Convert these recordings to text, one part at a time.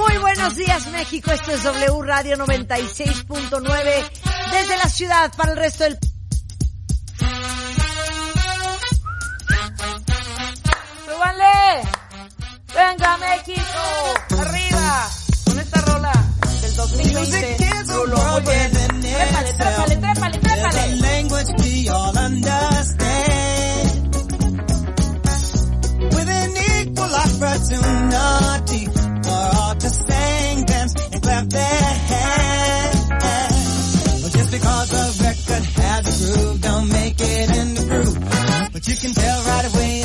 Muy buenos días México, esto es W Radio 96.9 desde la ciudad para el resto del... ¡Súbanle! ¡Venga México! ¡Arriba! Con esta rola del 2020. Rulo, muy bien. Trépale, trépale, trépale, trépale. Just because a record has a groove, don't make it in the groove. But you can tell right away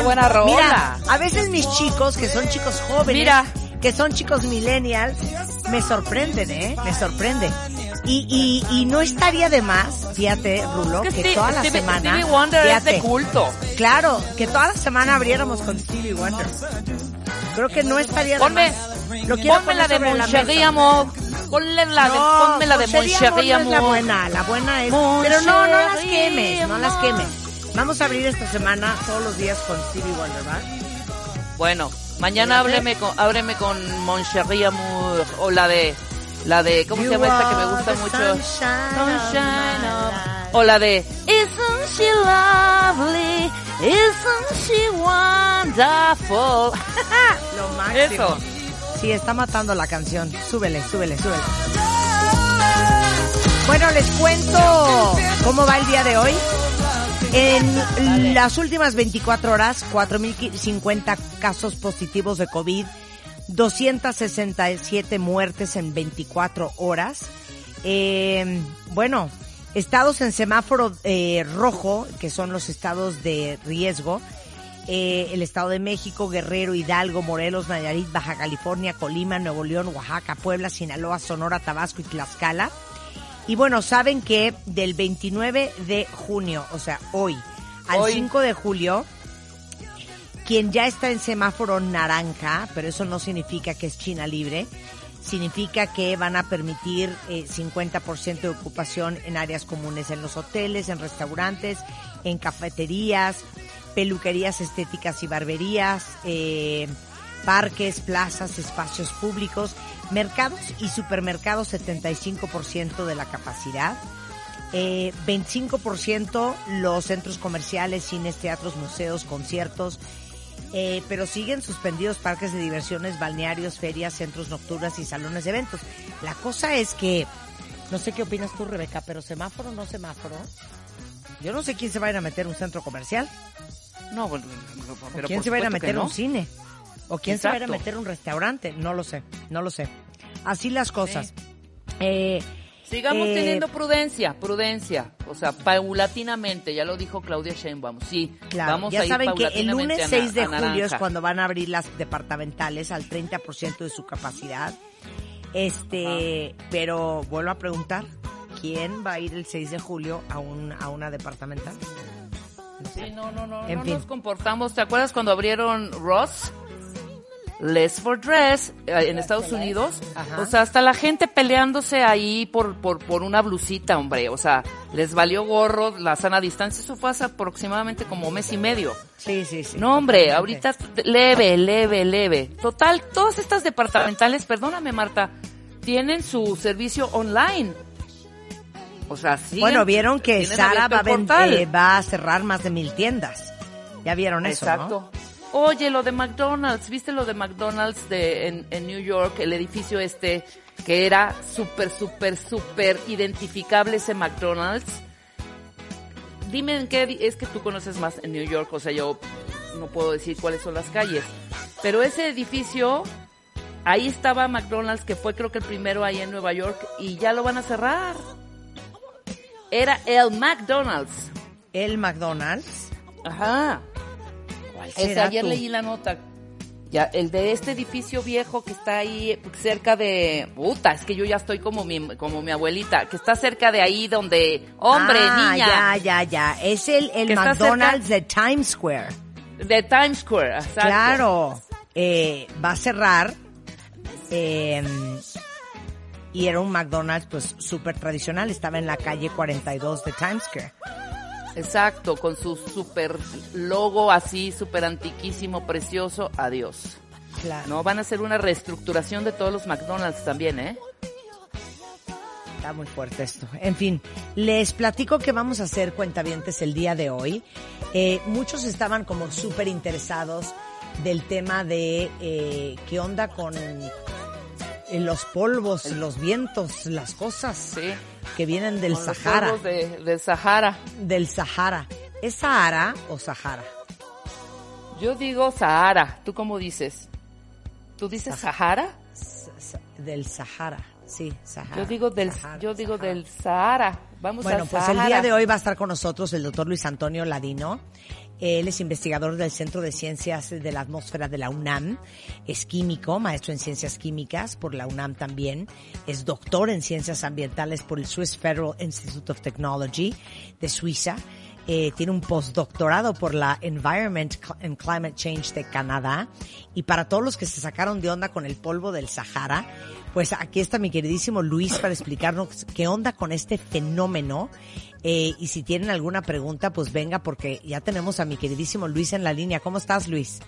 Qué buena rola. Mira, a veces mis chicos, que son chicos jóvenes, Mira. que son chicos millennials, me sorprenden, ¿eh? Me sorprende. Y, y, y no estaría de más, fíjate, Rulo, que Stevie- toda la semana... Stevie Wonder es de fíjate, culto. Claro, que toda la semana abriéramos con Stevie Wonder. Creo que no estaría de Ponme, más. Lo quiero ponme la de sobre la Mon Chéri mesa. Amor. Ponle la de, No, ponme la de Mon Moncherie Amor Chéri no es la buena, la buena es... Mon Pero no, no las quemes, no las quemes. Vamos a abrir esta semana todos los días con Stevie Wonder, ¿va? Bueno, mañana ábreme con, ábreme con Mon Chéri Amour, o la de, la de, ¿cómo se llama esta que me gusta mucho? sunshine of. O la de, Isn't she lovely? Isn't she wonderful? Lo máximo. Eso. Sí, está matando la canción. Súbele, súbele, súbele. Bueno, les cuento cómo va el día de hoy. En las últimas 24 horas, 4.050 casos positivos de COVID, 267 muertes en 24 horas. Eh, bueno, estados en semáforo eh, rojo, que son los estados de riesgo, eh, el Estado de México, Guerrero, Hidalgo, Morelos, Nayarit, Baja California, Colima, Nuevo León, Oaxaca, Puebla, Sinaloa, Sonora, Tabasco y Tlaxcala. Y bueno, saben que del 29 de junio, o sea, hoy, al Hoy. 5 de julio, quien ya está en semáforo naranja, pero eso no significa que es China libre, significa que van a permitir eh, 50% de ocupación en áreas comunes, en los hoteles, en restaurantes, en cafeterías, peluquerías estéticas y barberías, eh, parques, plazas, espacios públicos, mercados y supermercados 75% de la capacidad. Eh, 25% los centros comerciales, cines, teatros, museos, conciertos, eh, pero siguen suspendidos parques de diversiones, balnearios, ferias, centros nocturnas y salones de eventos. La cosa es que, no sé qué opinas tú, Rebeca, pero semáforo no semáforo. Yo no sé quién se va a ir a meter un centro comercial, No, bueno, o pero quién por se va a ir a meter no. un cine, o quién se va a Exacto. meter un restaurante. No lo sé, no lo sé. Así las cosas. Eh, Sigamos Eh, teniendo prudencia, prudencia. O sea, paulatinamente, ya lo dijo Claudia Sheinbaum. Sí, Claro, vamos ya a ir saben que el lunes a na- 6 de julio es cuando van a abrir las departamentales al 30% de su capacidad. Este, pero vuelvo a preguntar, ¿quién va a ir el 6 de julio a, un, a una departamental? Sí, no, no, no, En no fin. nos comportamos. ¿Te acuerdas cuando abrieron Ross? Less for Dress eh, en Estados Unidos. Ajá. O sea, hasta la gente peleándose ahí por, por, por una blusita, hombre. O sea, les valió gorro la sana distancia. Eso fue hace aproximadamente como mes y medio. Sí, sí, sí. No, hombre, ahorita leve, leve, leve. Total, todas estas departamentales, perdóname Marta, tienen su servicio online. O sea, sí. Bueno, vieron que Sara va eh, va a cerrar más de mil tiendas. Ya vieron eso, Exacto. Oye, lo de McDonald's, ¿viste lo de McDonald's de, en, en New York? El edificio este, que era súper, súper, súper identificable ese McDonald's. Dime en qué, es que tú conoces más en New York, o sea, yo no puedo decir cuáles son las calles. Pero ese edificio, ahí estaba McDonald's, que fue creo que el primero ahí en Nueva York, y ya lo van a cerrar. Era el McDonald's. El McDonald's. Ajá. ¿Cuál será ayer tú? leí la nota. Ya, el de este edificio viejo que está ahí cerca de... Puta, es que yo ya estoy como mi, como mi abuelita, que está cerca de ahí donde... Hombre, ah, niña. ya, ya, ya. Es el, el McDonald's de Times Square. De Times Square, exacto. Claro. Eh, va a cerrar. eh, y era un McDonald's pues súper tradicional. Estaba en la calle 42 de Times Square. Exacto, con su super logo así, súper antiquísimo, precioso. Adiós. Claro. No, van a hacer una reestructuración de todos los McDonald's también, ¿eh? Está muy fuerte esto. En fin, les platico que vamos a hacer cuentavientes el día de hoy. Eh, muchos estaban como súper interesados del tema de eh, qué onda con eh, los polvos, los vientos, las cosas Sí. Que vienen del Con Sahara. de- del Sahara. Del Sahara. ¿Es Sahara o Sahara? Yo digo Sahara. ¿Tú cómo dices? ¿Tú dices Sahara? Del Sahara. Sí, Sahara. Yo digo del, Sahara, yo digo Sahara. del Sahara. Vamos Bueno, pues Sahara. el día de hoy va a estar con nosotros el doctor Luis Antonio Ladino. Él es investigador del Centro de Ciencias de la Atmósfera de la UNAM. Es químico, maestro en ciencias químicas por la UNAM también. Es doctor en ciencias ambientales por el Swiss Federal Institute of Technology de Suiza. Eh, tiene un postdoctorado por la Environment and Climate Change de Canadá. Y para todos los que se sacaron de onda con el polvo del Sahara, pues aquí está mi queridísimo Luis para explicarnos qué onda con este fenómeno. Eh, y si tienen alguna pregunta, pues venga, porque ya tenemos a mi queridísimo Luis en la línea. ¿Cómo estás, Luis?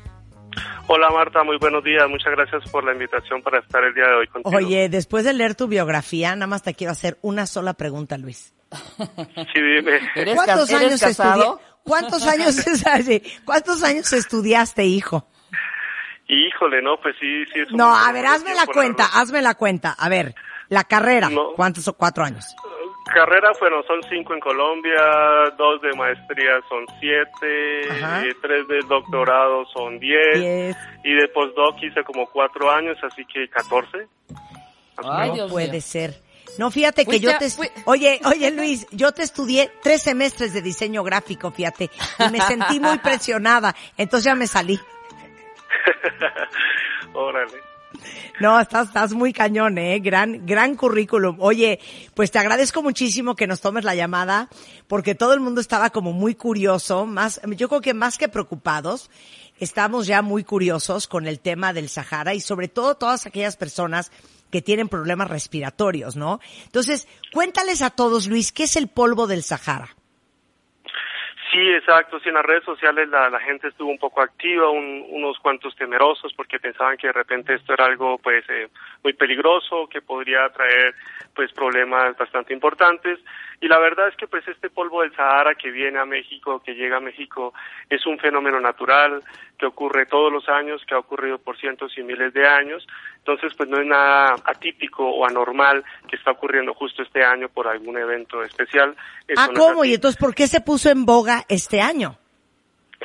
Hola Marta, muy buenos días. Muchas gracias por la invitación para estar el día de hoy contigo. Oye, después de leer tu biografía, nada más te quiero hacer una sola pregunta, Luis. Sí, dime. ¿Eres, ¿Cuántos ca- eres años casado? ¿Cuántos años es así? ¿Cuántos años estudiaste, hijo? Híjole, no, pues sí, sí. es No, a ver, hazme la cuenta, hazme la cuenta. A ver, la carrera, No. ¿cuántos o cuatro años? Carrera, bueno, son cinco en Colombia, dos de maestría son siete, eh, tres de doctorado son diez, Diez. y de postdoc hice como cuatro años, así que catorce. Ay, no Dios puede ser. No, fíjate que Fuiste yo te... Oye, oye Luis, yo te estudié tres semestres de diseño gráfico, fíjate, y me sentí muy presionada, entonces ya me salí. Órale. No, estás, estás muy cañón, ¿eh? Gran, gran currículum. Oye, pues te agradezco muchísimo que nos tomes la llamada, porque todo el mundo estaba como muy curioso, más, yo creo que más que preocupados, estamos ya muy curiosos con el tema del Sahara y sobre todo todas aquellas personas que tienen problemas respiratorios, ¿no? Entonces, cuéntales a todos, Luis, ¿qué es el polvo del Sahara? Sí, exacto. Sí, en las redes sociales la, la gente estuvo un poco activa, un- unos cuantos temerosos porque pensaban que de repente esto era algo pues eh, muy peligroso, que podría traer pues problemas bastante importantes. Y la verdad es que pues este polvo del Sahara que viene a México, que llega a México, es un fenómeno natural que ocurre todos los años, que ha ocurrido por cientos y miles de años. Entonces pues no es nada atípico o anormal que está ocurriendo justo este año por algún evento especial. Eso Ah, no ¿cómo? Y entonces, ¿por qué se puso en boga este año?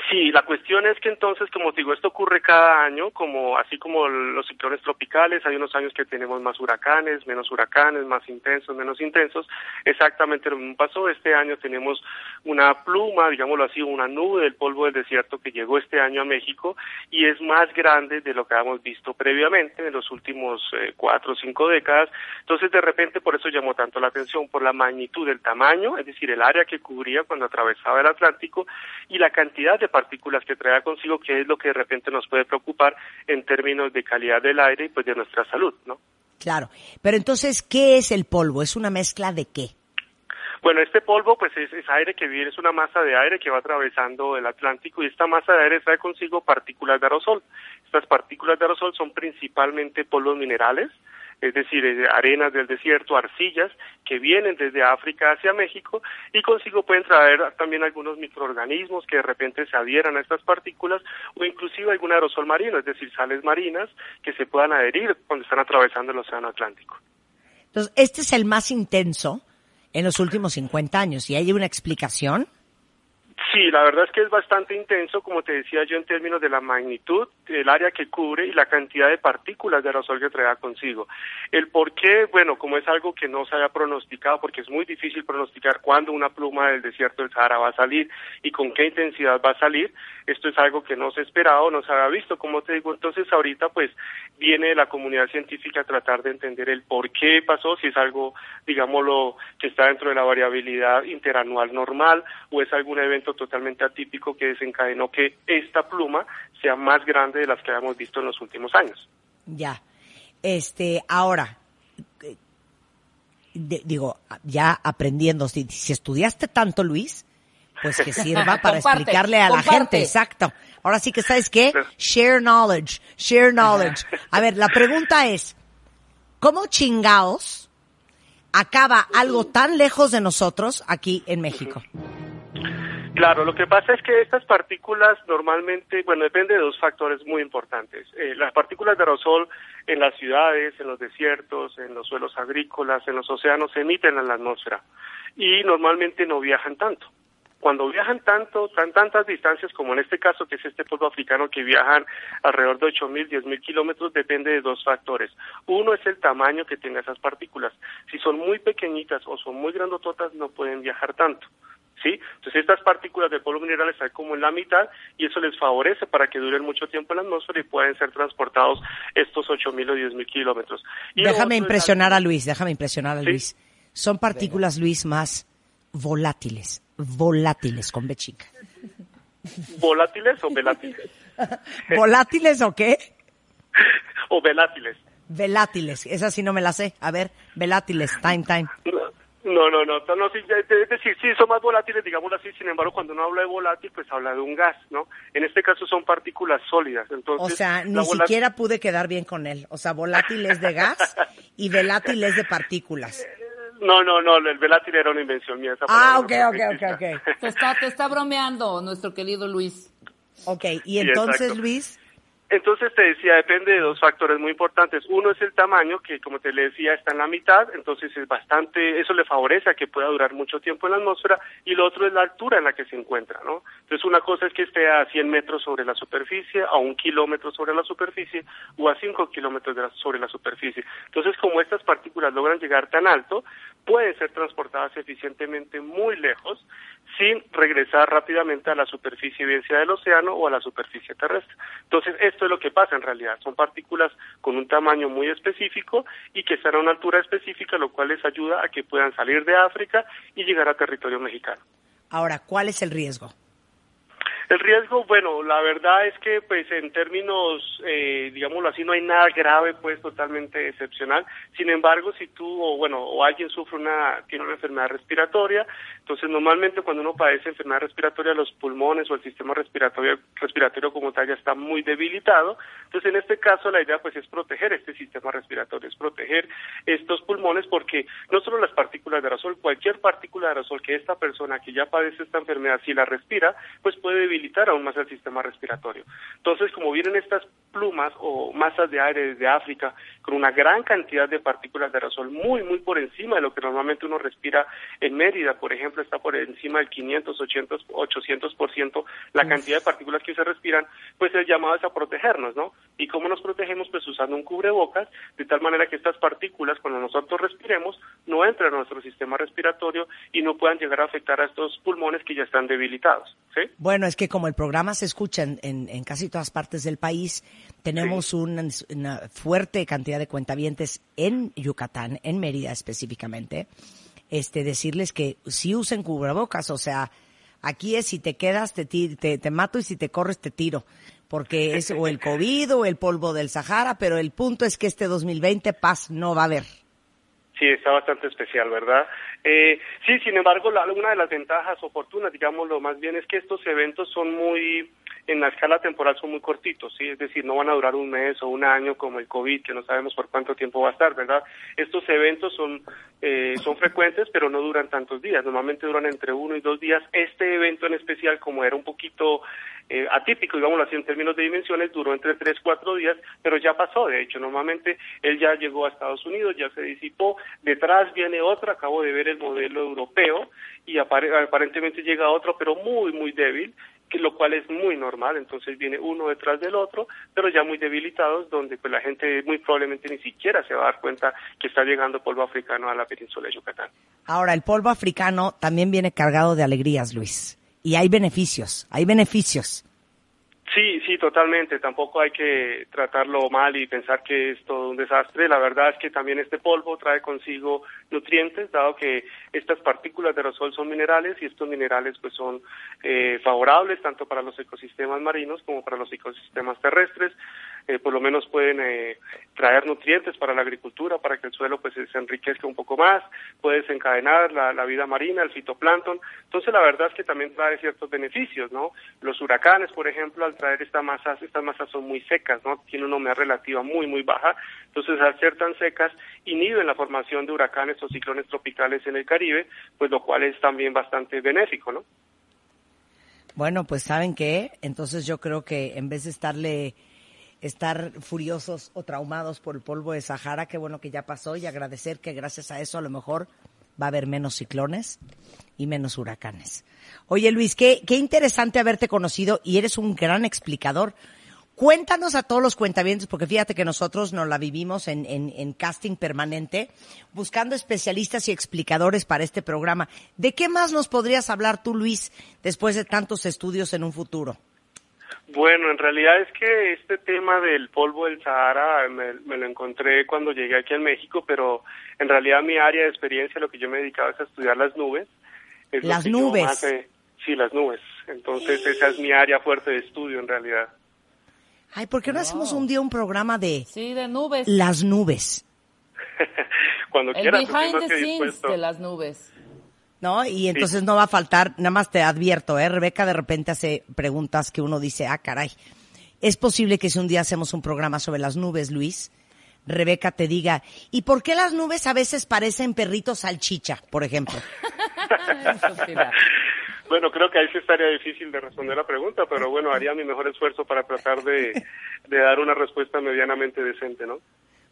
Sí, la cuestión es que entonces, como te digo, esto ocurre cada año, como así como los ciclones tropicales, hay unos años que tenemos más huracanes, menos huracanes, más intensos, menos intensos. Exactamente lo mismo pasó. Este año tenemos una pluma, digámoslo así, una nube del polvo del desierto que llegó este año a México y es más grande de lo que habíamos visto previamente en los últimos eh, cuatro o cinco décadas. Entonces, de repente, por eso llamó tanto la atención, por la magnitud del tamaño, es decir, el área que cubría cuando atravesaba el Atlántico y la cantidad de partículas que traía consigo, que es lo que de repente nos puede preocupar en términos de calidad del aire y pues de nuestra salud, ¿no? Claro. Pero entonces, ¿qué es el polvo? ¿Es una mezcla de qué? Bueno, este polvo pues es, es aire que viene, es una masa de aire que va atravesando el Atlántico y esta masa de aire trae consigo partículas de aerosol. Estas partículas de aerosol son principalmente polvos minerales, es decir, eh, arenas del desierto, arcillas, que vienen desde África hacia México y consigo pueden traer también algunos microorganismos que de repente se adhieran a estas partículas o inclusive algún aerosol marino, es decir, sales marinas que se puedan adherir cuando están atravesando el Océano Atlántico. Entonces, este es el más intenso en los últimos 50 años. ¿Y hay una explicación? Sí, la verdad es que es bastante intenso, como te decía yo, en términos de la magnitud, el área que cubre y la cantidad de partículas de aerosol que trae consigo. El por qué, bueno, como es algo que no se haya pronosticado, porque es muy difícil pronosticar cuándo una pluma del desierto del Sahara va a salir y con qué intensidad va a salir, esto es algo que no se esperaba o no se había visto, como te digo, entonces ahorita pues viene la comunidad científica a tratar de entender el por qué pasó, si es algo, digámoslo, que está dentro de la variabilidad interanual normal o es algún evento totalmente atípico que desencadenó que esta pluma sea más grande de las que habíamos visto en los últimos años. Ya. Este, ahora, eh, de- digo, ya aprendiendo, si, si estudiaste tanto, Luis, pues que sirva para Comparte, explicarle a la gente, exacto. Ahora sí que, ¿sabes qué? Share knowledge, share knowledge. A ver, la pregunta es, ¿cómo chingaos acaba algo tan lejos de nosotros aquí en México? Claro, lo que pasa es que estas partículas normalmente, bueno, depende de dos factores muy importantes. Eh, las partículas de aerosol en las ciudades, en los desiertos, en los suelos agrícolas, en los océanos, se emiten en la atmósfera y normalmente no viajan tanto. Cuando viajan tanto, tan tantas distancias como en este caso, que es este polvo africano que viajan alrededor de 8.000, 10.000 kilómetros, depende de dos factores. Uno es el tamaño que tenga esas partículas. Si son muy pequeñitas o son muy grandototas, no pueden viajar tanto. ¿Sí? Entonces estas partículas de polvo mineral están como en la mitad y eso les favorece para que duren mucho tiempo en la atmósfera y pueden ser transportados estos 8.000 o 10.000 kilómetros. Y lo otro Déjame impresionar a Luis, déjame impresionar a Sí. Luis. Son partículas, Luis, más volátiles, volátiles con B chica. ¿Volátiles o velátiles? ¿Volátiles o qué? o velátiles. Velátiles, esa sí no me la sé. A ver, velátiles, time, time. No, no, no, no, no, sí, es decir, sí, son más volátiles, digámoslo así, sin embargo, cuando uno habla de volátil, pues habla de un gas, ¿no? En este caso son partículas sólidas, entonces... O sea, ni siquiera pude quedar bien con él. O sea, volátil es de gas y velátil es de partículas. No, no, no, el velátil era una invención mía. esa Ah, ok, ok, ok, ok. Te está, te está bromeando nuestro querido Luis. Ok, y entonces. Luis, Entonces te decía, depende de dos factores muy importantes. Uno es el tamaño, que como te le decía está en la mitad, entonces es bastante, eso le favorece a que pueda durar mucho tiempo en la atmósfera, y lo otro es la altura en la que se encuentra, ¿no? Entonces una cosa es que esté a 100 metros sobre la superficie, a un kilómetro sobre la superficie, o a 5 kilómetros de la- sobre la superficie. Entonces como estas partículas logran llegar tan alto, pueden ser transportadas eficientemente muy lejos, sin regresar rápidamente a la superficie, bien del océano o a la superficie terrestre. Entonces, esto es lo que pasa en realidad. Son partículas con un tamaño muy específico y que están a una altura específica, lo cual les ayuda a que puedan salir de África y llegar a territorio mexicano. ahora, ¿cuál es el riesgo? El riesgo, bueno, la verdad es que, pues, en términos, eh, digámoslo así, no hay nada grave, pues, totalmente excepcional. Sin embargo, si tú, o bueno, o alguien sufre una, tiene una enfermedad respiratoria, entonces normalmente cuando uno padece enfermedad respiratoria, los pulmones o el sistema respiratorio, respiratorio como tal ya está muy debilitado. Entonces, en este caso, la idea, pues, es proteger este sistema respiratorio, es proteger estos pulmones, porque no solo las partículas de aerosol, cualquier partícula de aerosol que esta persona que ya padece esta enfermedad, si la respira, pues puede debilitar aún más el sistema respiratorio. Entonces, como vienen estas plumas o masas de aire desde África con una gran cantidad de partículas de aerosol muy, muy por encima de lo que normalmente uno respira en Mérida, por ejemplo, está por encima del 500, 800, 800% la cantidad de partículas que se respiran, pues el llamado es a protegernos, ¿no? ¿Y cómo nos protegemos? Pues usando un cubrebocas, de tal manera que estas partículas, cuando nosotros respiremos, no entren a nuestro sistema respiratorio y no puedan llegar a afectar a estos pulmones que ya están debilitados, ¿sí? Bueno, es que como el programa se escucha en, en- en casi todas partes del país, tenemos una, una fuerte cantidad de cuentavientes en Yucatán, en Mérida específicamente, este, decirles que sí usen cubrebocas, o sea, aquí es si te quedas te, te, te mato y si te corres te tiro, porque es o el COVID o el polvo del Sahara, pero el punto es que este 2020 paz no va a haber. Sí, está bastante especial, ¿verdad? Eh, sí, sin embargo, la- una de las ventajas oportunas, digámoslo más bien, es que estos eventos son muy en la escala temporal son muy cortitos, ¿sí? Es decir, no van a durar un mes o un año como el COVID, que no sabemos por cuánto tiempo va a estar, ¿verdad? Estos eventos son, eh, son frecuentes, pero no duran tantos días. Normalmente duran entre uno y dos días. Este evento en especial, como era un poquito eh, atípico, digámoslo así, en términos de dimensiones, duró entre tres, cuatro días, pero ya pasó, de hecho, normalmente él ya llegó a Estados Unidos, ya se disipó, detrás viene otro, acabo de ver el modelo europeo, y aparentemente llega otro, pero muy, muy débil, que lo cual es muy normal, entonces viene uno detrás del otro, pero ya muy debilitados, donde pues la gente muy probablemente ni siquiera se va a dar cuenta que está llegando polvo africano a la península de Yucatán. Ahora, el polvo africano también viene cargado de alegrías, Luis, y hay beneficios, hay beneficios. Sí, sí, totalmente. Tampoco hay que tratarlo mal y pensar que es todo un desastre. La verdad es que también este polvo trae consigo nutrientes, dado que estas partículas de aerosol son minerales y estos minerales pues son eh, favorables tanto para los ecosistemas marinos como para los ecosistemas terrestres. Eh, por lo menos pueden eh, traer nutrientes para la agricultura, para que el suelo pues se enriquezca un poco más, puede desencadenar la, la vida marina, el fitoplancton. Entonces la verdad es que también trae ciertos beneficios, ¿no? Los huracanes, por ejemplo, al traer estas masas, estas masas son muy secas, ¿no? Tienen una humedad relativa muy, muy baja. Entonces al ser tan secas, inhiben la formación de huracanes o ciclones tropicales en el Caribe, pues lo cual es también bastante benéfico, ¿no? Bueno, pues saben qué, entonces yo creo que en vez de estarle estar furiosos o traumados por el polvo de Sahara, qué bueno que ya pasó y agradecer que gracias a eso a lo mejor va a haber menos ciclones y menos huracanes. Oye Luis, qué, qué interesante haberte conocido y eres un gran explicador. Cuéntanos a todos los cuentavientes, porque fíjate que nosotros nos la vivimos en, en, en, casting permanente, buscando especialistas y explicadores para este programa. ¿De qué más nos podrías hablar tú, Luis, después de tantos estudios en un futuro? Bueno, en realidad es que este tema del polvo del Sahara me, me, lo encontré cuando llegué aquí a México, pero en realidad mi área de experiencia, lo que yo me dedicaba es a estudiar las nubes. Es las nubes. sí, las nubes. Entonces esa es mi área fuerte de estudio en realidad. Ay, ¿por qué no hacemos un día un programa de... Sí, de nubes. Las nubes. cuando El quieras. behind the scenes de las nubes. ¿No? Y entonces sí. no va a faltar, nada más te advierto, ¿eh? Rebeca de repente hace preguntas que uno dice, ah, caray. Es posible que si un día hacemos un programa sobre las nubes, Luis, Rebeca te diga, ¿y por qué las nubes a veces parecen perritos salchicha, por ejemplo? bueno, creo que ahí sí estaría difícil de responder la pregunta, pero bueno, haría mi mejor esfuerzo para tratar de, de dar una respuesta medianamente decente, ¿no?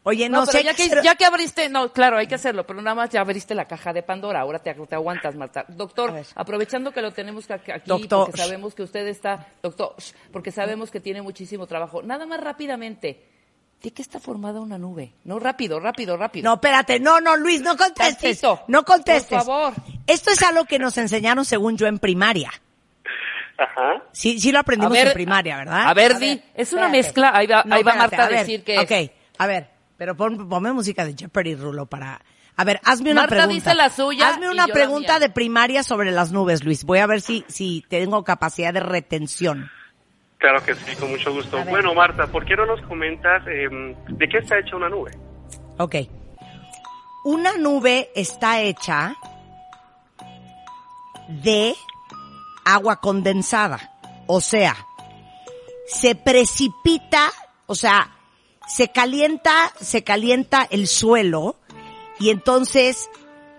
Oye, no, no sé. Ya que, ya que abriste, no, claro, hay que hacerlo, pero nada más ya abriste la caja de Pandora, ahora te, te aguantas, Marta. Doctor, aprovechando que lo tenemos aquí, doctor. porque sabemos que usted está, doctor, porque sabemos que tiene muchísimo trabajo, nada más rápidamente, ¿de qué está formada una nube? No, rápido, rápido, rápido. No, espérate, no, no, Luis, no contestes. Tantito, no contestes. Por favor. Esto es algo que nos enseñaron, según yo, en primaria. Ajá. Sí, sí lo aprendimos ver, en primaria, ¿verdad? A ver, a Di, es una espérate. mezcla, ahí va, no, ahí va espérate, Marta a, ver, decir que Ok, a ver. Pero pon, ponme música de Jeopardy, Rulo, para... A ver, hazme una Marta pregunta. dice la suya Hazme una pregunta de primaria sobre las nubes, Luis. Voy a ver si, si tengo capacidad de retención. Claro que sí, con mucho gusto. Bueno, Marta, ¿por qué no nos comentas eh, de qué está hecha una nube? Ok. Una nube está hecha de agua condensada. O sea, se precipita, o sea, se calienta, se calienta el suelo y entonces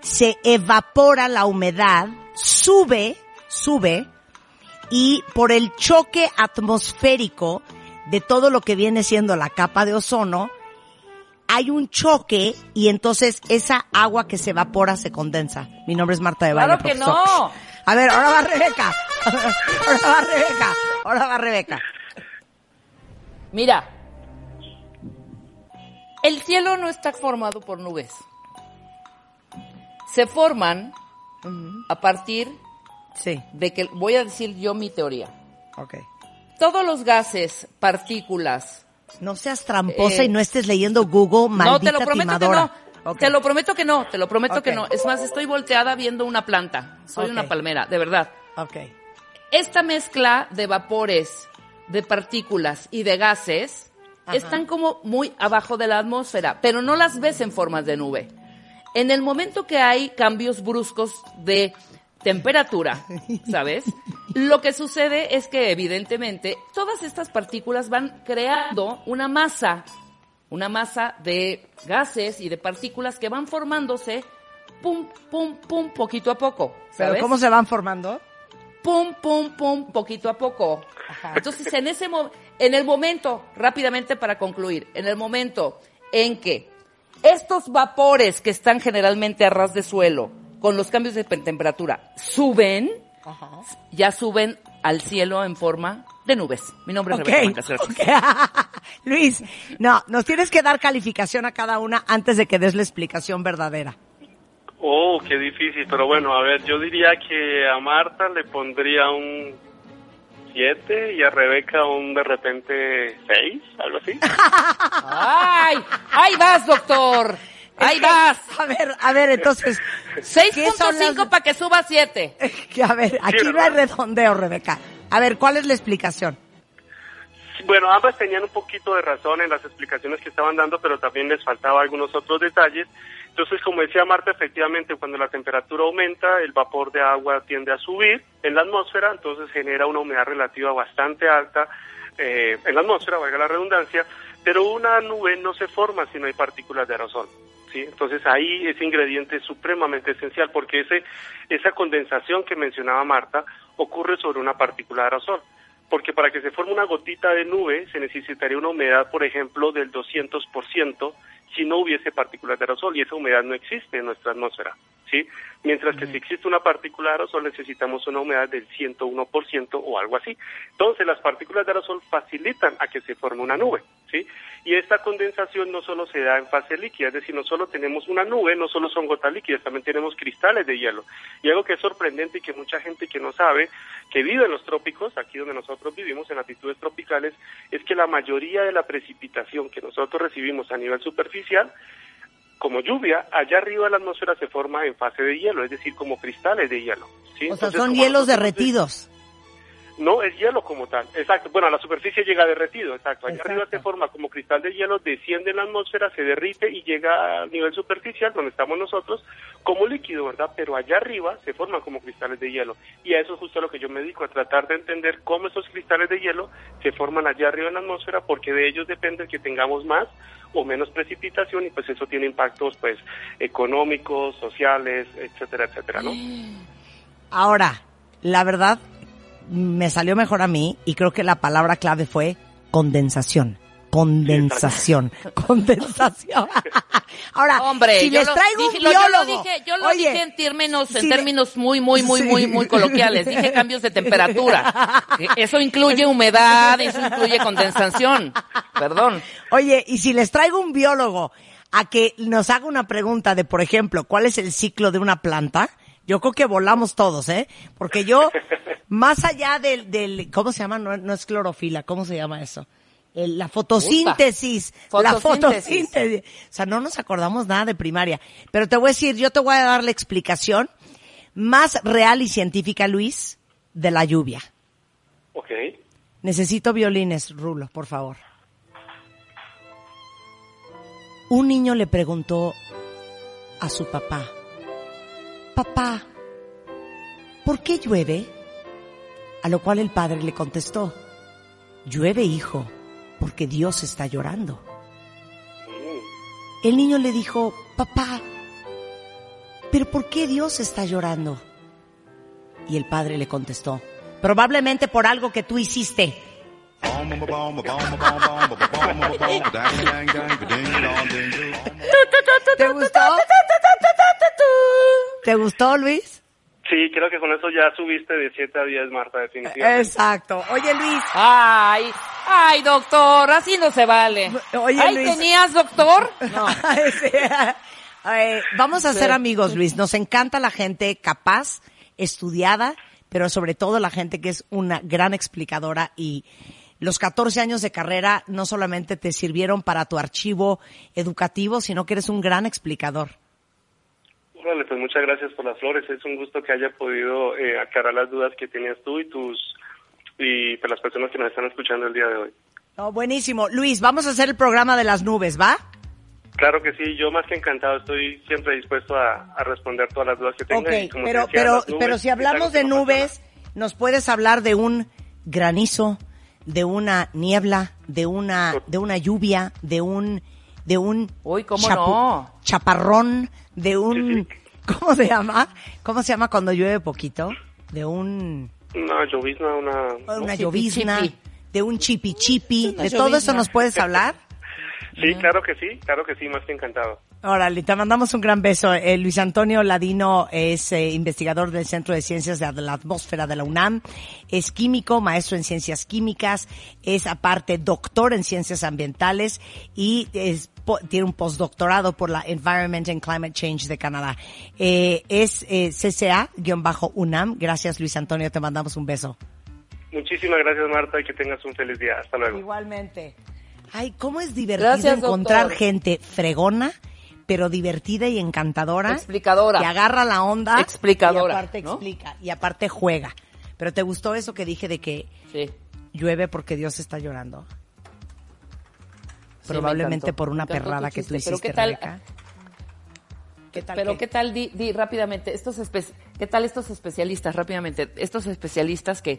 se evapora la humedad, sube, sube y por el choque atmosférico de todo lo que viene siendo la capa de ozono, hay un choque y entonces esa agua que se evapora se condensa. Mi nombre es Marta de Valle. Claro que no. A ver, ahora va Rebeca. Ahora va Rebeca. Ahora va Rebeca. Mira, el cielo no está formado por nubes. Se forman uh -huh. a partir sí. de que, voy a decir yo mi teoría. Okay. Todos los gases, partículas. No seas tramposa eh, y no estés leyendo Google, maldita No, te lo prometo timadora. que no. Okay. Te lo prometo que no, te lo prometo okay. que no. Es más, estoy volteada viendo una planta. Soy una palmera, de verdad. Okay. Esta mezcla de vapores, de partículas y de gases Ajá. están como muy abajo de la atmósfera, pero no las ves en formas de nube. En el momento que hay cambios bruscos de temperatura, ¿sabes? Lo que sucede es que evidentemente todas estas partículas van creando una masa, una masa de gases y de partículas que van formándose pum, pum, pum, poquito a poco. ¿Pero ¿Sabes? cómo se van formando? pum, pum, pum, poquito a poco. Entonces, en ese mo- en el momento, rápidamente para concluir, en el momento en que estos vapores que están generalmente a ras de suelo, con los cambios de pe- temperatura, suben, ya suben al cielo en forma de nubes. Mi nombre es Ok, Rebeca Mancas. Luis, no, nos tienes que dar calificación a cada una antes de que des la explicación verdadera. Oh, qué difícil, pero bueno, a ver, yo diría que a Marta le pondría un 7 y a Rebeca un de repente 6, algo así. ¡Ay! ¡Ahí vas, doctor! ¡Ahí vas! A ver, a ver, entonces. ¿qué son 6.5 las- para que suba 7. que, a ver, aquí no hay redondeo, Rebeca. A ver, ¿cuál es la explicación? Bueno, ambas tenían un poquito de razón en las explicaciones que estaban dando, pero también les faltaba algunos otros detalles. Entonces, como decía Marta, efectivamente, cuando la temperatura aumenta, el vapor de agua tiende a subir en la atmósfera, entonces genera una humedad relativa bastante alta eh, en la atmósfera, valga la redundancia, pero una nube no se forma si no hay partículas de aerosol. ¿sí? Entonces ahí ese ingrediente es supremamente esencial porque ese, esa condensación que mencionaba Marta ocurre sobre una partícula de aerosol. Porque para que se forme una gotita de nube se necesitaría una humedad, por ejemplo, del 200% si no hubiese partículas de aerosol y esa humedad no existe en nuestra atmósfera. ¿Sí? Mientras que si existe una partícula de aerosol necesitamos una humedad del 101% o algo así. Entonces las partículas de aerosol facilitan a que se forme una nube. ¿sí? Y esta condensación no solo se da en fase líquida, es decir, no solo tenemos una nube, no solo son gotas líquidas, también tenemos cristales de hielo. Y algo que es sorprendente y que mucha gente que no sabe, que vive en los trópicos, aquí donde nosotros vivimos, en latitudes tropicales, es que la mayoría de la precipitación que nosotros recibimos a nivel superficial, como lluvia, allá arriba la atmósfera se forma en fase de hielo, es decir, como cristales de hielo. ¿sí? O sea, son hielos derretidos. No, es hielo como tal. Exacto. Bueno, a la superficie llega derretido, exacto. Allá Exacto. arriba se forma como cristal de hielo, desciende en la atmósfera, se derrite y llega a nivel superficial, donde estamos nosotros, como líquido, ¿verdad? Pero allá arriba se forman como cristales de hielo. Y a eso es justo a lo que yo me dedico, a tratar de entender cómo esos cristales de hielo se forman allá arriba en la atmósfera, porque de ellos depende que tengamos más o menos precipitación y pues eso tiene impactos pues económicos, sociales, etcétera, etcétera, ¿no? Ahora, la verdad, me salió mejor a mí y creo que la palabra clave fue condensación. Condensación, condensación. Ahora, Hombre, si les traigo dije, un lo- yo lo biólogo, dije, yo lo oye, dije en términos, en si términos muy, muy, muy, Sí. muy, muy coloquiales. Dije cambios de temperatura. Eso incluye humedad, eso incluye condensación. Perdón. Oye, y si les traigo un biólogo a que nos haga una pregunta de, por ejemplo, ¿cuál es el ciclo de una planta? Yo creo que volamos todos, ¿eh? Porque yo, más allá del, del ¿cómo se llama? No, no es clorofila, ¿cómo se llama eso? El- la fotosíntesis, la Fotosíntesis. fotosíntesis. O sea, no nos acordamos nada de primaria. Pero te voy a decir, yo te voy a dar la explicación más real y científica, Luis, de la lluvia. Ok. Necesito violines, Rulo, por favor. Un niño le preguntó a su papá, Papá, ¿por qué llueve? A lo cual el padre le contestó, Llueve, hijo, porque Dios está llorando. El niño le dijo, Papá, ¿pero por qué Dios está llorando? Y el padre le contestó, Probablemente por algo que tú hiciste. ¿Te gustó? ¿Te gustó, Luis? Sí, creo que con eso ya subiste de 7 a 10, Marta, definitivamente. Exacto. Oye, Luis, Ay, ay, doctor, así no se vale. Oye, Ahí Luis. tenías, doctor. No. Sí. Eh, vamos a ser amigos, Luis. Nos encanta la gente capaz, estudiada, pero sobre todo la gente que es una gran explicadora y los 14 años de carrera no solamente te sirvieron para tu archivo educativo, sino que eres un gran explicador. Órale, pues muchas gracias por las flores. Es un gusto que haya podido eh, aclarar las dudas que tenías tú y tus y pues, las personas que nos están escuchando el día de hoy. Oh, buenísimo. Luis, vamos a hacer el programa de las nubes, ¿va? Claro que sí, yo más que encantado estoy siempre dispuesto a, a responder todas las dudas que tengan. Ok, y como te pero, decía, pero, nubes pero si hablamos de nubes, nos puedes hablar de un granizo, de una niebla, de una, de una lluvia, de un, de un Uy, ¿cómo no? chaparrón, de un, Sí, ¿cómo se llama? ¿Cómo se llama cuando llueve poquito? De un, Una llovizna, una... una llovizna, chipi. de un chipi chipi, Una de todo eso nos puedes hablar. Sí, claro que sí, claro que sí, más que encantado. Órale, te mandamos un gran beso. Eh, Luis Antonio Ladino es eh, investigador del Centro de Ciencias de la Atmósfera de la UNAM, es químico, maestro en ciencias químicas, es aparte doctor en ciencias ambientales y es, tiene un postdoctorado por la Environment and Climate Change de Canadá. Eh, es eh, CCA-UNAM. Gracias Luis Antonio, te mandamos un beso. Muchísimas gracias, Marta, y que tengas un feliz día. Hasta luego. Igualmente. Ay, cómo es divertido Gracias, encontrar doctor. gente fregona, pero divertida y encantadora. Explicadora. Que agarra la onda. Explicadora, Y aparte ¿no? explica. Y aparte juega. Pero ¿te gustó eso que dije de que Sí. llueve porque Dios está llorando? Probablemente por una perrada que tú chiste, pero hiciste, ¿qué tal? Rebeca. ¿Qué tal? Pero que- qué tal, di, di rápidamente, estos espe- ¿qué tal estos especialistas, rápidamente, estos especialistas que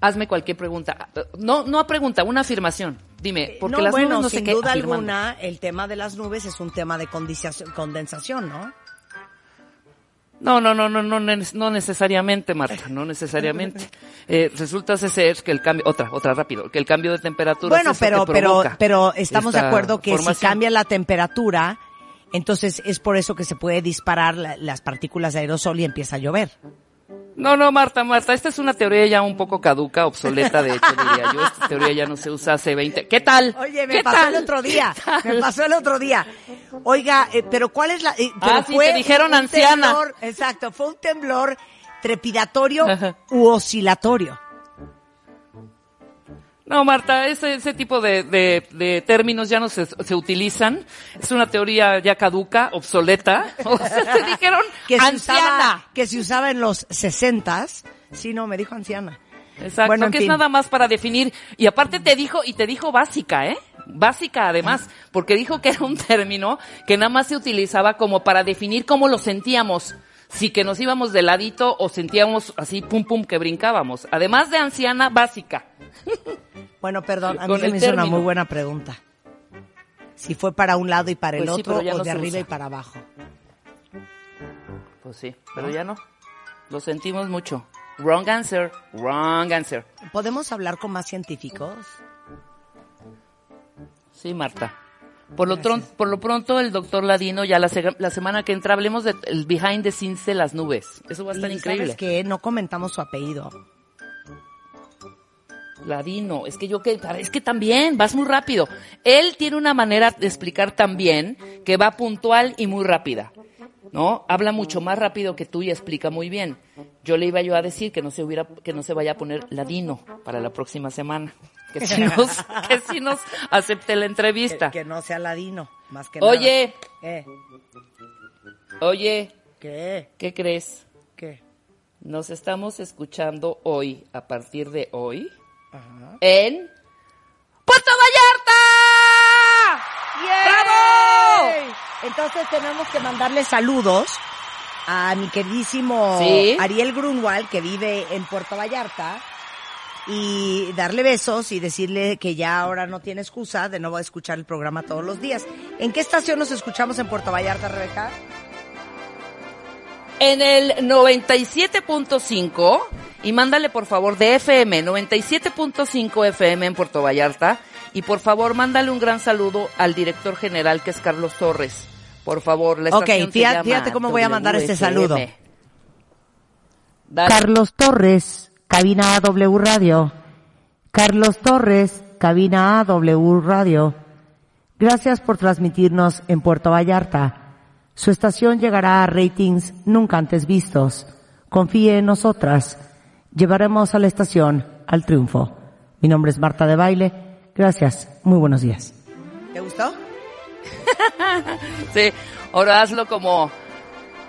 hazme cualquier pregunta, no, no pregunta, una afirmación, dime, porque no, las bueno, nubes no sé sin qué duda afirmando. alguna, el tema de las nubes es un tema de condensación ¿no? No, no, no, no, no, no necesariamente, Marta, no necesariamente. Eh, resulta ser que el cambio, otra, otra rápido, que el cambio de temperatura Bueno, es pero, que pero, pero estamos de acuerdo que si cambia la temperatura, entonces es por eso que se puede disparar la- las partículas de aerosol y empieza a llover. No, no, Marta, Marta, esta es una teoría ya un poco caduca, obsoleta, de hecho, diría yo. Esta teoría ya no se usa hace 20. ¿Qué tal? Oye, me ¿Qué pasó tal? el otro día, me pasó el otro día. Oiga, eh, pero ¿cuál es la...? eh, pero Ah, sí, te dijeron anciana. temblor, exacto, fue un temblor trepidatorio Ajá. u oscilatorio. No, Marta, ese, ese tipo de, de, de términos ya no se, se utilizan. Es una teoría ya caduca, obsoleta. O sea, te dijeron Que se, anciana. usaba, que se usaba en los sesentas. Sí, no, me dijo anciana. Exacto, Bueno, en que fin. es nada más para definir. Y aparte te dijo, y te dijo básica, ¿eh? Básica además, porque dijo que era un término que nada más se utilizaba como para definir cómo lo sentíamos. Si que nos íbamos de ladito o sentíamos así pum pum que brincábamos. Además de anciana, básica. Bueno, perdón, a mí se el me hizo una término. muy buena pregunta. Si fue para un lado y para el Pues sí, otro, o no de arriba usa. y para abajo. Pues sí, pero ya no. Lo sentimos mucho. Wrong answer, wrong answer. ¿Podemos hablar con más científicos? Sí, Marta. Por lo, tron- por lo pronto, el doctor Ladino, ya la, se- la semana que entra, hablemos del behind the scenes de las nubes. Eso va a estar Y increíble. ¿Sabes qué? No comentamos su apellido. Ladino, es que yo que, es que también, vas muy rápido. Él tiene una manera de explicar también que va puntual y muy rápida. ¿No? Habla mucho más rápido que tú y explica muy bien. Yo le iba yo a decir que no se hubiera, que no se vaya a poner ladino para la próxima semana. Que si nos, que si nos acepte la entrevista. Que, que no sea ladino, más que Oye, nada. Eh, oye, ¿Qué? ¿qué crees? ¿Qué? Nos estamos escuchando hoy, a partir de hoy, Ajá. en Puerto Vallarta. ¡Bravo! Entonces tenemos que mandarle saludos a mi queridísimo Sí. Ariel Grunwald, que vive en Puerto Vallarta, y darle besos y decirle que ya ahora no tiene excusa de no va a escuchar el programa todos los días. ¿En qué estación nos escuchamos en Puerto Vallarta, Rebeca? En el 97.5 y mándale por favor de FM, 97.5 FM en Puerto Vallarta y por favor mándale un gran saludo al director general que es Carlos Torres. Por favor, la Ok, estación se fíjate- llama fíjate cómo voy a mandar este saludo. Dale. Carlos Torres, cabina AW Radio. Carlos Torres, cabina AW Radio. Gracias por transmitirnos en Puerto Vallarta. Su estación llegará a ratings nunca antes vistos. Confíe en nosotras. Llevaremos a la estación al triunfo. Mi nombre es Marta de Baile. Gracias. Muy buenos días. ¿Te gustó? Sí, ahora hazlo como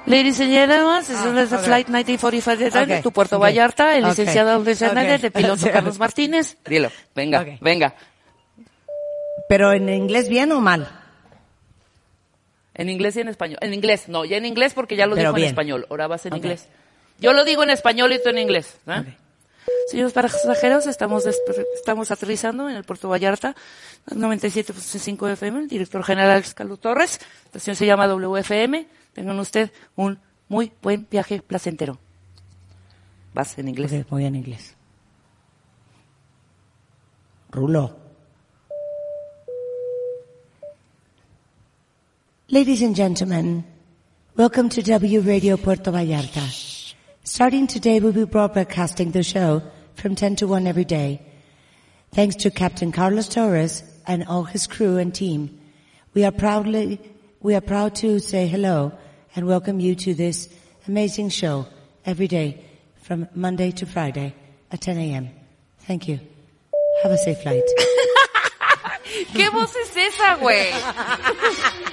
Ladies and gentlemen, this Ah, is the flight 1945 de Ok, tu Puerto ok, Vallarta, el licenciado Luis Hernández, de piloto. Carlos Martínez. Dilo, venga, venga. ¿Pero en inglés bien o mal? En inglés y en español. En inglés, no, ya en inglés porque ya lo Pero dijo bien. en español. Ahora vas en inglés. Yo lo digo en español y tú en inglés. ¿eh? Señores pasajeros, estamos, estamos aterrizando en el Puerto Vallarta, 97.5 FM, el director general es Carlos Torres, la estación se llama WFM, tengan usted un muy buen viaje placentero. Vas en inglés. Ok, muy en inglés. Rulo. Ladies and gentlemen, welcome to W Radio Puerto Vallarta. Starting today, we'll be broadcasting the show from 10 to 1 every day. Thanks to Captain Carlos Torres and all his crew and team, we are proudly, we are proud to say hello and welcome you to this amazing show every day from Monday to Friday at 10 a.m. Thank you. Have a safe flight. ¿Qué voz es esa, güey?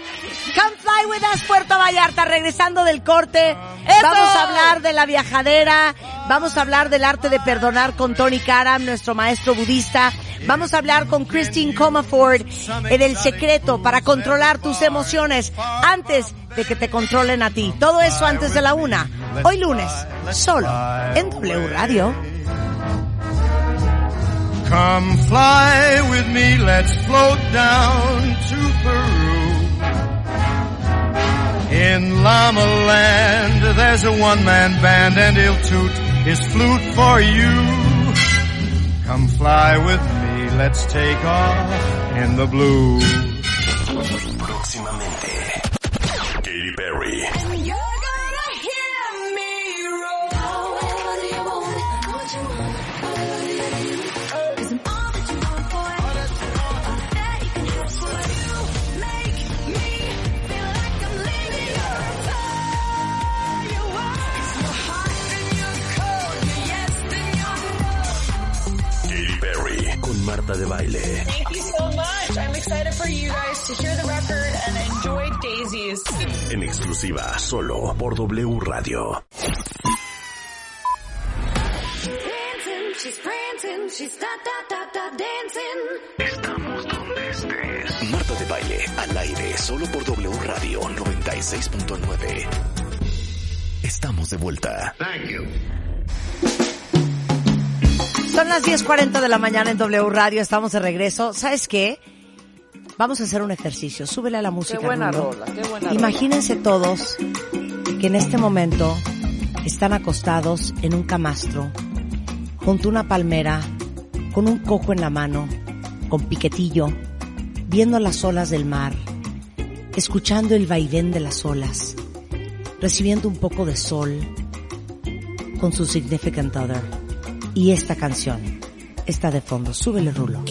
Come fly with us, Puerto Vallarta. Regresando del corte, vamos a hablar de la viajadera, vamos a hablar del arte de perdonar con Tony Karam, nuestro maestro budista. Vamos a hablar con Christine Comaford en el secreto para controlar tus emociones antes de que te controlen a ti. Todo eso antes de la una. Hoy lunes, solo en W Radio. Come fly with me, let's float down to Peru. In Llama Land, there's a one-man band and he'll toot his flute for you. Come fly with me, let's take off in the blue. Próximamente. Katy Perry. Marta de Baile. Thank you so much. I'm excited for you guys to hear the record and enjoy Daisies. En exclusiva, solo por W Radio. dancing, she's prancing, she's da da da da dancing. Estamos donde estés. Marta de Baile, al aire, solo por W Radio 96.9. Estamos de vuelta. Son las 10.40 de la mañana en W Radio, estamos de regreso. ¿Sabes qué? Vamos a hacer un ejercicio. Súbele a la música. Qué buena rola, qué buena Imagínense todos que en este momento están acostados en un camastro, junto a una palmera, con un cojo en la mano, con piquetillo, viendo las olas del mar, escuchando el vaivén de las olas, recibiendo un poco de sol con su significant other. Y esta canción está de fondo. Súbele, Rulo.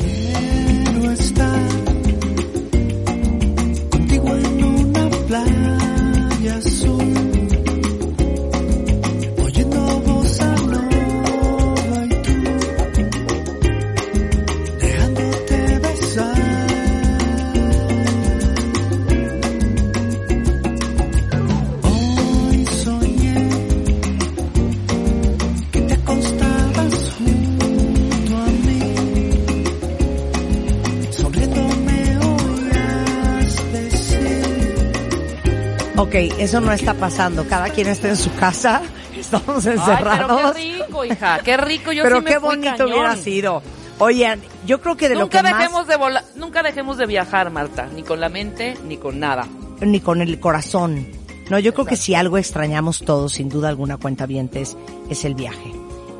Eso no está pasando. Cada quien está en su casa. Estamos Ay, encerrados. pero qué rico, hija, qué rico. Yo Pero sí me qué fui bonito cañón. hubiera sido. Oigan, yo creo que de Nunca lo que dejemos de volar, nunca dejemos de viajar, Marta, ni con la mente ni con nada. más, ni con el corazón. No, yo creo que si algo extrañamos todos, sin duda alguna cuenta vientes, es el viaje.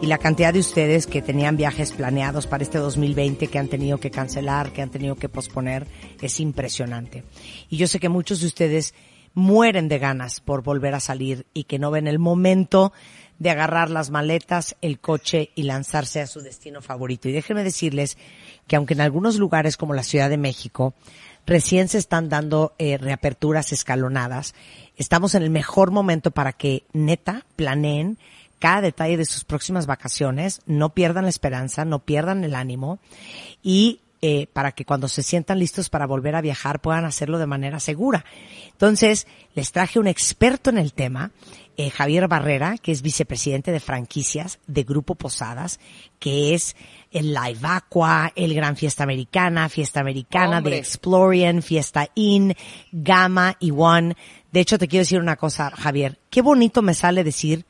Y la cantidad de ustedes que tenían viajes planeados para este 2020 que han tenido que cancelar, que han tenido que posponer, es impresionante. Y yo sé que muchos de ustedes mueren de ganas por volver a salir y que no ven el momento de agarrar las maletas, el coche y lanzarse a su destino favorito. Y déjenme decirles que aunque en algunos lugares como la Ciudad de México recién se están dando eh, reaperturas escalonadas, estamos en el mejor momento para que neta planeen cada detalle de sus próximas vacaciones, no pierdan la esperanza, no pierdan el ánimo y eh, para que cuando se sientan listos para volver a viajar puedan hacerlo de manera segura. Entonces, les traje un experto en el tema, eh, Javier Barrera, que es vicepresidente de franquicias de Grupo Posadas, que es el Live Aqua, el Gran Fiesta Americana, Fiesta Americana, de Explorian, Fiesta Inn, Gamma y One. De hecho, te quiero decir una cosa, Javier. Qué bonito me sale decir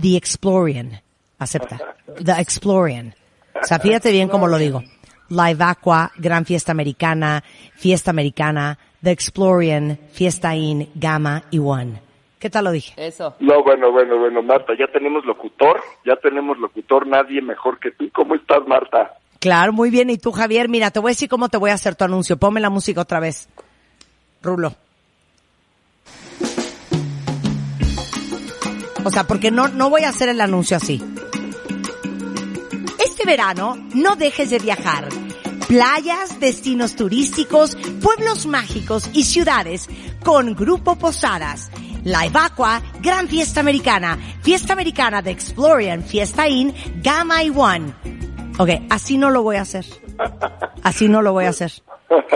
The Explorian. Acepta. The Explorian. O sea, fíjate bien cómo lo digo. Live Aqua, Gran Fiesta Americana, Fiesta Americana, The Explorian, Fiesta In, Gamma y One. ¿Qué tal lo dije? Eso. No, bueno, bueno, bueno, Marta, ya tenemos locutor, ya tenemos locutor, nadie mejor que tú. ¿Cómo estás, Marta? Claro, muy bien. ¿Y tú, Javier? Mira, te voy a decir cómo te voy a hacer tu anuncio. Ponme la música otra vez. Rulo. O sea, porque no, no voy a hacer el anuncio así. Verano, no dejes de viajar. Playas, destinos turísticos, pueblos mágicos y ciudades con Grupo Posadas. Live Aqua, Gran Fiesta Americana, Fiesta Americana de Explorian, Fiesta In, Gamma y One. Ok, así no lo voy a hacer. Así no lo voy a hacer.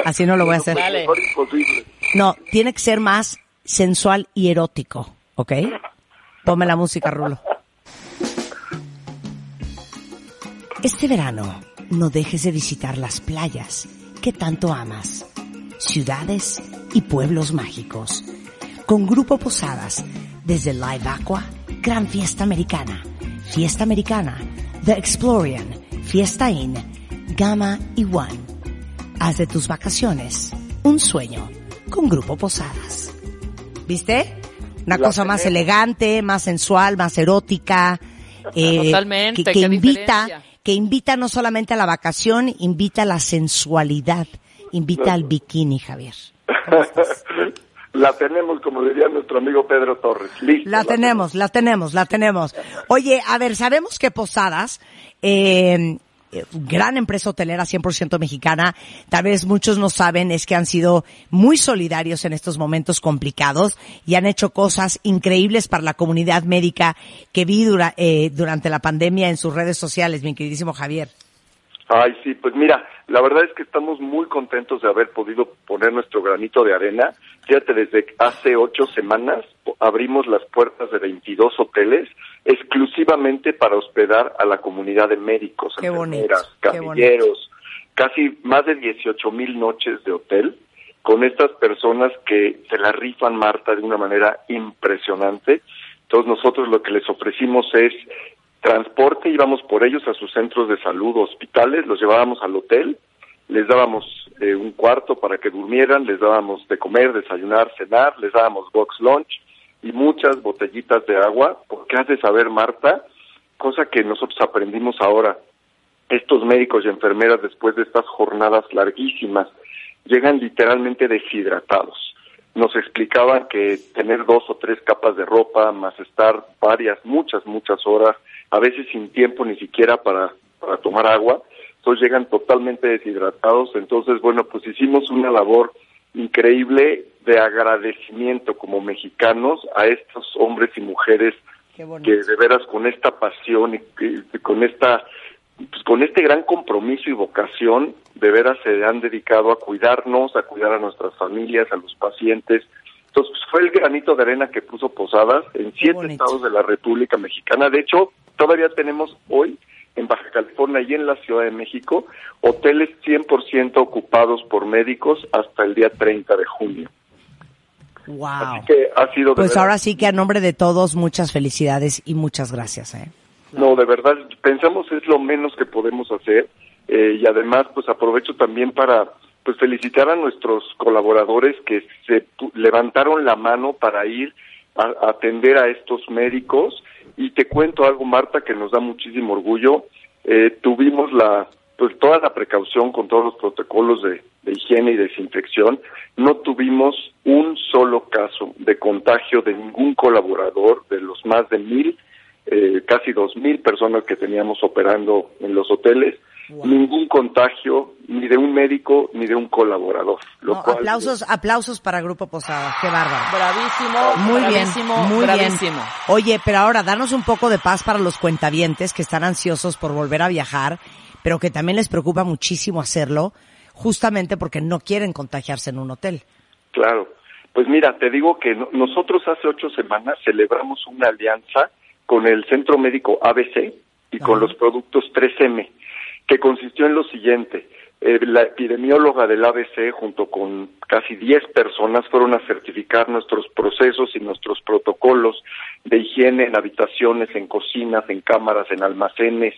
Así no lo voy a hacer. Dale. No, tiene que ser más sensual y erótico, ¿ok? Ponme la música, Rulo. Este verano, no dejes de visitar las playas que tanto amas, ciudades y pueblos mágicos. Con Grupo Posadas, desde Live Aqua, Gran Fiesta Americana, Fiesta Americana, The Explorian, Fiesta Inn, Gamma y One. Haz de tus vacaciones un sueño con Grupo Posadas. ¿Viste? Una La cosa más elegante, más sensual, más erótica. eh, Totalmente, Que, que invita, diferencia. Que invita no solamente a la vacación, invita a la sensualidad, invita al bikini, Javier. La tenemos, como diría nuestro amigo Pedro Torres. Listo. La tenemos, la tenemos, la tenemos. Oye, a ver, sabemos que Posadas, eh, gran empresa hotelera 100% mexicana, tal vez muchos no saben, es que han sido muy solidarios en estos momentos complicados y han hecho cosas increíbles para la comunidad médica que vi eh, durante la pandemia en sus redes sociales, mi queridísimo Javier. Ay, sí, pues mira, la verdad es que estamos muy contentos de haber podido poner nuestro granito de arena. Fíjate, desde hace ocho semanas abrimos las puertas de 22 hoteles exclusivamente para hospedar a la comunidad de médicos, Qué bonito, enfermeras, qué camilleros, casi más de 18 mil noches de hotel con estas personas que se la rifan, Marta, de una manera impresionante. Entonces nosotros lo que les ofrecimos es transporte, íbamos por ellos a sus centros de salud hospitales, los llevábamos al hotel, les dábamos eh, un cuarto para que durmieran, les dábamos de comer, desayunar, cenar, les dábamos box lunch y muchas botellitas de agua, porque has de saber, Marta, cosa que nosotros aprendimos ahora, estos médicos y enfermeras después de estas jornadas larguísimas llegan literalmente deshidratados. Nos explicaban que tener dos o tres capas de ropa, más estar varias, muchas, muchas horas, a veces sin tiempo ni siquiera para, para tomar agua, entonces llegan totalmente deshidratados. Entonces, bueno, pues hicimos una labor increíble de agradecimiento como mexicanos a estos hombres y mujeres que de veras con esta pasión y que- con esta pues, con este gran compromiso y vocación de veras se han dedicado a cuidarnos, a cuidar a nuestras familias, a los pacientes. Entonces pues, fue el granito de arena que puso Posadas en siete bonito. estados de la República Mexicana. De hecho, todavía tenemos hoy en Baja California y en la Ciudad de México hoteles 100% ocupados por médicos hasta el día 30 de junio. Wow. Así que ha sido de Pues ahora sí que a nombre de todos, muchas felicidades y muchas gracias, ¿eh? No, de verdad, pensamos es lo menos que podemos hacer eh, y además pues aprovecho también para pues felicitar a nuestros colaboradores que se levantaron la mano para ir a, a atender a estos médicos y te cuento algo Marta que nos da muchísimo orgullo. Eh, tuvimos la pues toda la precaución con todos los protocolos de, higiene y desinfección. No tuvimos un solo caso de contagio de ningún colaborador de los más de mil eh, casi dos mil personas que teníamos operando en los hoteles, ningún contagio ni de un médico ni de un colaborador. Lo No, cual- aplausos, aplausos para Grupo Posada. Qué bárbaro. Bravísimo, Muy bien, bravísimo, muy bravísimo. bien. Oye, pero ahora danos un poco de paz para los cuentavientes que están ansiosos por volver a viajar, pero que también les preocupa muchísimo hacerlo, justamente porque no quieren contagiarse en un hotel. Claro. Pues mira, te digo que no- nosotros hace ocho semanas celebramos una alianza con el Centro Médico ABC y con los productos 3M, que consistió en lo siguiente. eh, la epidemióloga del ABC junto con casi 10 personas fueron a certificar nuestros procesos y nuestros protocolos de higiene en habitaciones, en cocinas, en cámaras, en almacenes,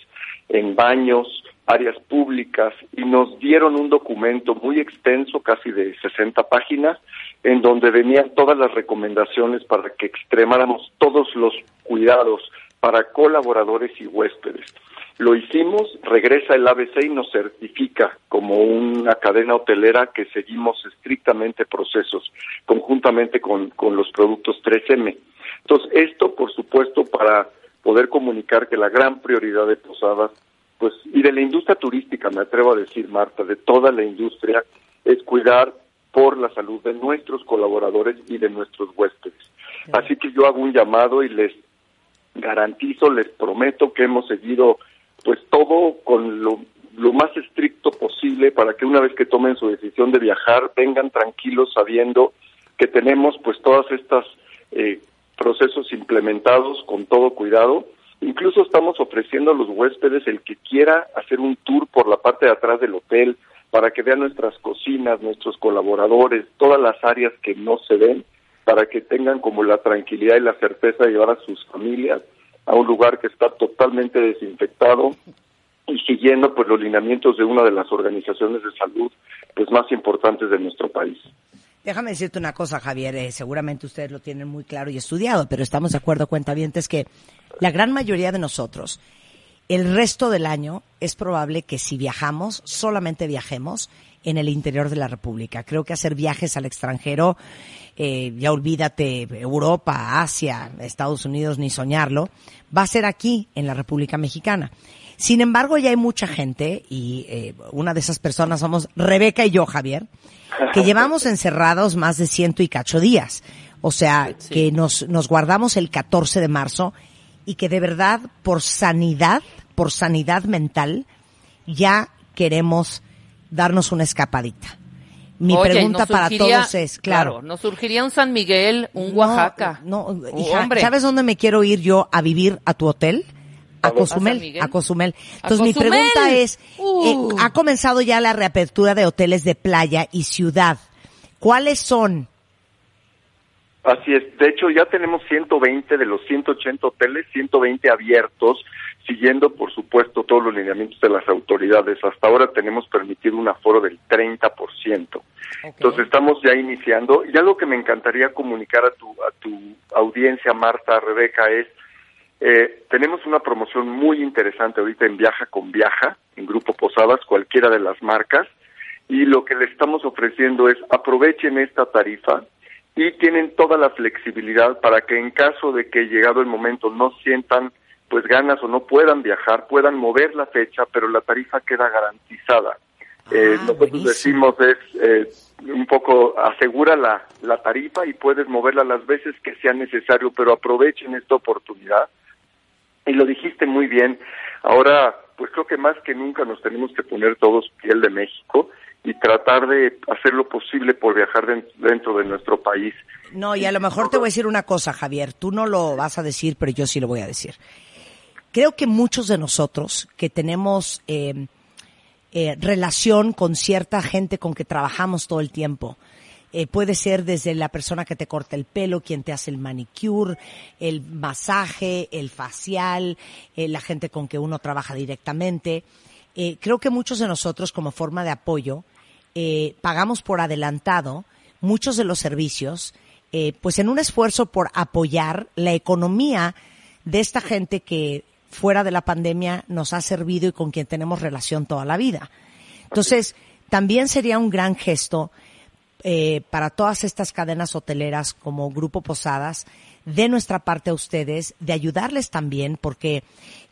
en baños, áreas públicas y nos dieron un documento muy extenso, casi de 60 páginas, en donde venían todas las recomendaciones para que extremáramos todos los cuidados para colaboradores y huéspedes. Lo hicimos, regresa el ABC y nos certifica como una cadena hotelera que seguimos estrictamente procesos, conjuntamente con, con los productos 3M. Entonces, esto, por supuesto, para poder comunicar que la gran prioridad de Posadas, pues, y de la industria turística, me atrevo a decir, Marta, de toda la industria, es cuidar por la salud de nuestros colaboradores y de nuestros huéspedes. Así que yo hago un llamado y les garantizo, les prometo que hemos seguido pues todo con lo, más estricto posible para que una vez que tomen su decisión de viajar vengan tranquilos sabiendo que tenemos pues todas estas eh, procesos implementados con todo cuidado. Incluso estamos ofreciendo a los huéspedes el que quiera hacer un tour por la parte de atrás del hotel para que vean nuestras cocinas, nuestros colaboradores, todas las áreas que no se ven, para que tengan como la tranquilidad y la certeza de llevar a sus familias a un lugar que está totalmente desinfectado y siguiendo pues los lineamientos de una de las organizaciones de salud pues más importantes de nuestro país. Déjame decirte una cosa, Javier, eh, seguramente ustedes lo tienen muy claro y estudiado, pero estamos de acuerdo, cuentavientes, que la gran mayoría de nosotros, el resto del año, es probable que si viajamos, solamente viajemos en el interior de la República. Creo que hacer viajes al extranjero, eh, ya olvídate Europa, Asia, Estados Unidos, ni soñarlo, va a ser aquí, en la República Mexicana. Sin embargo, ya hay mucha gente, y eh, una de esas personas somos Rebeca y yo, Javier, que llevamos encerrados más de ciento y cacho días. O sea, que nos, nos guardamos el 14 de marzo y que de verdad, por sanidad, por sanidad mental, ya queremos darnos una escapadita. Mi Oye, pregunta para surgiría- todos es, claro, Nos surgiría un San Miguel, un No, Oaxaca. No, Oh, hija, hombre. ¿sabes dónde me quiero ir yo a vivir a tu hotel? A ¿A San Cozumel, a Cozumel. ¿A Entonces mi pregunta es, Uh. eh, ha comenzado ya la reapertura de hoteles de playa y ciudad. ¿Cuáles son? Así es, de hecho ya tenemos 120 de los 180 hoteles, 120 abiertos, siguiendo por supuesto todos los lineamientos de las autoridades. Hasta ahora tenemos permitido un aforo del 30%. Entonces estamos ya iniciando. Y algo que me encantaría comunicar a tu, a tu audiencia, Marta, Rebeca, es, eh, tenemos una promoción muy interesante ahorita en Viaja con Viaja, en Grupo Posadas, cualquiera de las marcas, y lo que le estamos ofreciendo es aprovechen esta tarifa y tienen toda la flexibilidad para que en caso de que llegado el momento no sientan pues ganas o no puedan viajar, puedan mover la fecha, pero la tarifa queda garantizada. Eh, nosotros decimos es eh, un poco asegura la, la tarifa y puedes moverla las veces que sea necesario, pero aprovechen esta oportunidad. Y lo dijiste muy bien. Ahora, pues creo que más que nunca nos tenemos que poner todos piel de México y tratar de hacer lo posible por viajar den- dentro de nuestro país. No, y a lo mejor te voy a decir una cosa, Javier. Tú no lo vas a decir, pero yo sí lo voy a decir. Creo que muchos de nosotros que tenemos eh, eh, relación con cierta gente con que trabajamos todo el tiempo, eh, puede ser desde la persona que te corta el pelo, quien te hace el manicure, el masaje, el facial, eh, la gente con que uno trabaja directamente. Eh, creo que muchos de nosotros como forma de apoyo eh, pagamos por adelantado muchos de los servicios, eh, pues en un esfuerzo por apoyar la economía de esta gente que fuera de la pandemia nos ha servido y con quien tenemos relación toda la vida. Entonces, también sería un gran gesto eh, para todas estas cadenas hoteleras como Grupo Posadas, de nuestra parte a ustedes, de ayudarles también, porque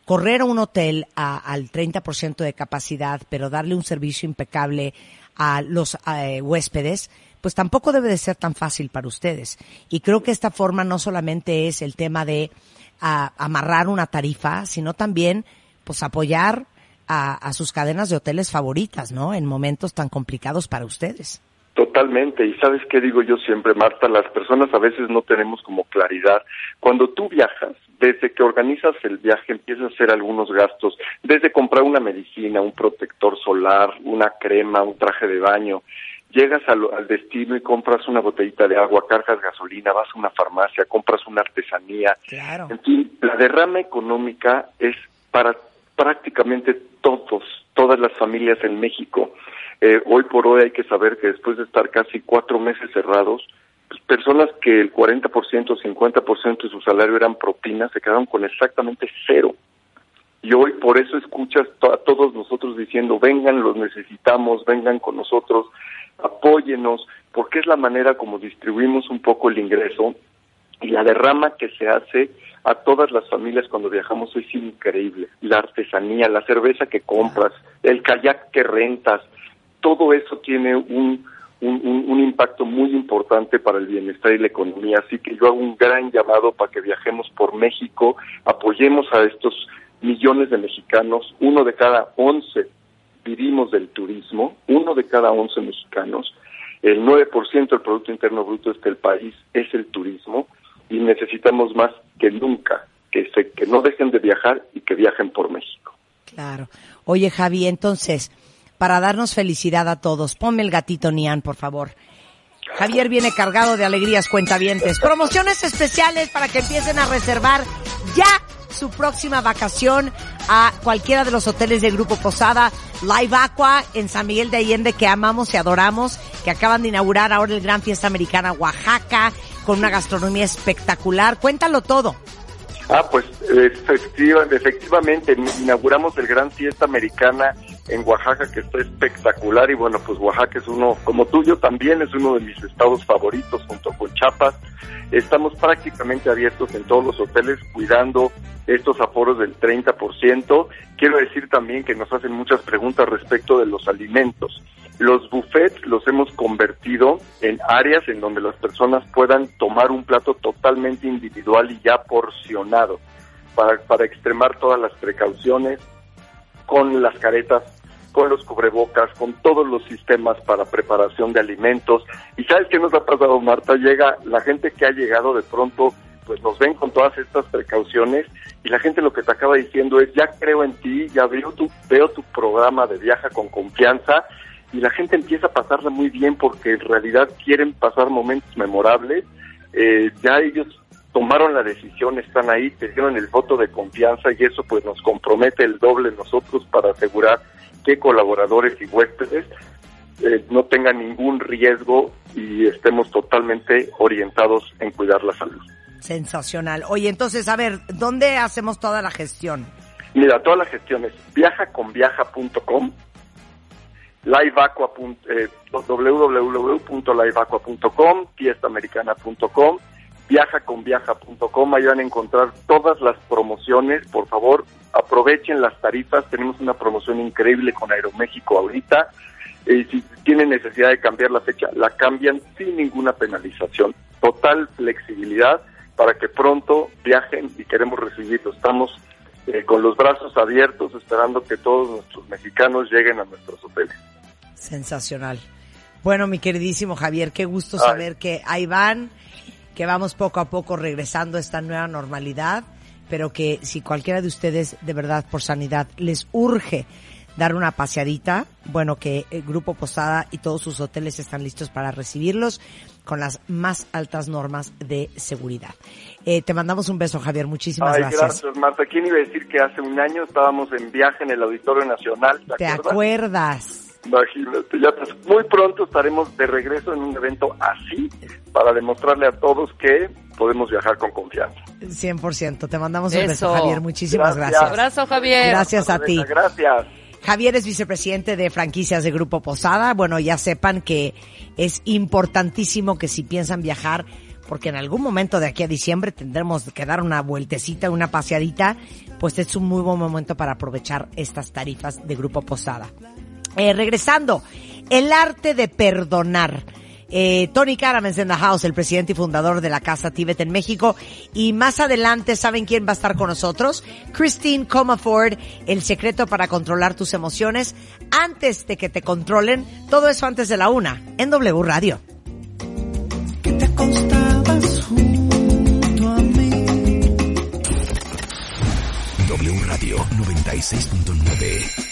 correr a un hotel a- al 30% de capacidad, pero darle un servicio impecable a los eh, huéspedes, pues tampoco debe de ser tan fácil para ustedes. Y creo que esta forma no solamente es el tema de a- amarrar una tarifa, sino también pues apoyar a, a sus cadenas de hoteles favoritas, ¿no? En momentos tan complicados para ustedes. Totalmente, y sabes qué digo yo siempre, Marta, las personas a veces no tenemos como claridad. Cuando tú viajas, desde que organizas el viaje empiezas a hacer algunos gastos, desde comprar una medicina, un protector solar, una crema, un traje de baño, llegas al, al destino y compras una botellita de agua, cargas gasolina, vas a una farmacia, compras una artesanía. Claro. En fin, la derrama económica es para prácticamente todos, todas las familias en México. Eh, hoy por hoy hay que saber que después de estar casi cuatro meses cerrados, pues, personas que el 40%, 50% de su salario eran propinas, se quedaron con exactamente cero. Y hoy por eso escuchas a todos nosotros diciendo, vengan, los necesitamos, vengan con nosotros, apóyenos, porque es la manera como distribuimos un poco el ingreso y la derrama que se hace a todas las familias cuando viajamos es increíble. La artesanía, la cerveza que compras, el kayak que rentas, todo eso tiene un, un- un impacto muy importante para el bienestar y la economía. Así que yo hago un gran llamado para que viajemos por México, apoyemos a estos millones de mexicanos, uno de cada once vivimos del turismo, uno de cada once mexicanos, el 9% del Producto Interno Bruto del país es el turismo y necesitamos más que nunca que, se, que no dejen de viajar y que viajen por México. Claro. Oye, Javi, entonces, para darnos felicidad a todos, ponme el gatito Nian, por favor. Javier viene cargado de alegrías cuentavientes. Promociones especiales para que empiecen a reservar ya su próxima vacación a cualquiera de los hoteles de Grupo Posada, Live Aqua en San Miguel de Allende que amamos y adoramos, que acaban de inaugurar ahora el Gran Fiesta Americana Oaxaca con una gastronomía espectacular. Cuéntalo todo. Ah, pues efectiva- efectivamente, inauguramos el Gran Fiesta Americana en Oaxaca, que está espectacular, y bueno, pues Oaxaca es uno, como tuyo también, es uno de mis estados favoritos, junto con Chiapas. Estamos prácticamente abiertos en todos los hoteles, cuidando estos aforos del 30%. Quiero decir también que nos hacen muchas preguntas respecto de los alimentos. Los buffets los hemos convertido en áreas en donde las personas puedan tomar un plato totalmente individual y ya porcionado para, para extremar todas las precauciones con las caretas, con los cubrebocas, con todos los sistemas para preparación de alimentos. ¿Y sabes qué nos ha pasado, Marta? Llega la gente que ha llegado de pronto, pues nos ven con todas estas precauciones y la gente lo que te acaba diciendo es, ya creo en ti, ya veo tu, veo tu programa de viaja con confianza y la gente empieza a pasarla muy bien porque en realidad quieren pasar momentos memorables. Eh, ya ellos tomaron la decisión, están ahí, te dieron el voto de confianza y eso pues nos compromete el doble nosotros para asegurar que colaboradores y huéspedes eh, no tengan ningún riesgo y estemos totalmente orientados en cuidar la salud. Sensacional. Oye, entonces, a ver, ¿dónde hacemos toda la gestión? Mira, todas las gestiones, viajaconviaja.com, liveaqua. Eh, www.liveaqua.com, fiestamericana.com, viajaconviaja.com, ahí van a encontrar todas las promociones, por favor, aprovechen las tarifas, tenemos una promoción increíble con Aeroméxico ahorita, y si tienen necesidad de cambiar la fecha, la cambian sin ninguna penalización, total flexibilidad para que pronto viajen y queremos recibirlos, estamos eh, con los brazos abiertos esperando que todos nuestros mexicanos lleguen a nuestros hoteles. Sensacional. Bueno, mi queridísimo Javier, qué gusto Ay. saber que ahí van, que vamos poco a poco regresando a esta nueva normalidad, pero que si cualquiera de ustedes de verdad por sanidad les urge dar una paseadita, bueno, que el Grupo Posada y todos sus hoteles están listos para recibirlos con las más altas normas de seguridad. Eh, te mandamos un beso, Javier. Muchísimas Ay, gracias. gracias, Marta. ¿Quién iba a decir que hace un año estábamos en viaje en el Auditorio Nacional? ¿Te, ¿Te acuerdas? acuerdas? Imagínate, ya pues, muy pronto estaremos de regreso en un evento así para demostrarle a todos que podemos viajar con confianza. 100%. Te mandamos un beso, Eso. Javier. Muchísimas Gracias. gracias. Abrazo, Javier. Gracias a ti. Gracias. Javier es vicepresidente de franquicias de Grupo Posada. Bueno, ya sepan que es importantísimo que si piensan viajar, porque en algún momento de aquí a diciembre tendremos que dar una vueltecita, una paseadita, pues es un muy buen momento para aprovechar estas tarifas de Grupo Posada. Eh, regresando, el arte de perdonar. Eh, Tony Karam es en the house, el presidente y fundador de la Casa Tibet en México. Y más adelante, ¿saben quién va a estar con nosotros? Christine Comaford, el secreto para controlar tus emociones antes de que te controlen. Todo eso antes de la una, en W Radio. Que te junto a mí. W Radio 96.9.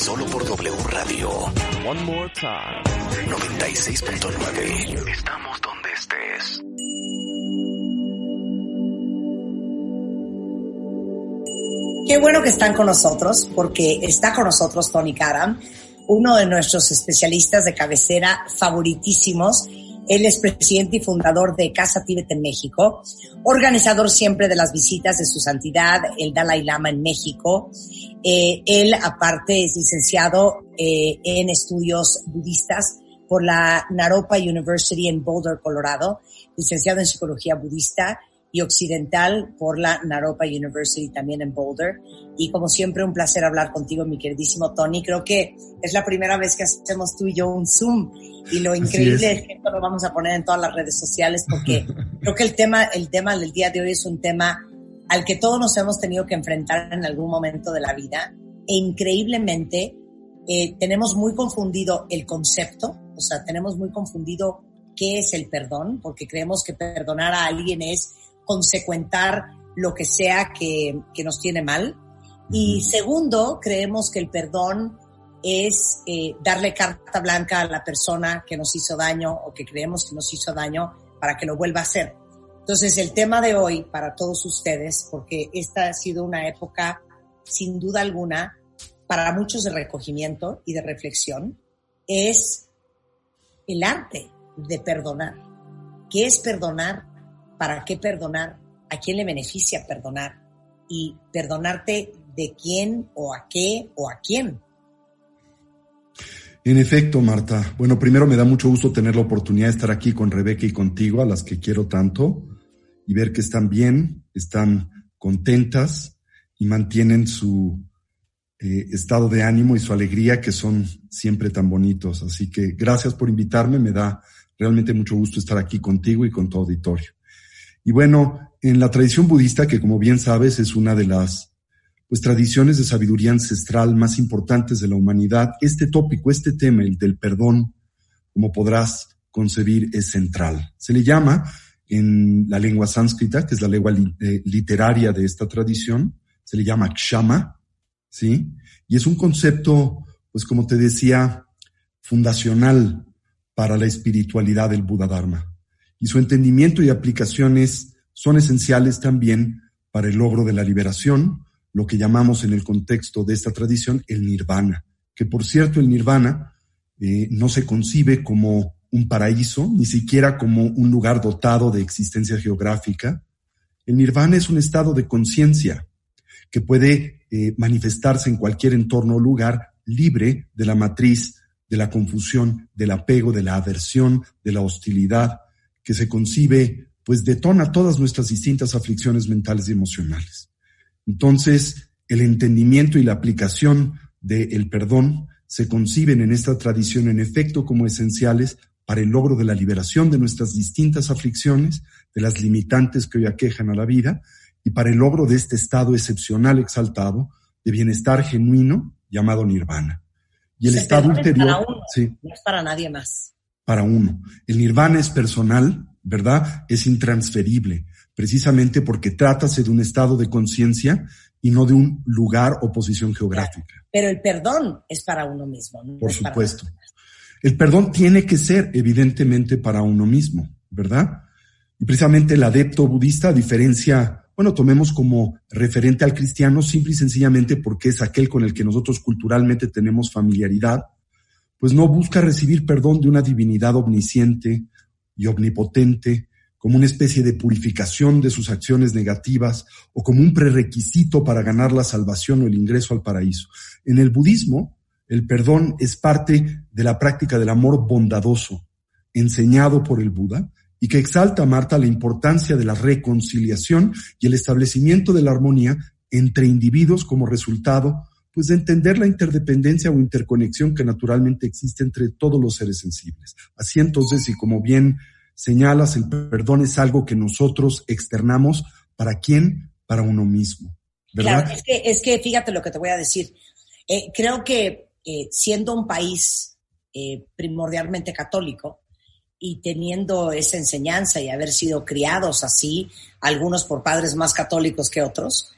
Solo por W Radio. One more time. 96.9. Estamos donde estés. Qué bueno que están con nosotros, porque está con nosotros Tony Karam, uno de nuestros especialistas de cabecera favoritísimos. Él es presidente y fundador de Casa Tíbet en México, organizador siempre de las visitas de su santidad, el Dalai Lama en México. Eh, él, aparte, es licenciado eh, en estudios budistas por la Naropa University en Boulder, Colorado, licenciado en psicología budista y occidental por la Naropa University también en Boulder. Y como siempre, un placer hablar contigo, mi queridísimo Tony. Creo que es la primera vez que hacemos tú y yo un Zoom. Y lo increíble es. que esto lo vamos a poner en todas las redes sociales porque creo que el tema, el tema del día de hoy es un tema al que todos nos hemos tenido que enfrentar en algún momento de la vida. E increíblemente eh, tenemos muy confundido el concepto, o sea, tenemos muy confundido qué es el perdón, porque creemos que perdonar a alguien es consecuentar lo que sea que, que nos tiene mal. Y segundo, creemos que el perdón es eh, darle carta blanca a la persona que nos hizo daño o que creemos que nos hizo daño para que lo vuelva a hacer. Entonces, el tema de hoy para todos ustedes, porque esta ha sido una época, sin duda alguna, para muchos de recogimiento y de reflexión, es el arte de perdonar. ¿Qué es perdonar? ¿Para qué perdonar? ¿A quién le beneficia perdonar? Y perdonarte de quién o a qué o a quién. En efecto, Marta. Bueno, primero me da mucho gusto tener la oportunidad de estar aquí con Rebeca y contigo, a las que quiero tanto, y ver que están bien, están contentas y mantienen su eh, estado de ánimo y su alegría, que son siempre tan bonitos. Así que gracias por invitarme, me da realmente mucho gusto estar aquí contigo y con tu auditorio. Y bueno, en la tradición budista, que como bien sabes es una de las pues tradiciones de sabiduría ancestral más importantes de la humanidad, este tópico, este tema, el del perdón, como podrás concebir, es central. Se le llama en la lengua sánscrita, que es la lengua eh, literaria de esta tradición, se le llama kshama, ¿sí? Y es un concepto, pues como te decía, fundacional para la espiritualidad del Buda Dharma. Y su entendimiento y aplicaciones son esenciales también para el logro de la liberación, lo que llamamos en el contexto de esta tradición el nirvana, que por cierto el nirvana eh, no se concibe como un paraíso, ni siquiera como un lugar dotado de existencia geográfica. El nirvana es un estado de conciencia que puede eh, manifestarse en cualquier entorno o lugar libre de la matriz de la confusión, del apego, de la aversión, de la hostilidad, que se concibe, pues detona todas nuestras distintas aflicciones mentales y emocionales. Entonces, el entendimiento y la aplicación del perdón se conciben en esta tradición en efecto como esenciales para el logro de la liberación de nuestras distintas aflicciones, de las limitantes que hoy aquejan a la vida, y para el logro de este estado excepcional exaltado de bienestar genuino llamado nirvana. Y el Se estado ulterior, uno, sí, no es para nadie más. Para uno. El nirvana es personal, ¿verdad? Es intransferible, precisamente porque trátase de un estado de conciencia y no de un lugar o posición geográfica, Pero el perdón es para uno mismo. no por supuesto. El perdón tiene que ser evidentemente para uno mismo, ¿verdad? Y precisamente el adepto budista, diferencia, bueno, tomemos como referente al cristiano simple y sencillamente porque es aquel con el que nosotros culturalmente tenemos familiaridad, pues no busca recibir perdón de una divinidad omnisciente y omnipotente como una especie de purificación de sus acciones negativas o como un prerequisito para ganar la salvación o el ingreso al paraíso. En el budismo, el perdón es parte de la práctica del amor bondadoso, enseñado por el Buda, y que exalta a Marta la importancia de la reconciliación y el establecimiento de la armonía entre individuos como resultado pues de entender la interdependencia o interconexión que naturalmente existe entre todos los seres sensibles. Así entonces, y como bien señalas, el perdón es algo que nosotros externamos para quién, para uno mismo. Claro, es que, es que fíjate lo que te voy a decir. Eh, creo que eh, siendo un país eh, primordialmente católico y teniendo esa enseñanza y haber sido criados así, algunos por padres más católicos que otros,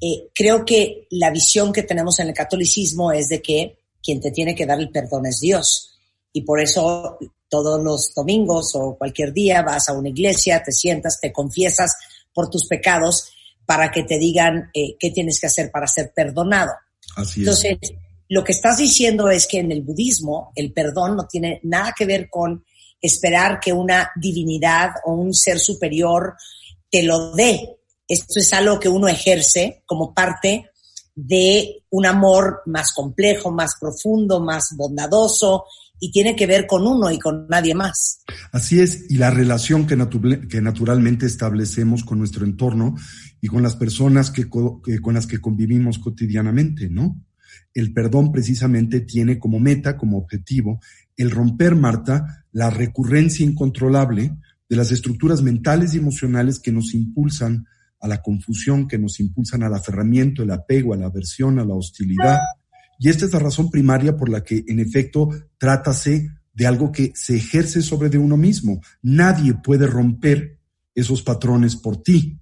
eh, creo que la visión que tenemos en el catolicismo es de que quien te tiene que dar el perdón es Dios. Y por eso todos los domingos o cualquier día vas a una iglesia, te sientas, te confiesas por tus pecados para que te digan eh, qué tienes que hacer para ser perdonado. Así es. Entonces, lo que estás diciendo es que en el budismo el perdón no tiene nada que ver con esperar que una divinidad o un ser superior te lo dé. Esto es algo que uno ejerce como parte de un amor más complejo, más profundo, más bondadoso y tiene que ver con uno y con nadie más. Así es, y la relación que, natu- que naturalmente establecemos con nuestro entorno y con las personas que, co- que- con las que convivimos cotidianamente, ¿no? El perdón precisamente tiene como meta, como objetivo, el romper, Marta, la recurrencia incontrolable de las estructuras mentales y emocionales que nos impulsan a la confusión, que nos impulsan al aferramiento, el apego, a la aversión, a la hostilidad. Y esta es la razón primaria por la que, en efecto, trátase de algo que se ejerce sobre de uno mismo. Nadie puede romper esos patrones por ti.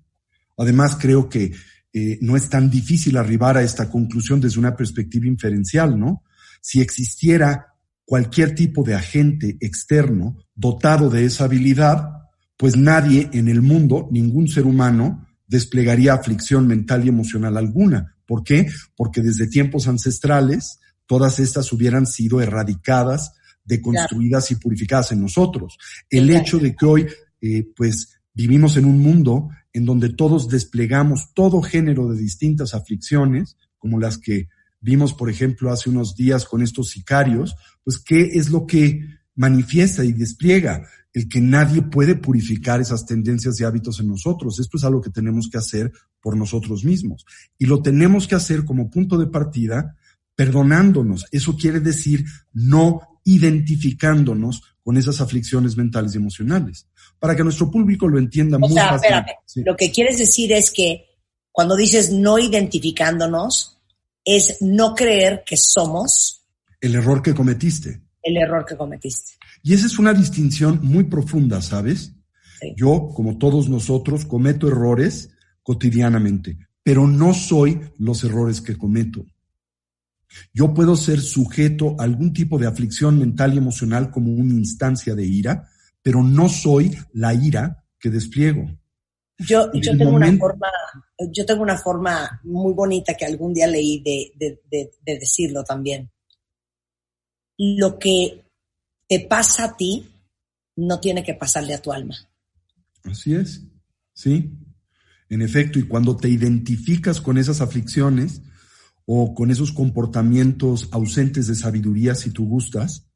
Además, creo que eh, no es tan difícil arribar a esta conclusión desde una perspectiva inferencial, ¿no? Si existiera cualquier tipo de agente externo dotado de esa habilidad, pues nadie en el mundo, ningún ser humano, desplegaría aflicción mental y emocional alguna. ¿Por qué? Porque desde tiempos ancestrales todas estas hubieran sido erradicadas, deconstruidas y purificadas en nosotros. El Claro. hecho de que hoy, eh, pues, vivimos en un mundo en donde todos desplegamos todo género de distintas aflicciones, como las que vimos, por ejemplo, hace unos días con estos sicarios, pues, ¿qué es lo que manifiesta y despliega? El que nadie puede purificar esas tendencias y hábitos en nosotros. Esto es algo que tenemos que hacer por nosotros mismos. Y lo tenemos que hacer como punto de partida perdonándonos. Eso quiere decir no identificándonos con esas aflicciones mentales y emocionales. Para que nuestro público lo entienda O muy sea, fácilmente. espérame, Sí. lo que quieres decir es que cuando dices no identificándonos, es no creer que somos El error que cometiste. El error que cometiste. Y esa es una distinción muy profunda, ¿sabes? Sí. Yo, como todos nosotros, cometo errores cotidianamente, pero no soy los errores que cometo. Yo puedo ser sujeto a algún tipo de aflicción mental y emocional como una instancia de ira, pero no soy la ira que despliego. Yo, tengo una forma, yo tengo una forma muy bonita que algún día leí de, de, de, de decirlo también. Lo que te pasa a ti no tiene que pasarle a tu alma. Así es, ¿sí? En efecto, y cuando te identificas con esas aflicciones o con esos comportamientos ausentes de sabiduría, si tú gustas,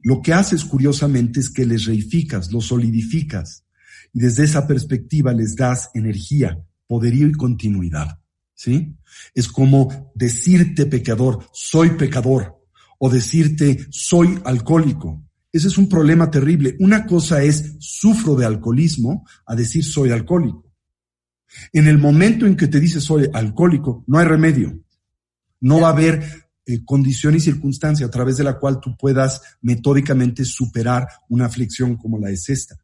lo que haces curiosamente es que les reificas, los solidificas, y desde esa perspectiva les das energía, poderío y continuidad, ¿sí? Es como decirte pecador, soy pecador, o decirte soy alcohólico. Ese es un problema terrible. Una cosa es sufro de alcoholismo a decir soy alcohólico. En el momento en que te dices soy alcohólico, no hay remedio. No va a haber eh, condición y circunstancia a través de la cual tú puedas metódicamente superar una aflicción como la es esta.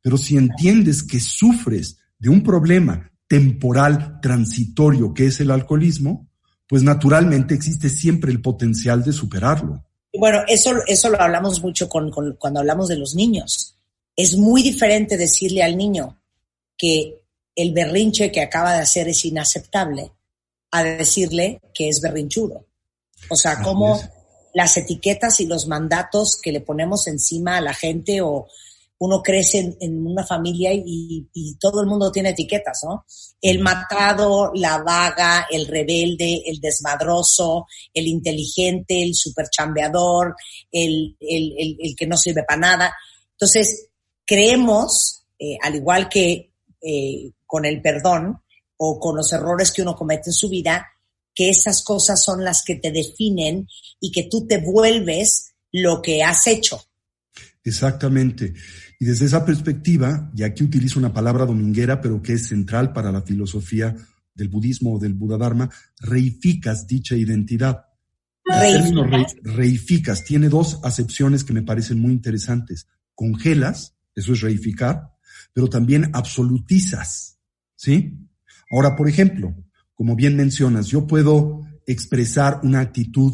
Pero si entiendes que sufres de un problema temporal transitorio que es el alcoholismo, pues naturalmente existe siempre el potencial de superarlo. Bueno, eso, eso lo hablamos mucho con, con- cuando hablamos de los niños. Es muy diferente decirle al niño que el berrinche que acaba de hacer es inaceptable a decirle que es berrinchudo. O sea, es. las etiquetas y los mandatos que le ponemos encima a la gente o uno crece en, una familia y, todo el mundo tiene etiquetas, ¿no? El matado, la vaga, el rebelde, el desmadroso, el inteligente, el superchambeador, el, el, el, el que no sirve para nada. Entonces, creemos, eh, al igual que eh, con el perdón o con los errores que uno comete en su vida, que esas cosas son las que te definen y que tú te vuelves lo que has hecho. Exactamente. Y desde esa perspectiva, y aquí utilizo una palabra dominguera, pero que es central para la filosofía del budismo o del Buda Dharma, reificas dicha identidad. El término re- reificas tiene dos acepciones que me parecen muy interesantes. Congelas, eso es reificar, pero también absolutizas, ¿sí? Ahora, por ejemplo, como bien mencionas, yo puedo expresar una actitud,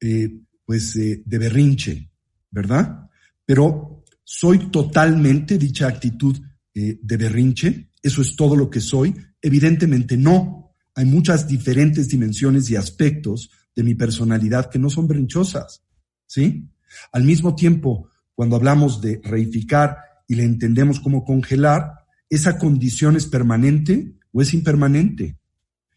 eh, pues, eh, de berrinche, ¿verdad? Pero soy totalmente dicha actitud eh, de berrinche, eso es todo lo que soy. Evidentemente no. Hay muchas diferentes dimensiones y aspectos de mi personalidad que no son berrinchosas, ¿sí? Al mismo tiempo, cuando hablamos de reificar y le entendemos como congelar, esa condición es permanente o es impermanente.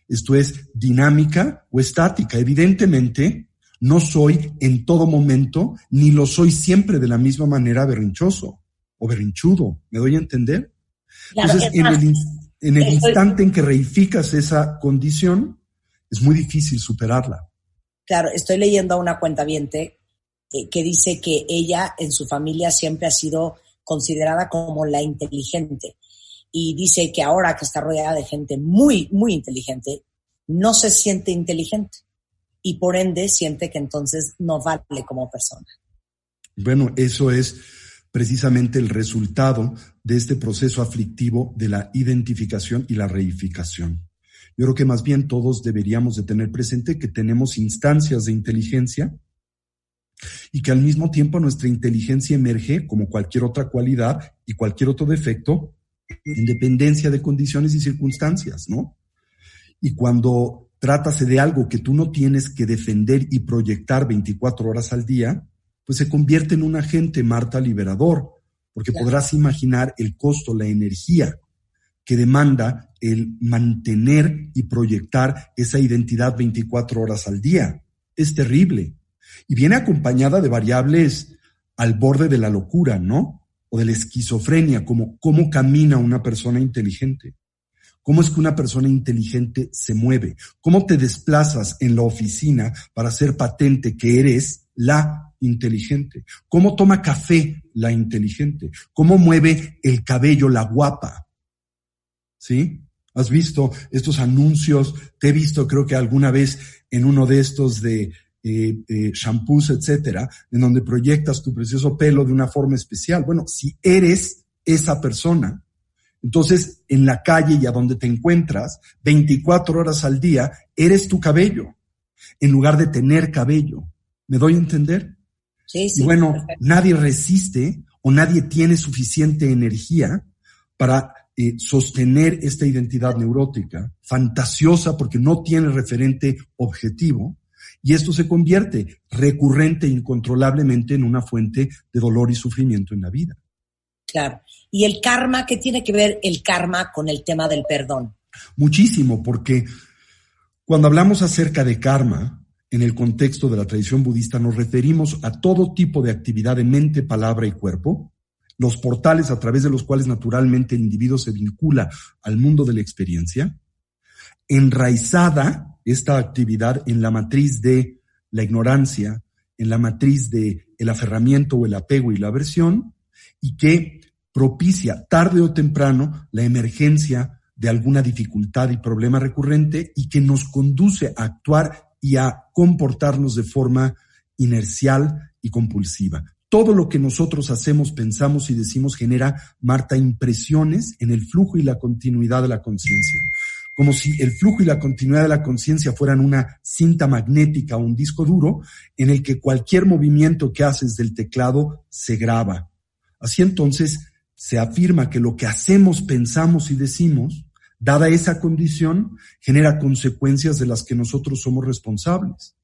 Esto es dinámica o estática. Evidentemente, no soy en todo momento, ni lo soy siempre de la misma manera berrinchoso o berrinchudo. ¿Me doy a entender? Claro, Entonces, es en más, el, en instante en que reificas esa condición, es muy difícil superarla. Claro, estoy leyendo a una cuentaviente eh, que dice que ella en su familia siempre ha sido considerada como la inteligente. Y dice que ahora que está rodeada de gente muy, muy inteligente, no se siente inteligente. Y por ende siente que entonces no vale como persona. Bueno, eso es precisamente el resultado de este proceso aflictivo de la identificación y la reificación. Yo creo que más bien todos deberíamos de tener presente que tenemos instancias de inteligencia y que al mismo tiempo nuestra inteligencia emerge como cualquier otra cualidad y cualquier otro defecto en dependencia de condiciones y circunstancias, ¿no? Y cuando trátase de algo que tú no tienes que defender y proyectar 24 horas al día, pues se convierte en un agente, Marta, liberador, porque podrás imaginar el costo, la energía que demanda el mantener y proyectar esa identidad 24 horas al día. Es terrible. Y viene acompañada de variables al borde de la locura, ¿no? O de la esquizofrenia, como cómo camina una persona inteligente. ¿Cómo es que una persona inteligente se mueve? ¿Cómo te desplazas en la oficina para hacer patente que eres la inteligente? ¿Cómo toma café la inteligente? ¿Cómo mueve el cabello la guapa? ¿Sí? ¿Has visto estos anuncios? Te he visto creo que alguna vez en uno de estos de eh, eh, shampoos, etcétera, en donde proyectas tu precioso pelo de una forma especial. Bueno, si eres esa persona, entonces en la calle y a donde te encuentras, 24 horas al día, eres tu cabello, en lugar de tener cabello. ¿Me doy a entender? Sí, sí. y bueno, perfecto. nadie resiste o nadie tiene suficiente energía para eh, sostener esta identidad neurótica, fantasiosa porque no tiene referente objetivo, y esto se convierte recurrente e incontrolablemente en una fuente de dolor y sufrimiento en la vida. Claro. Y el karma, ¿qué tiene que ver el karma con el tema del perdón? Muchísimo, porque cuando hablamos acerca de karma, en el contexto de la tradición budista, nos referimos a todo tipo de actividad de mente, palabra y cuerpo, los portales a través de los cuales naturalmente el individuo se vincula al mundo de la experiencia, enraizada esta actividad en la matriz de la ignorancia, en la matriz de el aferramiento o el apego y la aversión, y que propicia tarde o temprano la emergencia de alguna dificultad y problema recurrente y que nos conduce a actuar y a comportarnos de forma inercial y compulsiva. Todo lo que nosotros hacemos, pensamos y decimos genera, Marta, impresiones en el flujo y la continuidad de la conciencia. Como si el flujo y la continuidad de la conciencia fueran una cinta magnética o un disco duro en el que cualquier movimiento que haces del teclado se graba. Así entonces se afirma que lo que hacemos, pensamos y decimos, dada esa condición, genera consecuencias de las que nosotros somos responsables.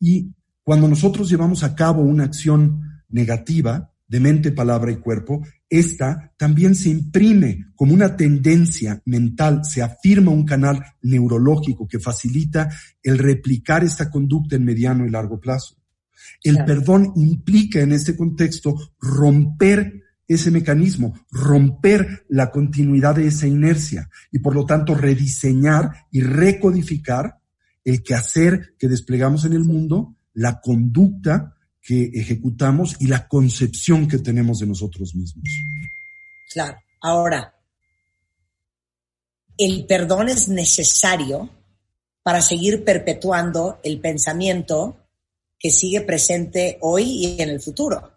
Y Cuando nosotros llevamos a cabo una acción negativa de mente, palabra y cuerpo, esta también se imprime como una tendencia mental, se afirma un canal neurológico que facilita el replicar esta conducta en mediano y largo plazo. El Claro. perdón implica en este contexto romper ese mecanismo, romper la continuidad de esa inercia y por lo tanto rediseñar y recodificar el quehacer que desplegamos en el mundo, la conducta que ejecutamos y la concepción que tenemos de nosotros mismos. Claro. Ahora, el perdón es necesario para seguir perpetuando el pensamiento que sigue presente hoy y en el futuro.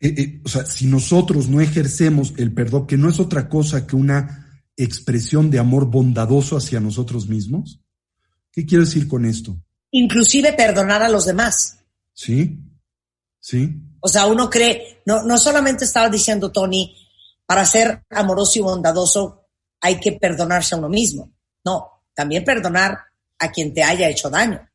Eh, eh, o sea, si nosotros no ejercemos el perdón, que no es otra cosa que una expresión de amor bondadoso hacia nosotros mismos, ¿qué quiero decir con esto? Inclusive perdonar a los demás. ¿Sí? ¿Sí? O sea, uno cree, no, no solamente estaba diciendo Tony, para ser amoroso y bondadoso hay que perdonarse a uno mismo. No, también perdonar a quien te haya hecho daño.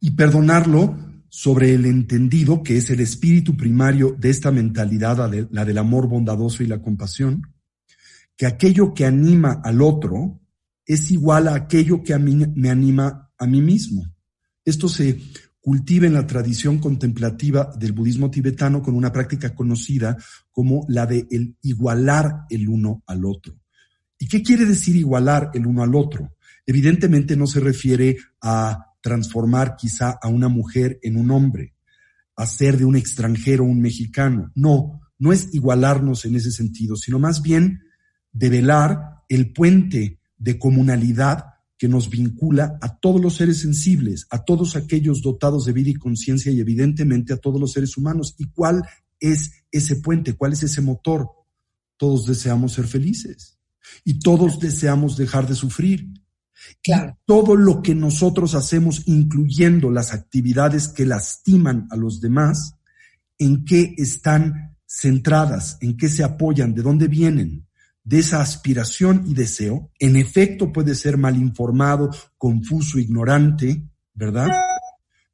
Y perdonarlo sobre el entendido que es el espíritu primario de esta mentalidad, la, de- la del amor bondadoso y la compasión, que aquello que anima al otro es igual a aquello que a mí me anima a mí mismo. Esto se cultiva en la tradición contemplativa del budismo tibetano con una práctica conocida como la de igualar el uno al otro. ¿Y qué quiere decir igualar el uno al otro? Evidentemente no se refiere a transformar quizá a una mujer en un hombre, hacer de un extranjero un mexicano. No, no es igualarnos en ese sentido, sino más bien develar el puente de comunalidad que nos vincula a todos los seres sensibles, a todos aquellos dotados de vida y conciencia y evidentemente a todos los seres humanos. ¿Y cuál es ese puente? ¿Cuál es ese motor? Todos deseamos ser felices y todos deseamos dejar de sufrir. Claro. Todo lo que nosotros hacemos, incluyendo las actividades que lastiman a los demás, en qué están centradas, en qué se apoyan, de dónde vienen, de esa aspiración y deseo, en efecto puede ser mal informado, confuso, ignorante, ¿verdad?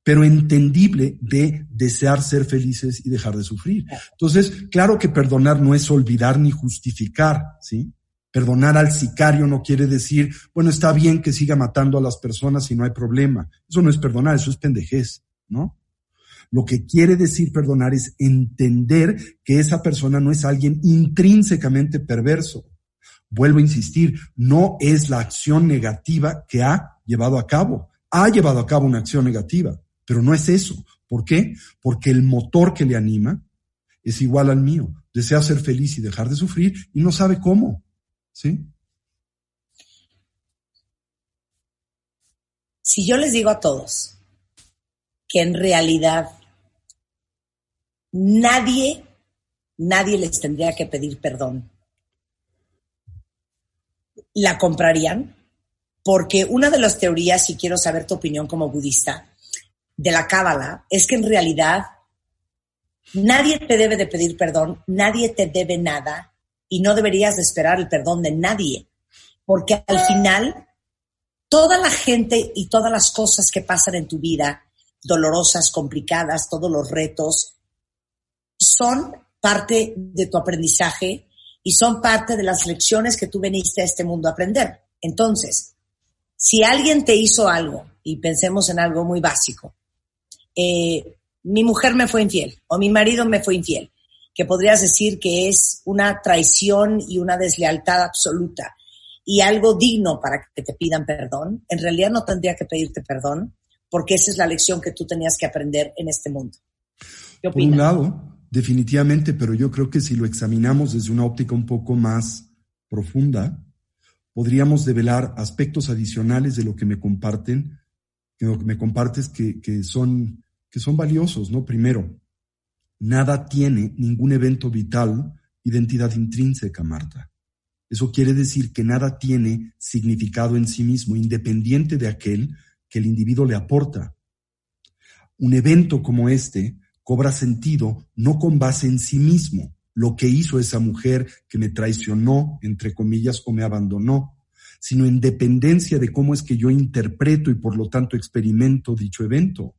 Pero entendible de desear ser felices y dejar de sufrir. Entonces, claro que perdonar no es olvidar ni justificar, ¿sí? Perdonar al sicario no quiere decir, bueno, está bien que siga matando a las personas y no hay problema. Eso no es perdonar, eso es pendejez, ¿no? Lo que quiere decir perdonar es entender que esa persona no es alguien intrínsecamente perverso. Vuelvo a insistir, no es la acción negativa que ha llevado a cabo. Ha llevado a cabo una acción negativa, pero no es eso. ¿Por qué? Porque el motor que le anima es igual al mío. Desea ser feliz y dejar de sufrir y no sabe cómo. ¿Sí? Si yo les digo a todos que en realidad nadie, nadie les tendría que pedir perdón, ¿la comprarían? Porque una de las teorías, y quiero saber tu opinión como budista, de la cábala, es que en realidad nadie te debe de pedir perdón, nadie te debe nada y no deberías de esperar el perdón de nadie, porque al final toda la gente y todas las cosas que pasan en tu vida, dolorosas, complicadas, todos los retos, son parte de tu aprendizaje y son parte de las lecciones que tú veniste a este mundo a aprender. Entonces, si alguien te hizo algo, y pensemos en algo muy básico, eh, mi mujer me fue infiel o mi marido me fue infiel, que podrías decir que es una traición y una deslealtad absoluta y algo digno para que te pidan perdón, en realidad no tendría que pedirte perdón porque esa es la lección que tú tenías que aprender en este mundo. ¿Qué Por un lado, definitivamente, pero yo creo que si lo examinamos desde una óptica un poco más profunda, podríamos develar aspectos adicionales de lo que me comparten, de lo que me compartes que, que son, que son valiosos, ¿no? Primero, nada tiene ningún evento vital identidad intrínseca, Marta. Eso quiere decir que nada tiene significado en sí mismo, independiente de aquel que el individuo le aporta. Un evento como este cobra sentido no con base en sí mismo, lo que hizo esa mujer que me traicionó, entre comillas, o me abandonó, sino en dependencia de cómo es que yo interpreto y por lo tanto experimento dicho evento.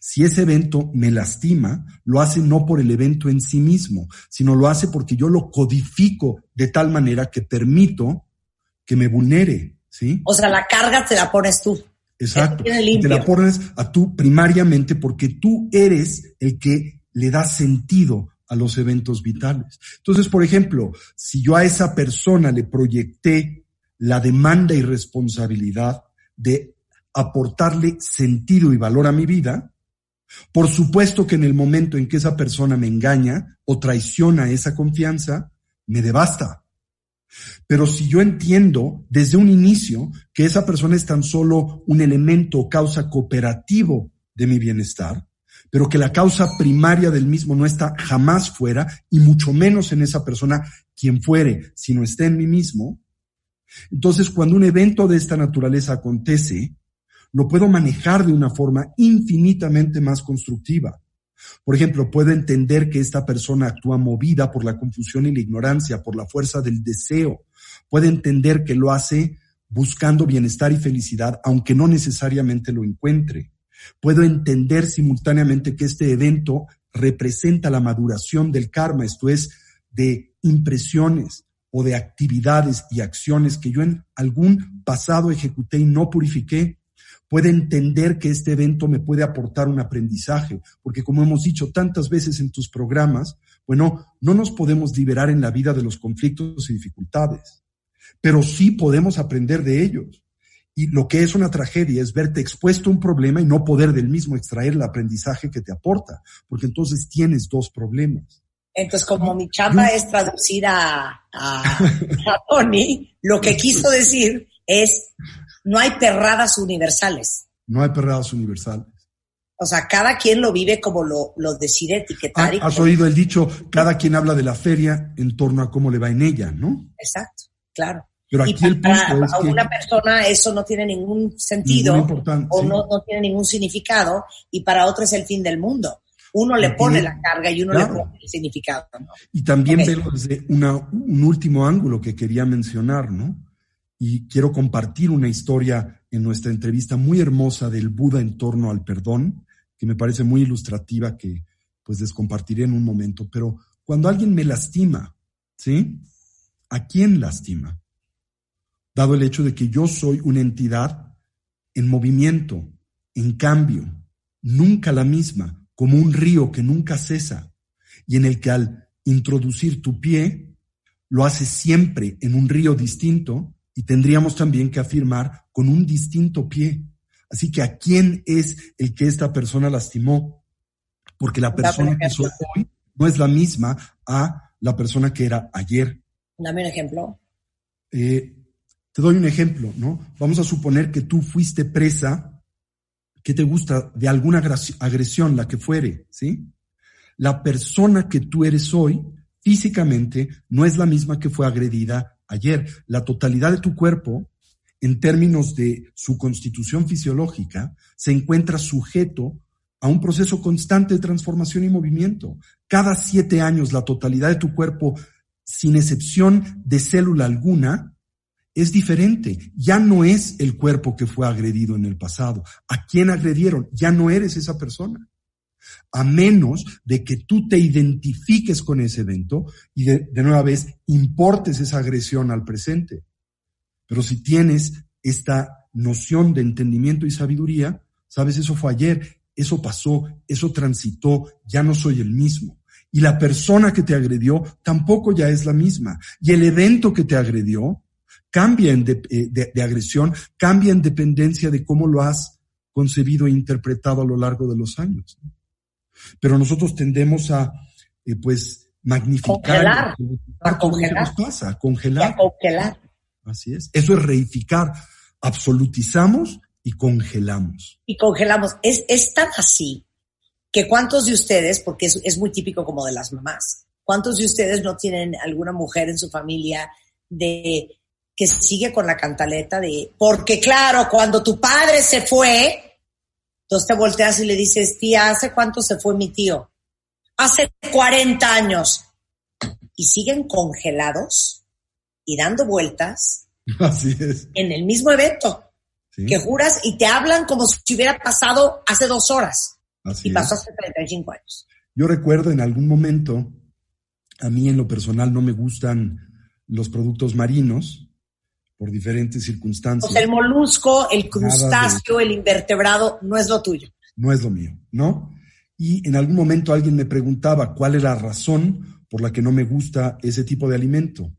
Si ese evento me lastima, lo hace no por el evento en sí mismo, sino lo hace porque yo lo codifico de tal manera que permito que me vulnere, ¿sí? O sea, la carga te la pones tú. Exacto. Y te la pones a tú primariamente porque tú eres el que le da sentido a los eventos vitales. Entonces, por ejemplo, si yo a esa persona le proyecté la demanda y responsabilidad de aportarle sentido y valor a mi vida, por supuesto que en el momento en que esa persona me engaña o traiciona esa confianza, me devasta. Pero si yo entiendo desde un inicio que esa persona es tan solo un elemento o causa cooperativo de mi bienestar, pero que la causa primaria del mismo no está jamás fuera y mucho menos en esa persona quien fuere, sino está en mí mismo, entonces cuando un evento de esta naturaleza acontece, lo puedo manejar de una forma infinitamente más constructiva. Por ejemplo, puedo entender que esta persona actúa movida por la confusión y la ignorancia, por la fuerza del deseo. Puede entender que lo hace buscando bienestar y felicidad, aunque no necesariamente lo encuentre. Puedo entender simultáneamente que este evento representa la maduración del karma, esto es, de impresiones o de actividades y acciones que yo en algún pasado ejecuté y no purifiqué puede entender que este evento me puede aportar un aprendizaje, porque como hemos dicho tantas veces en tus programas, bueno, no nos podemos liberar en la vida de los conflictos y dificultades, pero sí podemos aprender de ellos. Y lo que es una tragedia es verte expuesto a un problema y no poder del mismo extraer el aprendizaje que te aporta, porque entonces tienes dos problemas. Entonces, como mi chamba es traducir a, a, a Tony, lo que quiso decir es, no hay perradas universales. No hay perradas universales. O sea, cada quien lo vive como lo, lo decide etiquetar. y Ah, Has como- oído el dicho, cada quien habla de la feria en torno a cómo le va en ella, ¿no? Exacto, claro. Pero Y aquí el para, punto es que una persona eso no tiene ningún sentido o sí. no, no tiene ningún significado y para otro es el fin del mundo. Uno le Y pone la carga y uno claro. le pone el significado. ¿no? Y también verlo desde una- un último ángulo que quería mencionar, ¿no? Y quiero compartir una historia en nuestra entrevista muy hermosa del Buda en torno al perdón, que me parece muy ilustrativa, que pues les compartiré en un momento. Pero cuando alguien me lastima, ¿sí? ¿A quién lastima? Dado el hecho de que yo soy una entidad en movimiento, en cambio, nunca la misma, como un río que nunca cesa, y en el que al introducir tu pie, lo haces siempre en un río distinto y tendríamos también que afirmar con un distinto pie. Así que a quién es el que esta persona lastimó, porque la Dame persona que soy hoy no es la misma a la persona que era ayer. Dame un ejemplo. Eh, te doy un ejemplo, ¿no? Vamos a suponer que tú fuiste presa, que te gusta de alguna agres- agresión, la que fuere, ¿sí? La persona que tú eres hoy, físicamente, no es la misma que fue agredida ayer. La totalidad de tu cuerpo, en términos de su constitución fisiológica, se encuentra sujeto a un proceso constante de transformación y movimiento. Cada siete años, la totalidad de tu cuerpo, sin excepción de célula alguna, es diferente. Ya no es el cuerpo que fue agredido en el pasado. ¿A quién agredieron? Ya no eres esa persona. A menos de que tú te identifiques con ese evento y de, nueva vez importes esa agresión al presente. Pero si tienes esta noción de entendimiento y sabiduría, sabes, eso fue ayer, eso pasó, eso transitó, ya no soy el mismo. Y la persona que te agredió tampoco ya es la misma. Y el evento que te agredió cambia en de, eh, agresión, cambia en dependencia de cómo lo has concebido e interpretado a lo largo de los años. Pero nosotros tendemos a, eh, pues, magnificar, Congelar. que congelar. nos pasa, a a congelar. Así es. Eso es reificar. Absolutizamos y congelamos. Y congelamos. Es, es tan así que cuántos de ustedes, porque es, es muy típico como de las mamás, cuántos de ustedes no tienen alguna mujer en su familia de que sigue con la cantaleta de, porque claro, cuando tu padre se fue, entonces te volteas y le dices, tía, ¿hace cuánto se fue mi tío? Hace 40 años. Y siguen congelados y dando vueltas Así es. en el mismo evento ¿sí? que juras y te hablan como si hubiera pasado hace dos horas. Así y pasó es. hace 35 años. Yo recuerdo en algún momento, a mí en lo personal no me gustan los productos marinos por diferentes O circunstancias. sea, el molusco, el crustáceo, el invertebrado, no es lo tuyo. no es lo mío, ¿no? Y en algún momento alguien me preguntaba cuál es la razón por la que no me gusta ese tipo de alimento.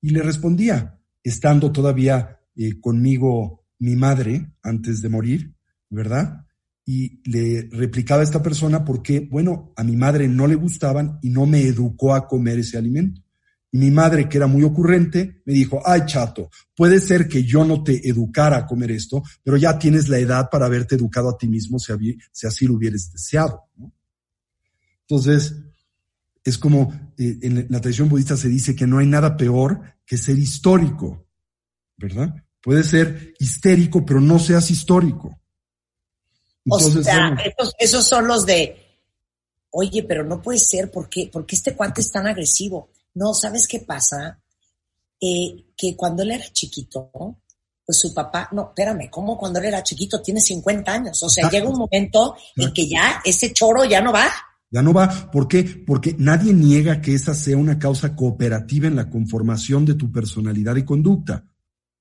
Y le respondía, estando todavía eh, conmigo mi madre antes de morir, ¿verdad? Y le replicaba a esta persona porque, bueno, a mi madre no le gustaban y no me educó a comer ese alimento. Y mi madre, que era muy ocurrente, me dijo, ay chato, puede ser que yo no te educara a comer esto, pero ya tienes la edad para haberte educado a ti mismo si, así lo hubieras deseado. ¿no? Entonces, es como eh, en la tradición budista se dice que no hay nada peor que ser histórico, ¿verdad? Puede ser histérico, pero no seas histórico. O sea, bueno, esos, esos son los de, oye, pero no puede ser, ¿por qué, ¿Por qué este cuate es tan agresivo? No, ¿sabes qué pasa? Eh, que cuando él era chiquito, pues su papá, no, espérame, ¿cómo cuando él era chiquito? Tiene 50 años. O sea, Exacto. llega un momento en que ya ese choro ya no va. Ya no va. ¿Por qué? Porque nadie niega que esa sea una causa cooperativa en la conformación de tu personalidad y conducta.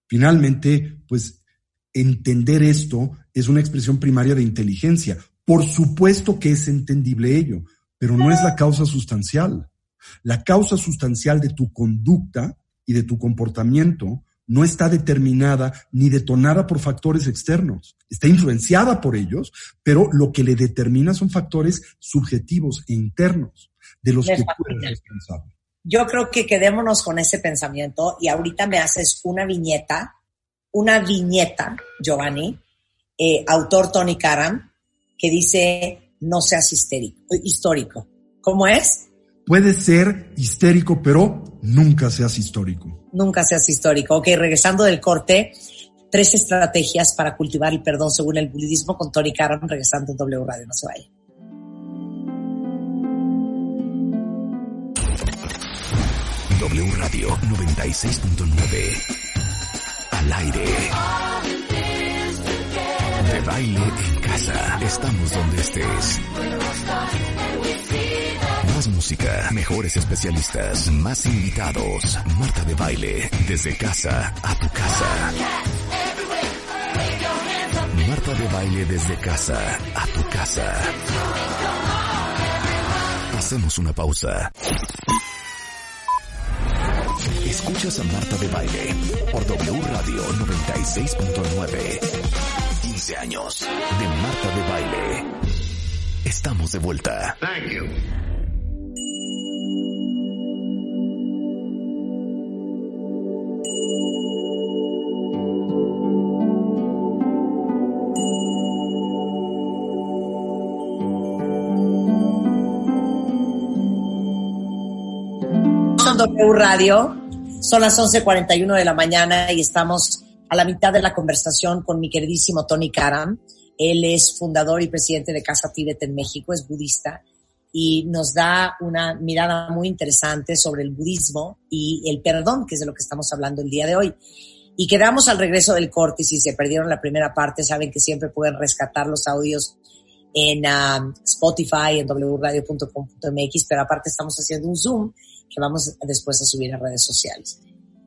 Finalmente, pues entender esto es una expresión primaria de inteligencia. Por supuesto que es entendible ello, pero no es la causa sustancial. La causa sustancial de tu conducta y de tu comportamiento no está determinada ni detonada por factores externos. Está influenciada por ellos, pero lo que le determina son factores subjetivos e internos de los Me que tú eres responsable. Yo creo que quedémonos con ese pensamiento y ahorita me haces una viñeta, una viñeta, Giovanni, eh, autor Tony Karam, que dice, no seas histérico, histórico. ¿Cómo es? Puedes ser histérico, pero nunca seas histórico. Nunca seas histórico. Ok, regresando del corte, tres estrategias para cultivar el perdón según el budismo con Tony Karam, regresando en W Radio, no se vaya. W Radio 96.9. Al aire. De baile en casa. Estamos donde estés. Más música, mejores especialistas, más invitados. Marta de baile, desde casa a tu casa. Marta de baile desde casa a tu casa. Hacemos una pausa. Escuchas a Marta de Baile por W Radio 96.9. 15 años de Marta de Baile. Estamos de vuelta. Thank. W Radio, son las 11.41 de la mañana y estamos a la mitad de la conversación con mi queridísimo Tony Karam. Él es fundador y presidente de Casa Tíbet en México, es budista y nos da una mirada muy interesante sobre el budismo y el perdón, que es de lo que estamos hablando el día de hoy. Y quedamos al regreso del corte si se perdieron la primera parte, saben que siempre pueden rescatar los audios en um, Spotify, en wradio.com.mx, pero aparte estamos haciendo un Zoom que vamos después a subir a redes sociales.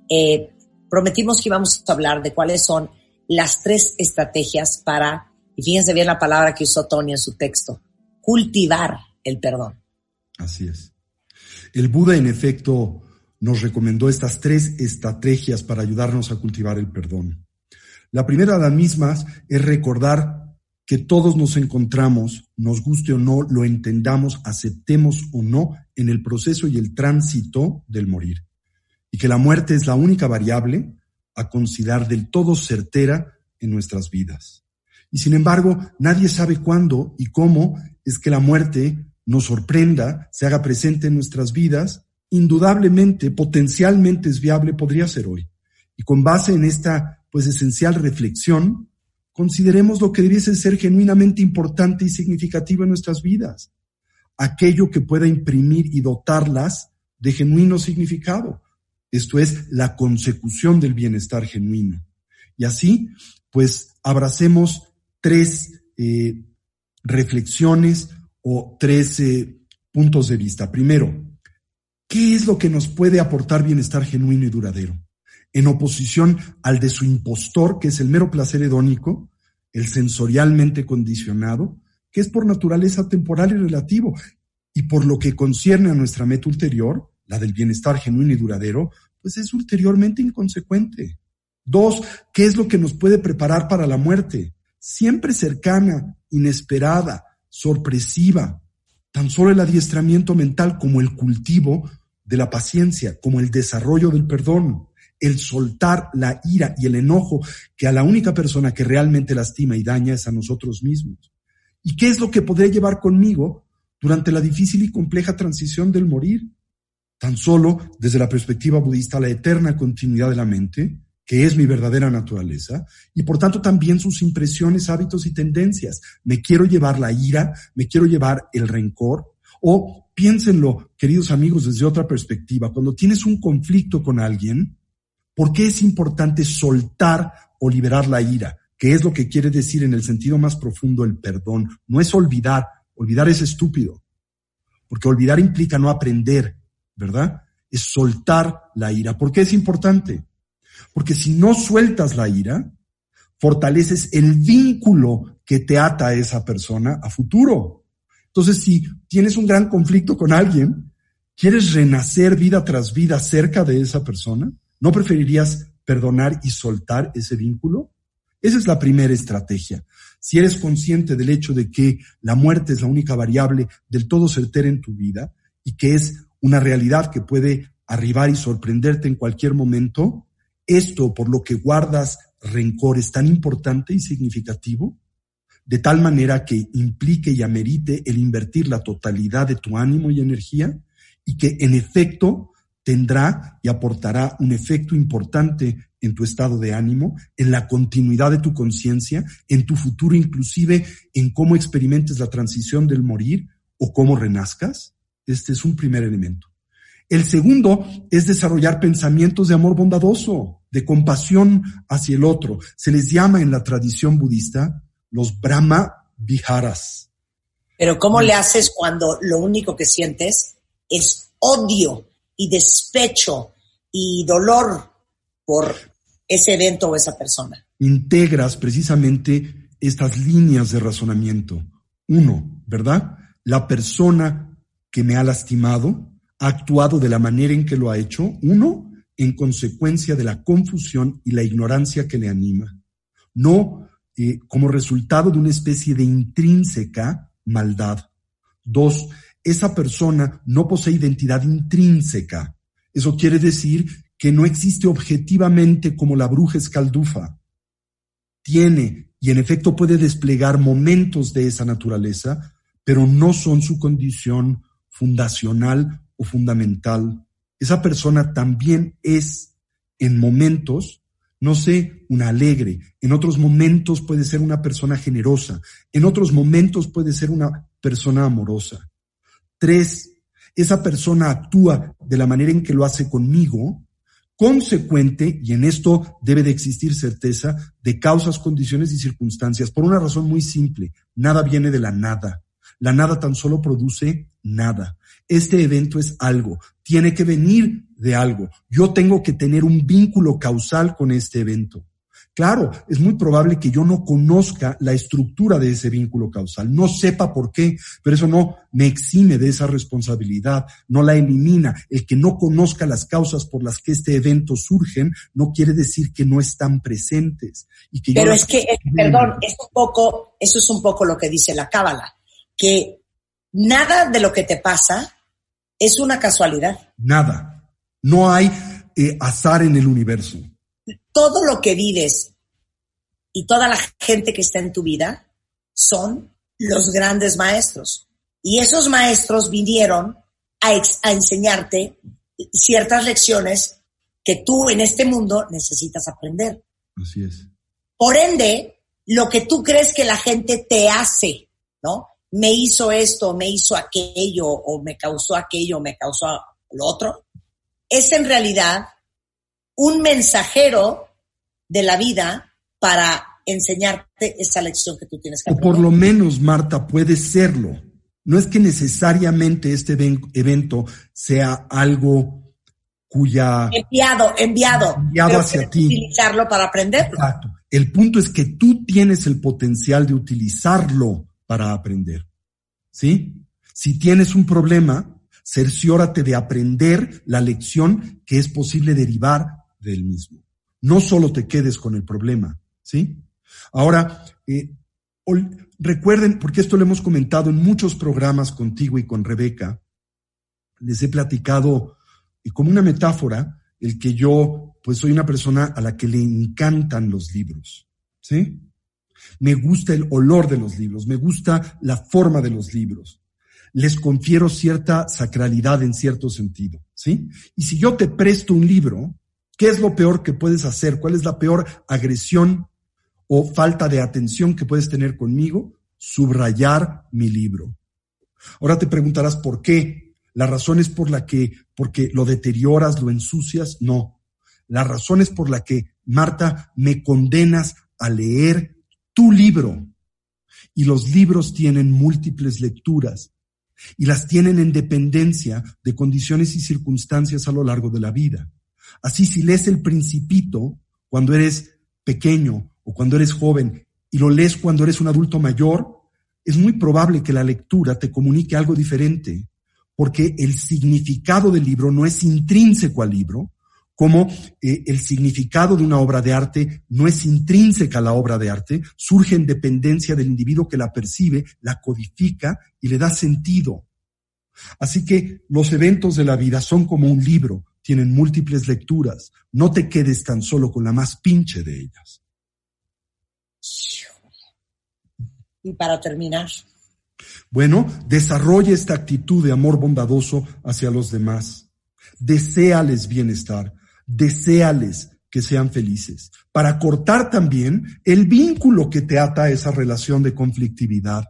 Eh, prometimos que íbamos a hablar de cuáles son las tres estrategias para, y fíjense bien la palabra que usó Tony en su texto, cultivar el perdón. Así es. El Buda, en efecto, nos recomendó estas tres estrategias para ayudarnos a cultivar el perdón. La primera de las mismas es recordar que todos nos encontramos, nos guste o no, lo entendamos, aceptemos o no, en el proceso y el tránsito del morir. Y que la muerte es la única variable a considerar del todo certera en nuestras vidas. Y sin embargo, nadie sabe cuándo y cómo es que la muerte nos sorprenda, se haga presente en nuestras vidas, indudablemente, potencialmente es viable, podría ser hoy. Y con base en esta, pues, esencial reflexión, consideremos lo que debiese ser genuinamente importante y significativo en nuestras vidas. Aquello que pueda imprimir y dotarlas de genuino significado. Esto es la consecución del bienestar genuino. Y así, pues, abracemos tres eh, reflexiones o tres eh, puntos de vista. Primero, ¿qué es lo que nos puede aportar bienestar genuino y duradero? En oposición al de su impostor, que es el mero placer hedónico, el sensorialmente condicionado, que es por naturaleza temporal y relativo, y por lo que concierne a nuestra meta ulterior, la del bienestar genuino y duradero, pues es ulteriormente inconsecuente. Dos, ¿qué es lo que nos puede preparar para la muerte? Siempre cercana, inesperada, sorpresiva. Tan solo el adiestramiento mental como el cultivo de la paciencia, como el desarrollo del perdón, el soltar la ira y el enojo que a la única persona que realmente lastima y daña es a nosotros mismos. ¿Y qué es lo que podré llevar conmigo durante la difícil y compleja transición del morir, tan solo desde la perspectiva budista la eterna continuidad de la mente, que es mi verdadera naturaleza, y por tanto también sus impresiones, hábitos y tendencias. Me quiero llevar la ira, me quiero llevar el rencor, o piénsenlo, queridos amigos, desde otra perspectiva, cuando tienes un conflicto con alguien, ¿por qué es importante soltar o liberar la ira? que es lo que quiere decir en el sentido más profundo el perdón. No es olvidar, Olvidar es estúpido, porque olvidar implica no aprender, ¿verdad? Es soltar la ira. ¿Por qué es importante? Porque si no sueltas la ira, fortaleces el vínculo que te ata a esa persona a futuro. Entonces, si tienes un gran conflicto con alguien, ¿quieres renacer vida tras vida cerca de esa persona? ¿No preferirías perdonar y soltar ese vínculo? Esa es la primera estrategia. Si eres consciente del hecho de que la muerte es la única variable del todo certera en tu vida y que es una realidad que puede arribar y sorprenderte en cualquier momento, esto por lo que guardas rencor es tan importante y significativo, de tal manera que implique y amerite el invertir la totalidad de tu ánimo y energía y que en efecto tendrá y aportará un efecto importante en tu estado de ánimo, en la continuidad de tu conciencia, en tu futuro, inclusive en cómo experimentes la transición del morir o cómo renazcas. Este es un primer elemento. El segundo es desarrollar pensamientos de amor bondadoso, de compasión hacia el otro. Se les llama en la tradición budista los Brahma Viharas. Pero ¿cómo le haces cuando lo único que sientes es odio y despecho y dolor por ese evento o esa persona. Integras precisamente estas líneas de razonamiento. Uno, ¿verdad? La persona que me ha lastimado ha actuado de la manera en que lo ha hecho. Uno, en consecuencia de la confusión y la ignorancia que le anima. No eh, como resultado de una especie de intrínseca maldad. Dos, esa persona no posee identidad intrínseca. Eso quiere decir que no existe objetivamente como la bruja escaldufa. Tiene y en efecto puede desplegar momentos de esa naturaleza, pero no son su condición fundacional o fundamental. Esa persona también es en momentos, no sé, una alegre, en otros momentos puede ser una persona generosa, en otros momentos puede ser una persona amorosa. Tres, esa persona actúa de la manera en que lo hace conmigo, consecuente, y en esto debe de existir certeza, de causas, condiciones y circunstancias, por una razón muy simple, nada viene de la nada. La nada tan solo produce nada. Este evento es algo, tiene que venir de algo. Yo tengo que tener un vínculo causal con este evento. Claro, es muy probable que yo no conozca la estructura de ese vínculo causal, no sepa por qué, pero eso no me exime de esa responsabilidad, no la elimina. El que no conozca las causas por las que este evento surgen no quiere decir que no están presentes. Y que pero es que, eh, perdón, es un poco, eso es un poco lo que dice la Cábala, que nada de lo que te pasa es una casualidad. Nada. No hay eh, azar en el universo todo lo que vives y toda la gente que está en tu vida son los grandes maestros. Y esos maestros vinieron a, enseñarte ciertas lecciones que tú en este mundo necesitas aprender. Así es. Por ende, lo que tú crees que la gente te hace, ¿no? Me hizo esto, me hizo aquello, o me causó aquello, me causó lo otro, es en realidad un mensajero de la vida para enseñarte esa lección que tú tienes que O aprender. por lo menos, Marta, puede serlo. No es que necesariamente este ven- evento sea algo cuya... Enviado, enviado. Enviado Pero hacia ti. utilizarlo para aprenderlo. Exacto. El punto es que tú tienes el potencial de utilizarlo para aprender. ¿Sí? Si tienes un problema, cerciórate de aprender la lección que es posible derivar del mismo. No solo te quedes con el problema. ¿Sí? Ahora, eh, recuerden, porque esto lo hemos comentado en muchos programas contigo y con Rebeca, les he platicado y como una metáfora el que yo pues soy una persona a la que le encantan los libros, ¿sí? Me gusta el olor de los libros, me gusta la forma de los libros. Les confiero cierta sacralidad en cierto sentido, ¿sí? Y si yo te presto un libro, ¿qué es lo peor que puedes hacer? ¿Cuál es la peor agresión o falta de atención que puedes tener conmigo? Subrayar mi libro. Ahora te preguntarás por qué. La razón es por la que, porque lo deterioras, lo ensucias. No. La razón es por la que, Marta, me condenas a leer tu libro. Y los libros tienen múltiples lecturas y las tienen en dependencia de condiciones y circunstancias a lo largo de la vida. Así, si lees el principito cuando eres pequeño o cuando eres joven y lo lees cuando eres un adulto mayor, es muy probable que la lectura te comunique algo diferente, porque el significado del libro no es intrínseco al libro, como eh, el significado de una obra de arte no es intrínseca a la obra de arte, surge en dependencia del individuo que la percibe, la codifica y le da sentido. Así que los eventos de la vida son como un libro, tienen múltiples lecturas. No te quedes tan solo con la más pinche de ellas. Y para terminar, Bueno, desarrolla esta actitud de amor bondadoso hacia los demás. Deséales bienestar, deséales que sean felices, para cortar también el vínculo que te ata a esa relación de conflictividad.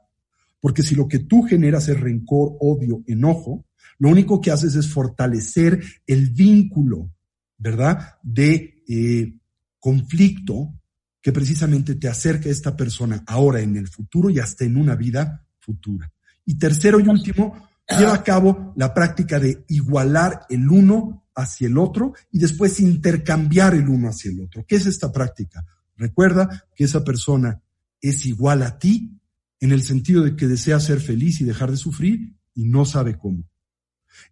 Porque si lo que tú generas es rencor, odio, enojo, lo único que haces es fortalecer el vínculo, ¿verdad? De eh, conflicto que precisamente te acerca a esta persona ahora en el futuro y hasta en una vida futura. Y tercero y último, lleva a cabo la práctica de igualar el uno hacia el otro y después intercambiar el uno hacia el otro. ¿Qué es esta práctica? Recuerda que esa persona es igual a ti en el sentido de que desea ser feliz y dejar de sufrir y no sabe cómo.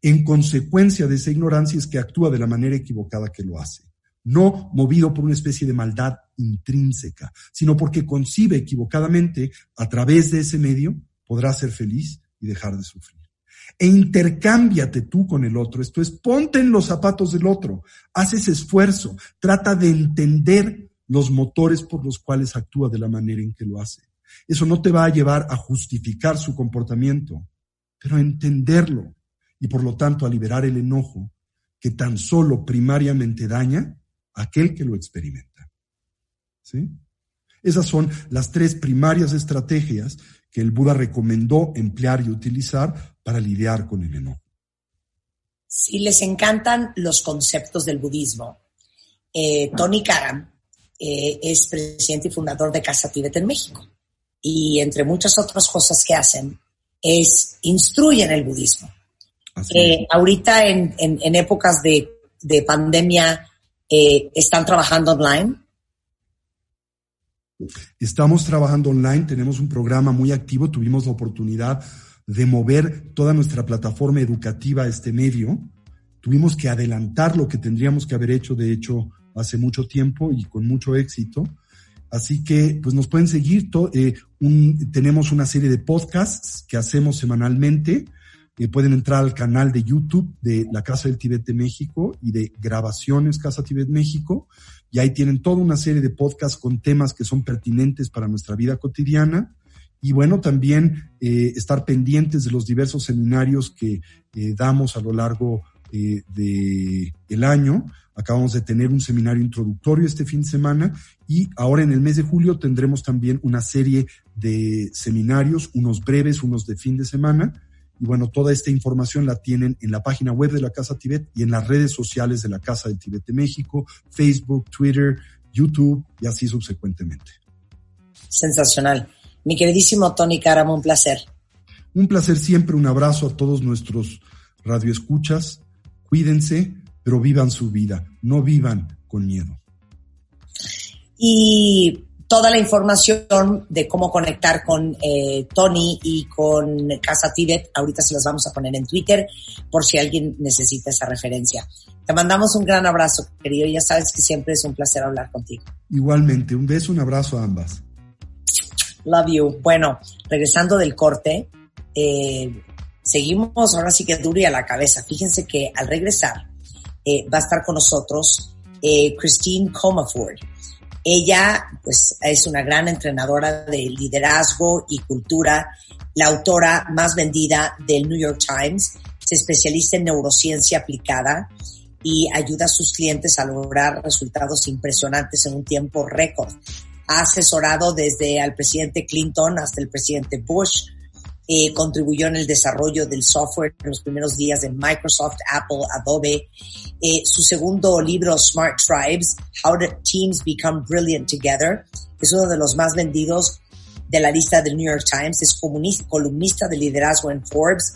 En consecuencia de esa ignorancia es que actúa de la manera equivocada que lo hace. No movido por una especie de maldad intrínseca, sino porque concibe equivocadamente a través de ese medio podrá ser feliz y dejar de sufrir. E intercámbiate tú con el otro, esto es, ponte en los zapatos del otro, haz ese esfuerzo, trata de entender los motores por los cuales actúa de la manera en que lo hace. Eso no te va a llevar a justificar su comportamiento, pero a entenderlo y por lo tanto a liberar el enojo que tan solo primariamente daña a aquel que lo experimenta. ¿Sí? Esas son las tres primarias estrategias que el Buda recomendó emplear y utilizar para lidiar con el enojo. si les encantan los conceptos del budismo, eh, Tony Karam eh, es presidente y fundador de Casa Tibet en México. Y entre muchas otras cosas que hacen, es instruyen el budismo. Eh, ahorita en, en- en épocas de, de pandemia eh, están trabajando online. Estamos trabajando online, tenemos un programa muy activo, tuvimos la oportunidad de mover toda nuestra plataforma educativa a este medio. Tuvimos que adelantar lo que tendríamos que haber hecho, de hecho, hace mucho tiempo y con mucho éxito. Así que, pues nos pueden seguir. to- eh, un- tenemos una serie de podcasts que hacemos semanalmente. Eh, pueden entrar al canal de YouTube de la Casa del Tibet de México y de Grabaciones Casa Tibet México. Y ahí tienen toda una serie de podcasts con temas que son pertinentes para nuestra vida cotidiana. Y bueno, también eh, estar pendientes de los diversos seminarios que eh, damos a lo largo eh, de año. Acabamos de tener un seminario introductorio este fin de semana y ahora en el mes de julio tendremos también una serie de seminarios, unos breves, unos de fin de semana. Y bueno, toda esta información la tienen en la página web de la Casa Tibet y en las redes sociales de la Casa del Tibet de México, Facebook, Twitter, YouTube y así subsecuentemente. Sensacional. Mi queridísimo Tony Caramo, un placer. Un placer siempre, un abrazo a todos nuestros radioescuchas. Cuídense, pero vivan su vida, no vivan con miedo. Y toda la información de cómo conectar con eh, Tony y con Casa Tibet, ahorita se las vamos a poner en Twitter por si alguien necesita esa referencia. Te mandamos un gran abrazo, querido. Ya sabes que siempre es un placer hablar contigo. Igualmente, un beso, un abrazo a ambas. Love you. Bueno, regresando del corte, eh, seguimos ahora sí que duro y a la cabeza. Fíjense que al regresar eh, va a estar con nosotros eh, Christine Comaford. Ella, pues, es una gran entrenadora de liderazgo y cultura, la autora más vendida del New York Times, se especializa en neurociencia aplicada y ayuda a sus clientes a lograr resultados impresionantes en un tiempo récord. Ha asesorado desde al presidente Clinton hasta el presidente Bush, eh, contribuyó en el desarrollo del software en los primeros días de Microsoft, Apple, Adobe. Eh, su segundo libro, Smart Tribes, How the Teams Become Brilliant Together, es uno de los más vendidos de la lista del New York Times. Es columnista de liderazgo en Forbes.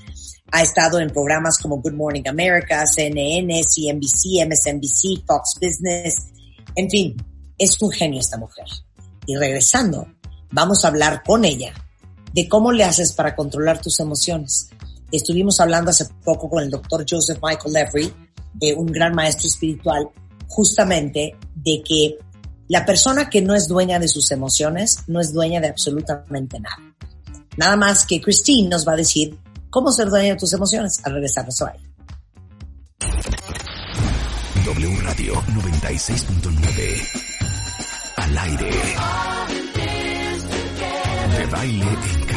Ha estado en programas como Good Morning America, CNN, CNBC, MSNBC, Fox Business. En fin, es un genio esta mujer. Y regresando, vamos a hablar con ella de cómo le haces para controlar tus emociones. Estuvimos hablando hace poco con el doctor Joseph Michael Levry, eh, un gran maestro espiritual, justamente de que la persona que no es dueña de sus emociones no es dueña de absolutamente nada. Nada más que Christine nos va a decir cómo ser dueña de tus emociones al regresar a ahí. W Radio 96.9 al aire. De baile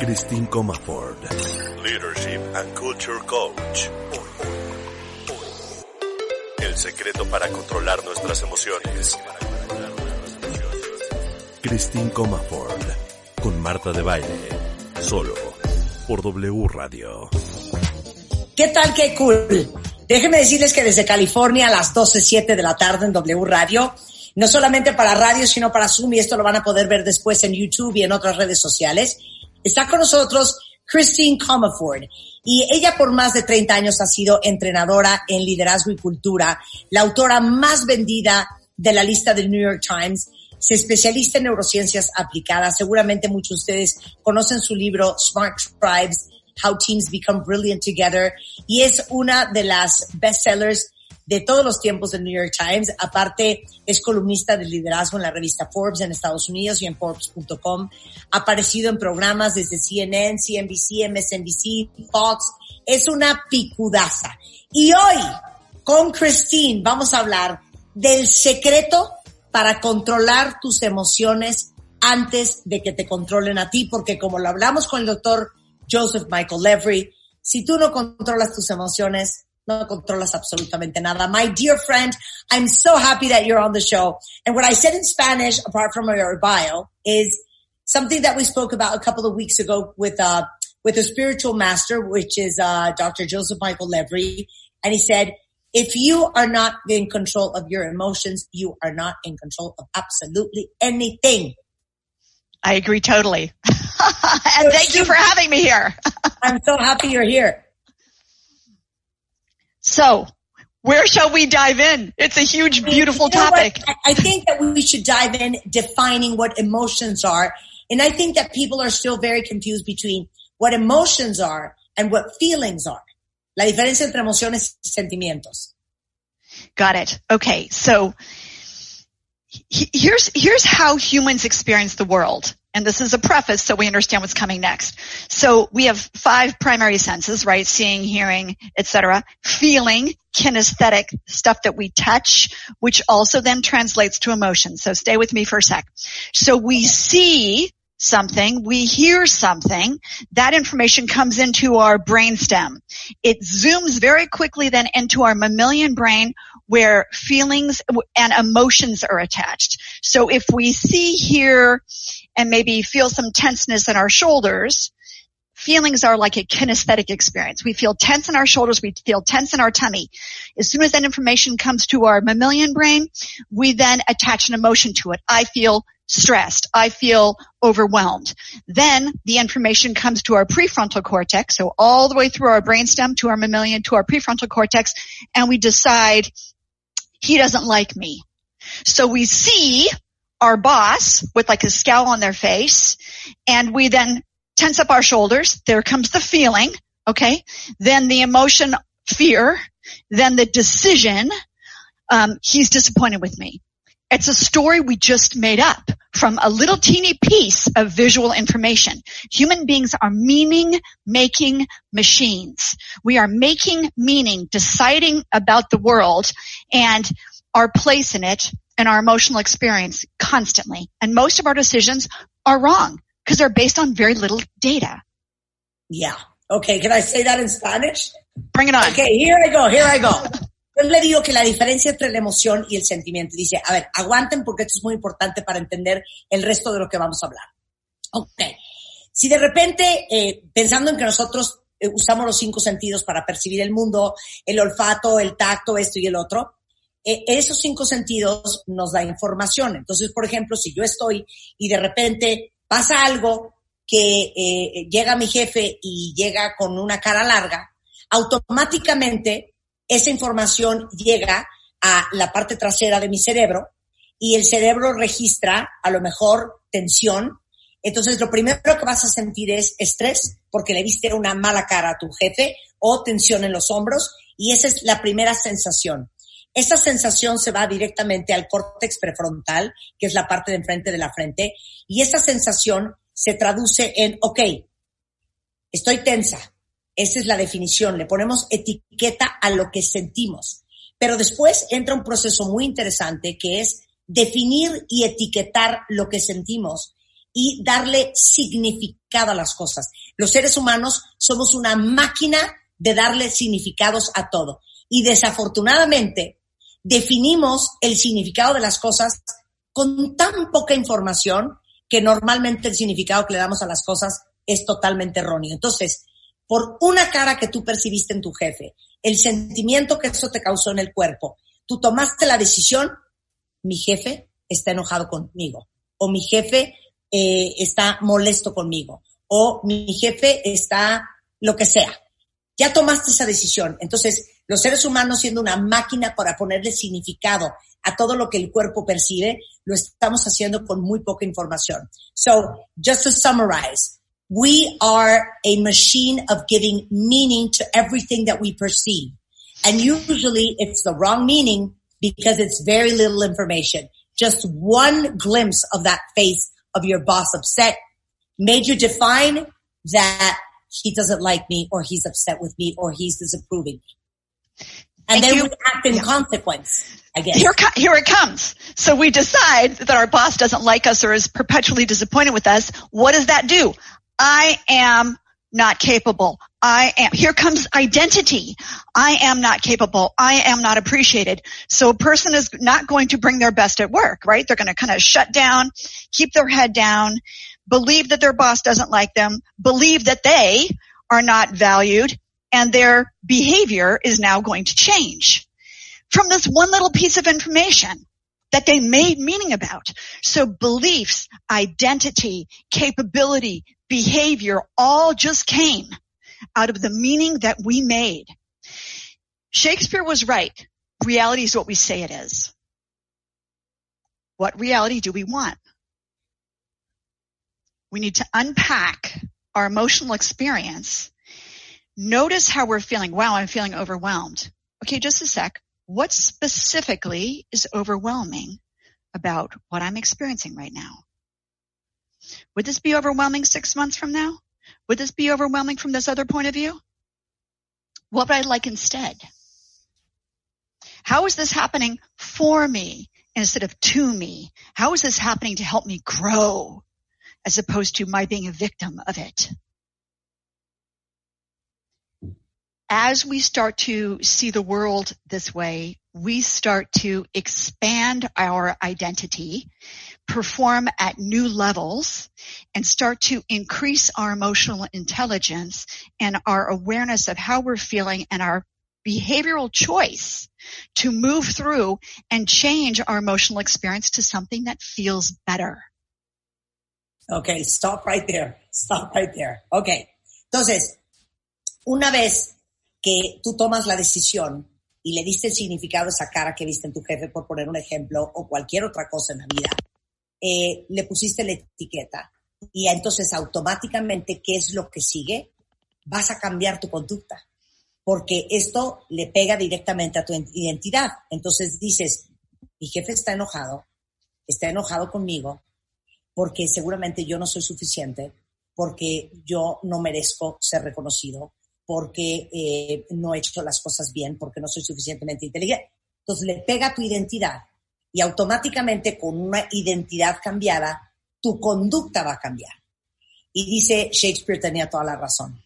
Christine Comaford, Leadership and Culture Coach. El secreto para controlar nuestras emociones. Christine Comaford, con Marta de Baile, solo por W Radio. ¿Qué tal? Qué cool. Déjenme decirles que desde California a las 12.07 de la tarde en W Radio, no solamente para radio, sino para Zoom, y esto lo van a poder ver después en YouTube y en otras redes sociales, está con nosotros Christine Comaford. Y ella por más de 30 años ha sido entrenadora en liderazgo y cultura, la autora más vendida de la lista del New York Times, se especialista en neurociencias aplicadas. Seguramente muchos de ustedes conocen su libro Smart Tribes, How Teams Become Brilliant Together, y es una de las bestsellers de todos los tiempos del New York Times. Aparte, es columnista de liderazgo en la revista Forbes en Estados Unidos y en Forbes.com. Ha aparecido en programas desde CNN, CNBC, MSNBC, Fox. Es una picudaza. Y hoy, con Christine, vamos a hablar del secreto para controlar tus emociones antes de que te controlen a ti, porque como lo hablamos con el doctor Joseph Michael Levry, si tú no controlas tus emociones, no controlas absolutamente nada. My dear friend, I'm so happy that you're on the show. And what I said in Spanish, apart from your bio, is something that we spoke about a couple of weeks ago with, uh, with a spiritual master, which is, uh, Dr. Joseph Michael Levry. And he said, if you are not in control of your emotions, you are not in control of absolutely anything. I agree totally. and thank you for having me here. I'm so happy you're here. So, where shall we dive in? It's a huge, beautiful You know topic. I- I think that we should dive in defining what emotions are. And I think that people are still very confused between what emotions are and what feelings are. La diferencia entre emociones y sentimientos. Got it. Okay. So he- here's, here's how humans experience the world. And this is a preface so we understand what's coming next. So we have five primary senses, right? Seeing, hearing, etc. Feeling, kinesthetic, stuff that we touch, which also then translates to emotion. So stay with me for a sec. So we see something, we hear something, that information comes into our brainstem. It zooms very quickly then into our mammalian brain where feelings and emotions are attached. So if we see, hear, and maybe feel some tenseness in our shoulders, feelings are like a kinesthetic experience. We feel tense in our shoulders, we feel tense in our tummy. As soon as that information comes to our mammalian brain, we then attach an emotion to it. I feel stressed. I feel overwhelmed. Then the information comes to our prefrontal cortex, so all the way through our brainstem to our mammalian to our prefrontal cortex, and we decide he doesn't like me. So we see our boss with like a scowl on their face, and we then tense up our shoulders. There comes the feeling. Okay. Then the emotion, fear. Then the decision. Um, he's disappointed with me. It's a story we just made up from a little teeny piece of visual information. Human beings are meaning making machines. We are making meaning, deciding about the world and our place in it and our emotional experience constantly. And most of our decisions are wrong because they're based on very little data. Yeah. Okay, can I say that in Spanish? Bring it on. Okay, here I go, here I go. Yo le digo que la diferencia entre la emoción y el sentimiento. Dice, a ver, aguanten porque esto es muy importante para entender el resto de lo que vamos a hablar. Ok. Si de repente, eh, pensando en que nosotros eh, usamos los cinco sentidos para percibir el mundo, el olfato, el tacto, esto y el otro, eh, esos cinco sentidos nos da información. Entonces, por ejemplo, si yo estoy y de repente pasa algo que eh, llega mi jefe y llega con una cara larga, automáticamente esa información llega a la parte trasera de mi cerebro y el cerebro registra a lo mejor tensión. Entonces lo primero que vas a sentir es estrés porque le viste una mala cara a tu jefe o tensión en los hombros y esa es la primera sensación. Esa sensación se va directamente al córtex prefrontal, que es la parte de enfrente de la frente, y esa sensación se traduce en, ok, estoy tensa. Esa es la definición. Le ponemos etiqueta a lo que sentimos. Pero después entra un proceso muy interesante que es definir y etiquetar lo que sentimos y darle significado a las cosas. Los seres humanos somos una máquina de darle significados a todo. Y desafortunadamente, definimos el significado de las cosas con tan poca información que normalmente el significado que le damos a las cosas es totalmente erróneo. Entonces, por una cara que tú percibiste en tu jefe, el sentimiento que eso te causó en el cuerpo, tú tomaste la decisión, mi jefe está enojado conmigo, o mi jefe eh, está molesto conmigo, o mi jefe está lo que sea. Ya tomaste esa decisión. Entonces, los seres humanos siendo una máquina para ponerle significado a todo lo que el cuerpo percibe, lo estamos haciendo con muy poca información. So, just to summarize, we are a machine of giving meaning to everything that we perceive. And usually it's the wrong meaning because it's very little information. Just one glimpse of that face of your boss upset made you define that he doesn't like me or he's upset with me or he's disapproving. And then you. we act in consequence, I guess. Here, here it comes. So we decide that our boss doesn't like us or is perpetually disappointed with us. What does that do? I am not capable. I am, here comes identity. I am not capable. I am not appreciated. So a person is not going to bring their best at work, right? They're going to kind of shut down, keep their head down, believe that their boss doesn't like them, believe that they are not valued, and their behavior is now going to change from this one little piece of information that they made meaning about. So beliefs, identity, capability, behavior all just came out of the meaning that we made. Shakespeare was right. Reality is what we say it is. What reality do we want? We need to unpack our emotional experience. Notice how we're feeling. Wow, I'm feeling overwhelmed. Okay, just a sec. What specifically is overwhelming about what I'm experiencing right now? Would this be overwhelming six months from now? Would this be overwhelming from this other point of view? What would I like instead? How is this happening for me instead of to me? How is this happening to help me grow? as opposed to my being a victim of it. As we start to see the world this way, we start to expand our identity, perform at new levels, and start to increase our emotional intelligence and our awareness of how we're feeling and our behavioral choice to move through and change our emotional experience to something that feels better. Ok, stop right there. Stop right there. Ok. Entonces, una vez que tú tomas la decisión y le diste el significado a esa cara que viste en tu jefe, por poner un ejemplo, o cualquier otra cosa en la vida, eh, le pusiste la etiqueta y entonces automáticamente, ¿qué es lo que sigue? Vas a cambiar tu conducta, porque esto le pega directamente a tu identidad. Entonces dices, mi jefe está enojado, está enojado conmigo, porque seguramente yo no soy suficiente, porque yo no merezco ser reconocido, porque eh, no he hecho las cosas bien, porque no soy suficientemente inteligente. Entonces le pega a tu identidad y automáticamente con una identidad cambiada, tu conducta va a cambiar. Y dice Shakespeare tenía toda la razón.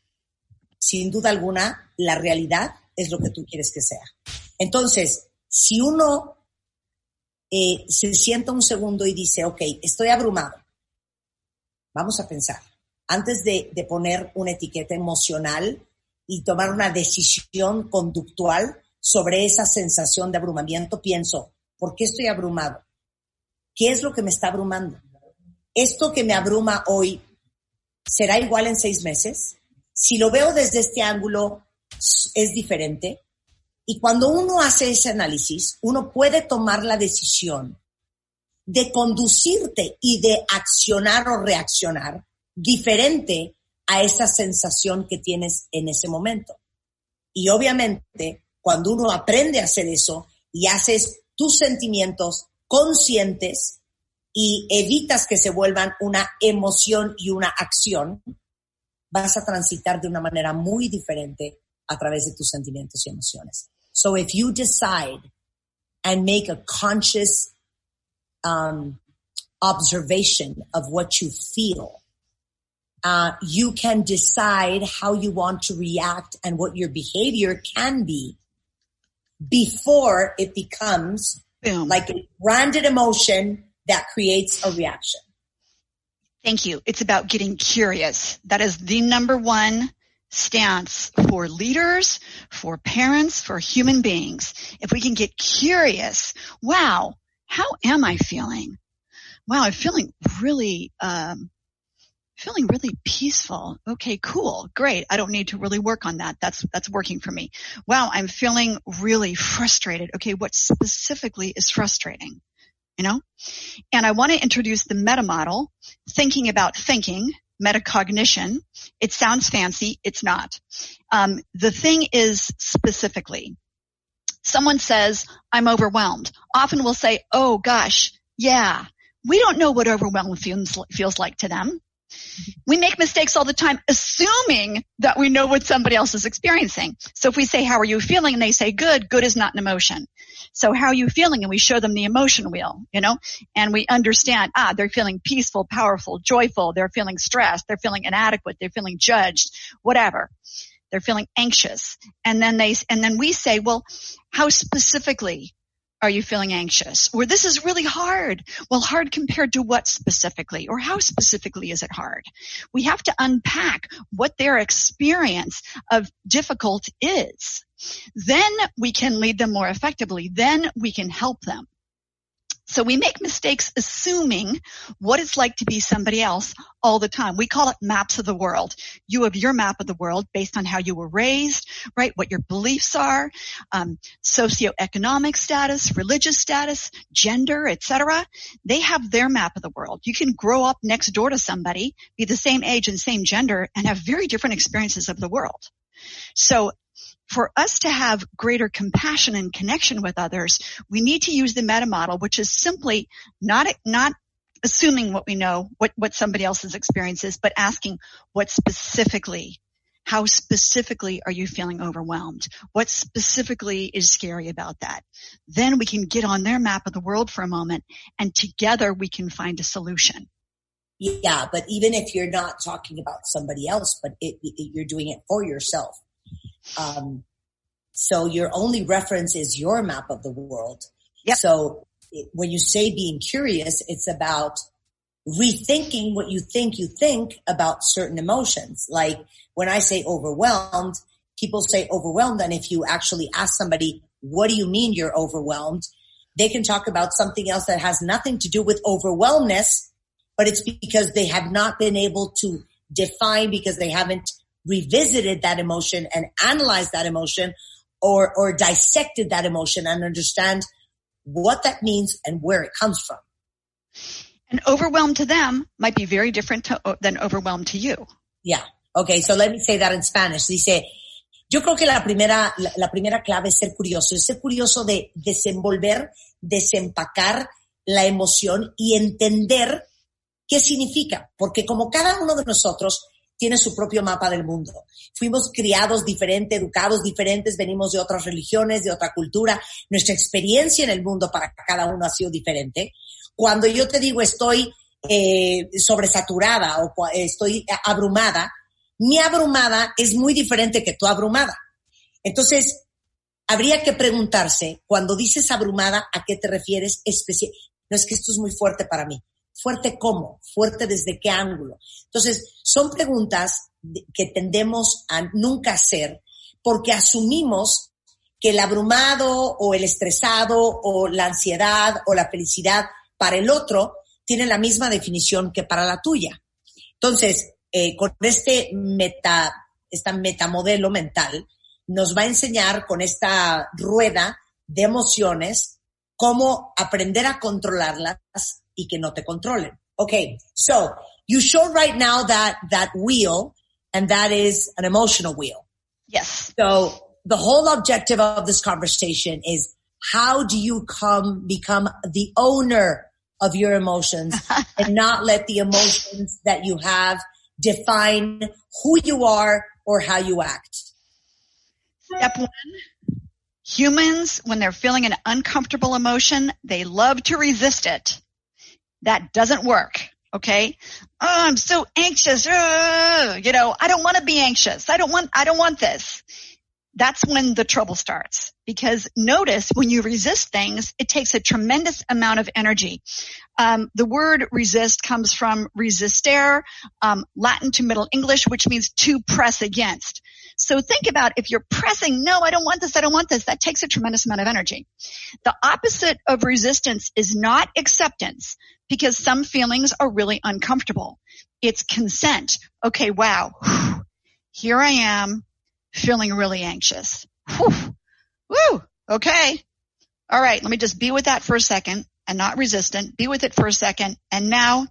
Sin duda alguna, la realidad es lo que tú quieres que sea. Entonces, si uno eh, se sienta un segundo y dice, ok, estoy abrumado, vamos a pensar, antes de, de poner una etiqueta emocional y tomar una decisión conductual sobre esa sensación de abrumamiento, pienso, ¿por qué estoy abrumado? ¿Qué es lo que me está abrumando? ¿Esto que me abruma hoy será igual en seis meses? Si lo veo desde este ángulo, es diferente. Y cuando uno hace ese análisis, uno puede tomar la decisión de conducirte y de accionar o reaccionar diferente a esa sensación que tienes en ese momento. Y obviamente, cuando uno aprende a hacer eso y haces tus sentimientos conscientes y evitas que se vuelvan una emoción y una acción, vas a transitar de una manera muy diferente a través de tus sentimientos y emociones. So if you decide and make a conscious um, observation of what you feel, uh, you can decide how you want to react and what your behavior can be before it becomes Boom. like a branded emotion that creates a reaction. Thank you. It's about getting curious. That is the number one stance for leaders, for parents, for human beings. If we can get curious, wow, how am I feeling? Wow, I'm feeling really, um, feeling really peaceful. Okay, cool. Great. I don't need to really work on that. That's, that's working for me. Wow, I'm feeling really frustrated. Okay, what specifically is frustrating? You know? And I want to introduce the meta model, thinking about thinking, metacognition. It sounds fancy. It's not. Um, the thing is specifically, someone says, I'm overwhelmed. Often we'll say, oh gosh, yeah. We don't know what overwhelmed feels, feels like to them. We make mistakes all the time, assuming that we know what somebody else is experiencing. So if we say, how are you feeling? And they say, good, good is not an emotion. So how are you feeling? And we show them the emotion wheel, you know, and we understand, ah, they're feeling peaceful, powerful, joyful. They're feeling stressed. They're feeling inadequate. They're feeling judged, whatever. They're feeling anxious. And then they, and then we say, well, how specifically are you feeling anxious? Or this is really hard. Well, hard compared to what specifically? Or how specifically is it hard? We have to unpack what their experience of difficult is. Then we can lead them more effectively. Then we can help them. So we make mistakes assuming what it's like to be somebody else all the time. We call it maps of the world. You have your map of the world based on how you were raised, right? What your beliefs are, um, socioeconomic status, religious status, gender, etc. They have their map of the world. You can grow up next door to somebody, be the same age and same gender, and have very different experiences of the world. So for us to have greater compassion and connection with others, we need to use the meta model, which is simply not, not assuming what we know, what, what somebody else's experience is, but asking what specifically, how specifically are you feeling overwhelmed? What specifically is scary about that? Then we can get on their map of the world for a moment and together we can find a solution. Yeah, but even if you're not talking about somebody else, but it, it, you're doing it for yourself. Um, so your only reference is your map of the world. So it- when you say being curious, it's about rethinking what you think you think about certain emotions. Like when I say overwhelmed, people say overwhelmed. And if you actually ask somebody, what do you mean you're overwhelmed? They can talk about something else that has nothing to do with overwhelmness, but it's because they have not been able to define because they haven't revisited that emotion and analyzed that emotion or, or dissected that emotion and understand what that means and where it comes from. And overwhelmed to them might be very different to, uh, than overwhelmed to you. Yeah. Okay, so let me say that in Spanish. Dice, yo creo que la primera, la, la primera clave es ser curioso, es ser curioso de desenvolver, desempacar la emoción y entender qué significa. Porque como cada uno de nosotros tiene su propio mapa del mundo. Fuimos criados diferente, educados diferentes, venimos de otras religiones, de otra cultura. Nuestra experiencia en el mundo para cada uno ha sido diferente. Cuando yo te digo estoy eh, sobresaturada o estoy abrumada, mi abrumada es muy diferente que tu abrumada. Entonces, habría que preguntarse, cuando dices abrumada, ¿a qué te refieres? Especi no es que esto es muy fuerte para mí. ¿Fuerte cómo? ¿Fuerte desde qué ángulo? Entonces, son preguntas que tendemos a nunca hacer porque asumimos que el abrumado o el estresado o la ansiedad o la felicidad para el otro tiene la misma definición que para la tuya. Entonces, eh, con este meta, esta metamodelo mental, nos va a enseñar con esta rueda de emociones cómo aprender a controlarlas y que no te controlen. Okay, so you show right now that that wheel, and that is an emotional wheel. Yes. So the whole objective of this conversation is how do you come become the owner of your emotions and not let the emotions that you have define who you are or how you act. Step one. Humans, when they're feeling an uncomfortable emotion, they love to resist it. That doesn't work. Okay. Oh, I'm so anxious. Ugh. you know, I don't want to be anxious. I don't want, I don't want this. That's when the trouble starts because notice when you resist things, it takes a tremendous amount of energy. Um, the word resist comes from resistere, um, Latin to Middle English, which means to press against. So think about if you're pressing, no, I don't want this, I don't want this, that takes a tremendous amount of energy. The opposite of resistance is not acceptance because some feelings are really uncomfortable. It's consent. Okay, wow. Here I am feeling really anxious. Whew. Woo. Okay. All right. Let me just be with that for a second and not resistant. Be with it for a second. And now,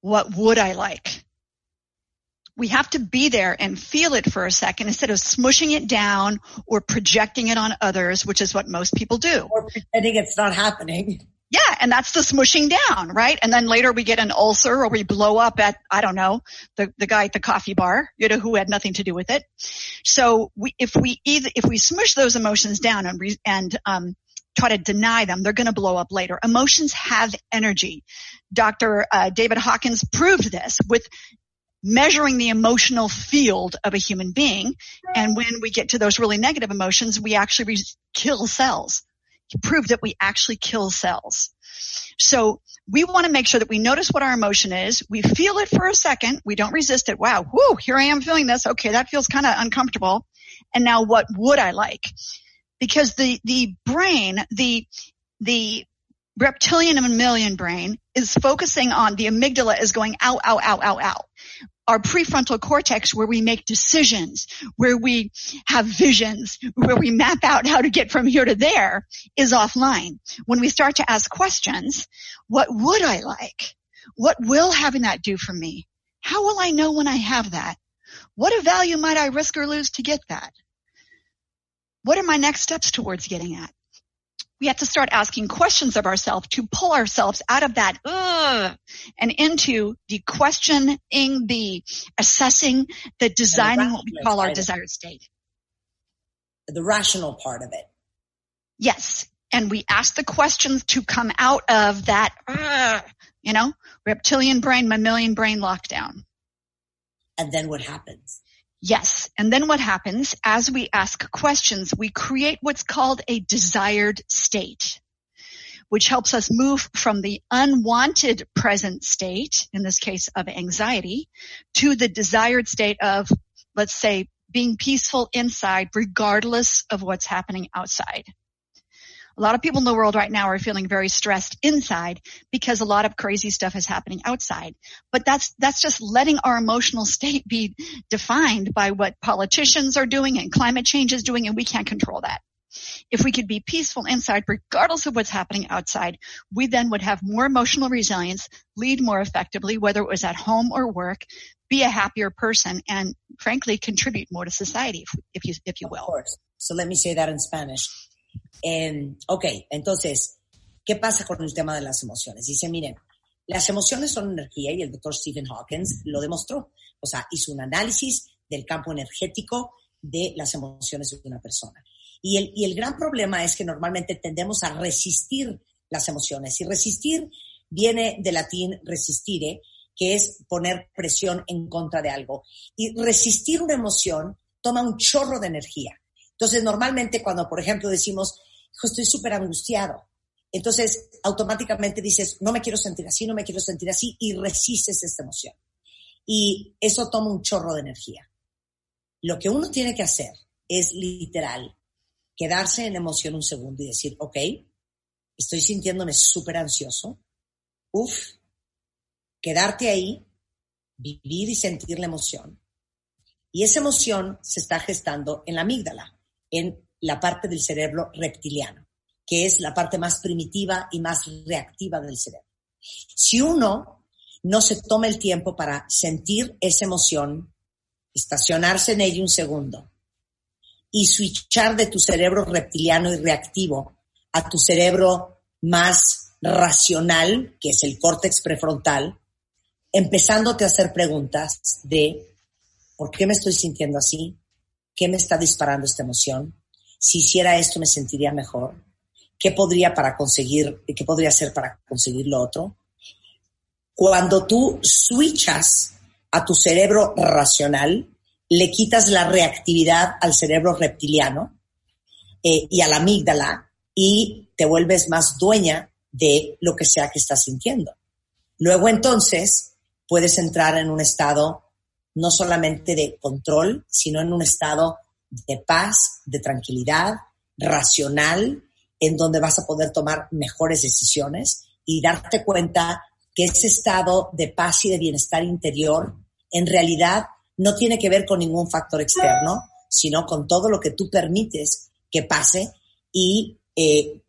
what would I like? We have to be there and feel it for a second instead of smushing it down or projecting it on others, which is what most people do. Or pretending it's not happening. Yeah, and that's the smushing down, right? And then later we get an ulcer or we blow up at, I don't know, the, the guy at the coffee bar, you know, who had nothing to do with it. So we, if we either, if we smush those emotions down and, re, and, um, try to deny them, they're going to blow up later. Emotions have energy. Dr. Uh, David Hawkins proved this with measuring the emotional field of a human being. And when we get to those really negative emotions, we actually re- kill cells. He proved that we actually kill cells. So we want to make sure that we notice what our emotion is. We feel it for a second. We don't resist it. Wow. Whoo, here I am feeling this. Okay. That feels kind of uncomfortable. And now what would I like? Because the, the brain, the, the reptilian mammalian brain is focusing on the amygdala is going ow, ow, ow, ow, ow. Our prefrontal cortex where we make decisions, where we have visions, where we map out how to get from here to there is offline. When we start to ask questions, what would I like? What will having that do for me? How will I know when I have that? What a value might I risk or lose to get that? What are my next steps towards getting at? We have to start asking questions of ourselves to pull ourselves out of that Ugh, and into the questioning, the assessing, the designing what we call our desired state. The rational part of it. Yes. and we ask the questions to come out of that, uh, you know, reptilian brain, mammalian brain lockdown. And then what happens? Yes. And then what happens as we ask questions, we create what's called a desired state, which helps us move from the unwanted present state, in this case of anxiety, to the desired state of, let's say, being peaceful inside regardless of what's happening outside. A lot of people in the world right now are feeling very stressed inside because a lot of crazy stuff is happening outside. But that's, that's just letting our emotional state be defined by what politicians are doing and climate change is doing and we can't control that. If we could be peaceful inside, regardless of what's happening outside, we then would have more emotional resilience, lead more effectively, whether it was at home or work, be a happier person, and frankly, contribute more to society, if, if you, if you will. Of course. So let me say that in Spanish. Eh, ok, entonces, ¿qué pasa con el tema de las emociones? Dice, miren, las emociones son energía y el doctor Stephen Hawkins lo demostró. O sea, hizo un análisis del campo energético de las emociones de una persona. Y el, y el gran problema es que normalmente tendemos a resistir las emociones. Y resistir viene del latín resistire, que es poner presión en contra de algo. Y resistir una emoción toma un chorro de energía. Entonces, normalmente cuando, por ejemplo, decimos, hijo, estoy súper angustiado, entonces automáticamente dices, no me quiero sentir así, no me quiero sentir así, y resistes esta emoción. Y eso toma un chorro de energía. Lo que uno tiene que hacer es literal quedarse en emoción un segundo y decir, ok, estoy sintiéndome súper ansioso, uf, quedarte ahí, vivir y sentir la emoción. Y esa emoción se está gestando en la amígdala, en la parte del cerebro reptiliano, que es la parte más primitiva y más reactiva del cerebro. Si uno no se toma el tiempo para sentir esa emoción, estacionarse en ella un segundo y switchar de tu cerebro reptiliano y reactivo a tu cerebro más racional, que es el córtex prefrontal, empezándote a hacer preguntas de ¿por qué me estoy sintiendo así? ¿Qué me está disparando esta emoción? Si hiciera esto me sentiría mejor. ¿Qué podría para conseguir, qué podría hacer para conseguir lo otro? Cuando tú switchas a tu cerebro racional, le quitas la reactividad al cerebro reptiliano eh, y a la amígdala y te vuelves más dueña de lo que sea que estás sintiendo. Luego entonces puedes entrar en un estado no solamente de control, sino en un estado de paz, de tranquilidad, racional, en donde vas a poder tomar mejores decisiones y darte cuenta que ese estado de paz y de bienestar interior en realidad no tiene que ver con ningún factor externo, sino con todo lo que tú permites que pase y eh,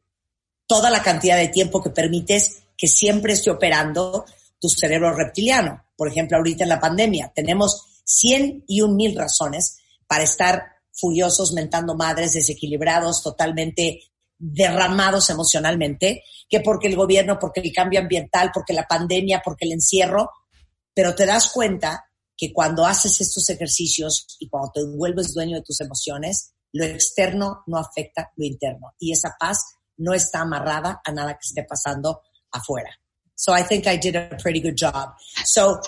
toda la cantidad de tiempo que permites que siempre esté operando tu cerebro reptiliano. Por ejemplo, ahorita en la pandemia tenemos 100 y un mil razones para estar furiosos, mentando madres, desequilibrados, totalmente derramados emocionalmente, que porque el gobierno, porque el cambio ambiental, porque la pandemia, porque el encierro, pero te das cuenta que cuando haces estos ejercicios y cuando te vuelves dueño de tus emociones, lo externo no afecta lo interno y esa paz no está amarrada a nada que esté pasando afuera. So I think I did a pretty good job. So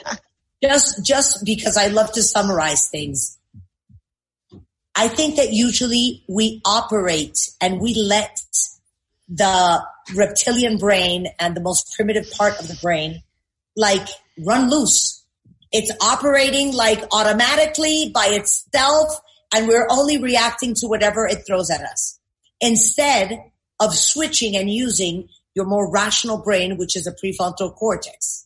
just, just because I love to summarize things, I think that usually we operate and we let the reptilian brain and the most primitive part of the brain like run loose. It's operating like automatically by itself and we're only reacting to whatever it throws at us instead of switching and using your more rational brain, which is a prefrontal cortex.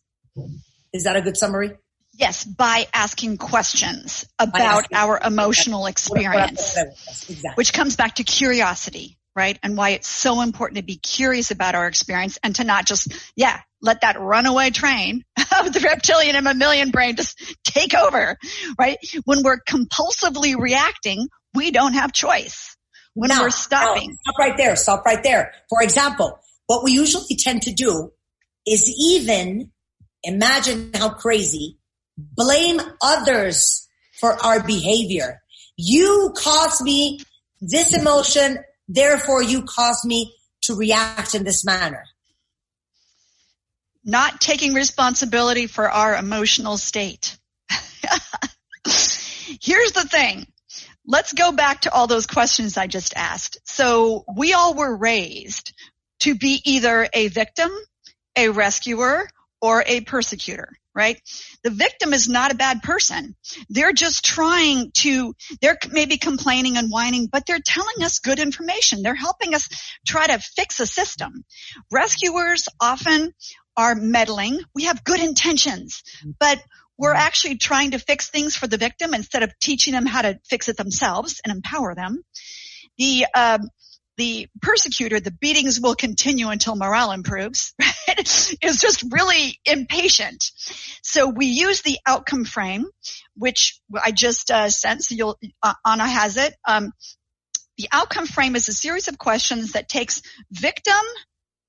Is that a good summary? Yes, by asking questions about asking- our emotional experience, Exactly. which comes back to curiosity, right? And why it's so important to be curious about our experience and to not just, yeah, let that runaway train of the reptilian and mammalian brain just take over, right? When we're compulsively reacting, we don't have choice. When Now, we're stopping. now, stop right there. Stop right there. For example, what we usually tend to do is even imagine how crazy blame others for our behavior. You caused me this emotion, therefore you caused me to react in this manner? Not taking responsibility for our emotional state. Here's the thing. Let's go back to all those questions I just asked. So we all were raised to be either a victim, a rescuer, or a persecutor, right? The victim is not a bad person. They're just trying to, they're maybe complaining and whining, but they're telling us good information. They're helping us try to fix a system. Rescuers often are meddling. We have good intentions, but we're actually trying to fix things for the victim instead of teaching them how to fix it themselves and empower them. The um, the persecutor, the beatings will continue until morale improves, right? is just really impatient. So we use the outcome frame, which I just uh, sent. So you'll uh, Anna has it. Um, the outcome frame is a series of questions that takes victim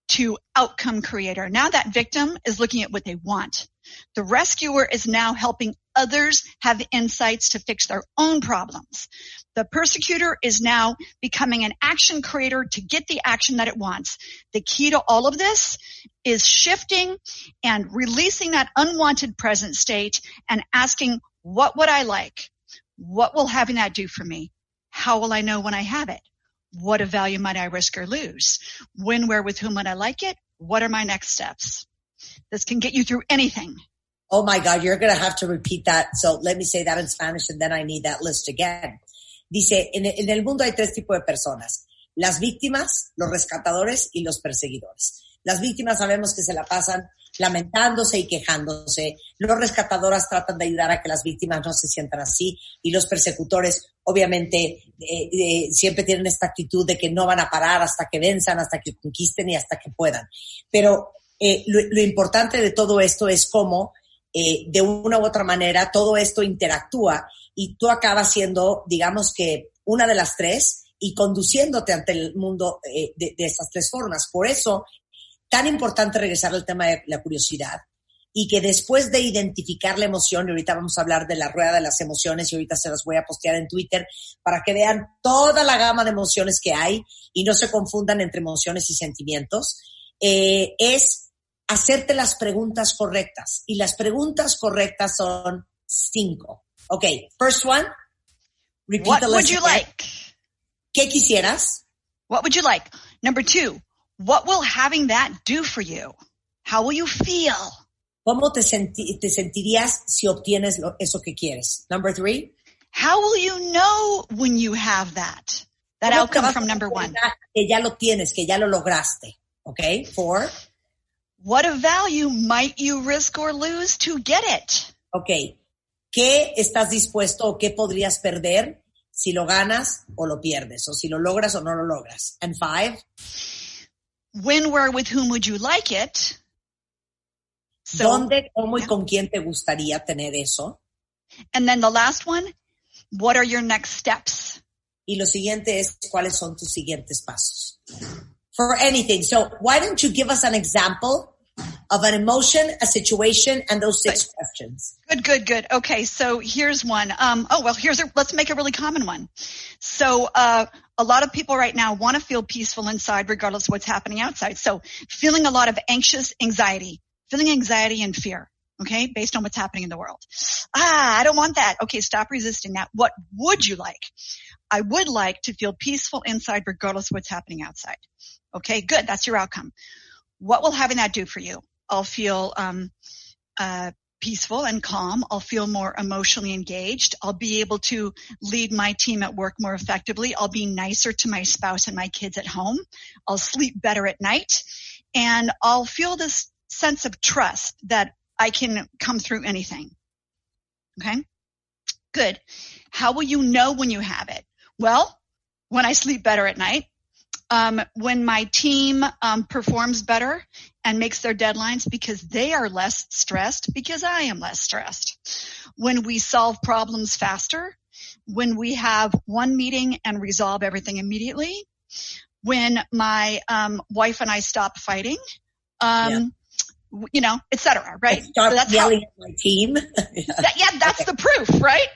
to outcome creator. Now that victim is looking at what they want. The rescuer is now helping others have insights to fix their own problems. The persecutor is now becoming an action creator to get the action that it wants. The key to all of this is shifting and releasing that unwanted present state and asking, what would I like? What will having that do for me? How will I know when I have it? What of value might I risk or lose? When, where, with whom would I like it? What are my next steps? This can get you through anything. Oh my God, you're going to have to repeat that. So let me say that in Spanish and then I need that list again. Dice, en, el mundo hay tres tipos de personas. Las víctimas, los rescatadores y los perseguidores. Las víctimas sabemos que se la pasan lamentándose y quejándose. Los rescatadores tratan de ayudar a que las víctimas no se sientan así y los persecutores obviamente eh, eh, siempre tienen esta actitud de que no van a parar hasta que venzan, hasta que conquisten y hasta que puedan. Pero eh, lo, lo, importante de todo esto es cómo eh, de una u otra manera todo esto interactúa y tú acabas siendo, digamos que, una de las tres y conduciéndote ante el mundo eh, de, de estas tres formas. Por eso, tan importante regresar al tema de la curiosidad y que después de identificar la emoción, y ahorita vamos a hablar de la rueda de las emociones y ahorita se las voy a postear en Twitter para que vean toda la gama de emociones que hay y no se confundan entre emociones y sentimientos, eh, es hacerte las preguntas correctas. Y las preguntas correctas son cinco. Ok, first one. Repeat What the would you like? ¿Qué quisieras? What would you like? Number two, what will having that do for you? How will you feel? ¿Cómo te, senti- te sentirías si obtienes lo- eso que quieres? Number three. How will you know when you have that? That ¿Cómo te outcome from number one. Que ya lo tienes, que ya lo lograste. Ok, four. What of value might you risk or lose to get it? Ok, ¿qué estás dispuesto o qué podrías perder si lo ganas o lo pierdes? O si lo logras o no lo logras. And five. When, where, with whom would you like it? So- ¿Dónde, cómo y con quién te gustaría tener eso? And then the last one, what are your next steps? Y lo siguiente es cuáles son tus siguientes pasos. For anything. So why don't you give us an example of an emotion, a situation, and those six questions? Good, good, good. Okay, so here's one. Um, oh well, here's a, let's make a really common one. So uh, a lot of people right now want to feel peaceful inside, regardless of what's happening outside. So feeling a lot of anxious anxiety, feeling anxiety and fear. Okay, based on what's happening in the world. Ah, I don't want that. Okay, stop resisting that. What would you like? I would like to feel peaceful inside, regardless of what's happening outside. Okay, good. That's your outcome. What will having that do for you? I'll feel um, uh, peaceful and calm. I'll feel more emotionally engaged. I'll be able to lead my team at work more effectively. I'll be nicer to my spouse and my kids at home. I'll sleep better at night. And I'll feel this sense of trust that I can come through anything. Okay? Good. How will you know when you have it? Well, when I sleep better at night, um, when my team um, performs better and makes their deadlines because they are less stressed because I am less stressed. When we solve problems faster, when we have one meeting and resolve everything immediately, when my um, wife and I stop fighting, um, w- you know, et cetera, right? Stop So that's how- at my team. that, yeah, that's the proof, right?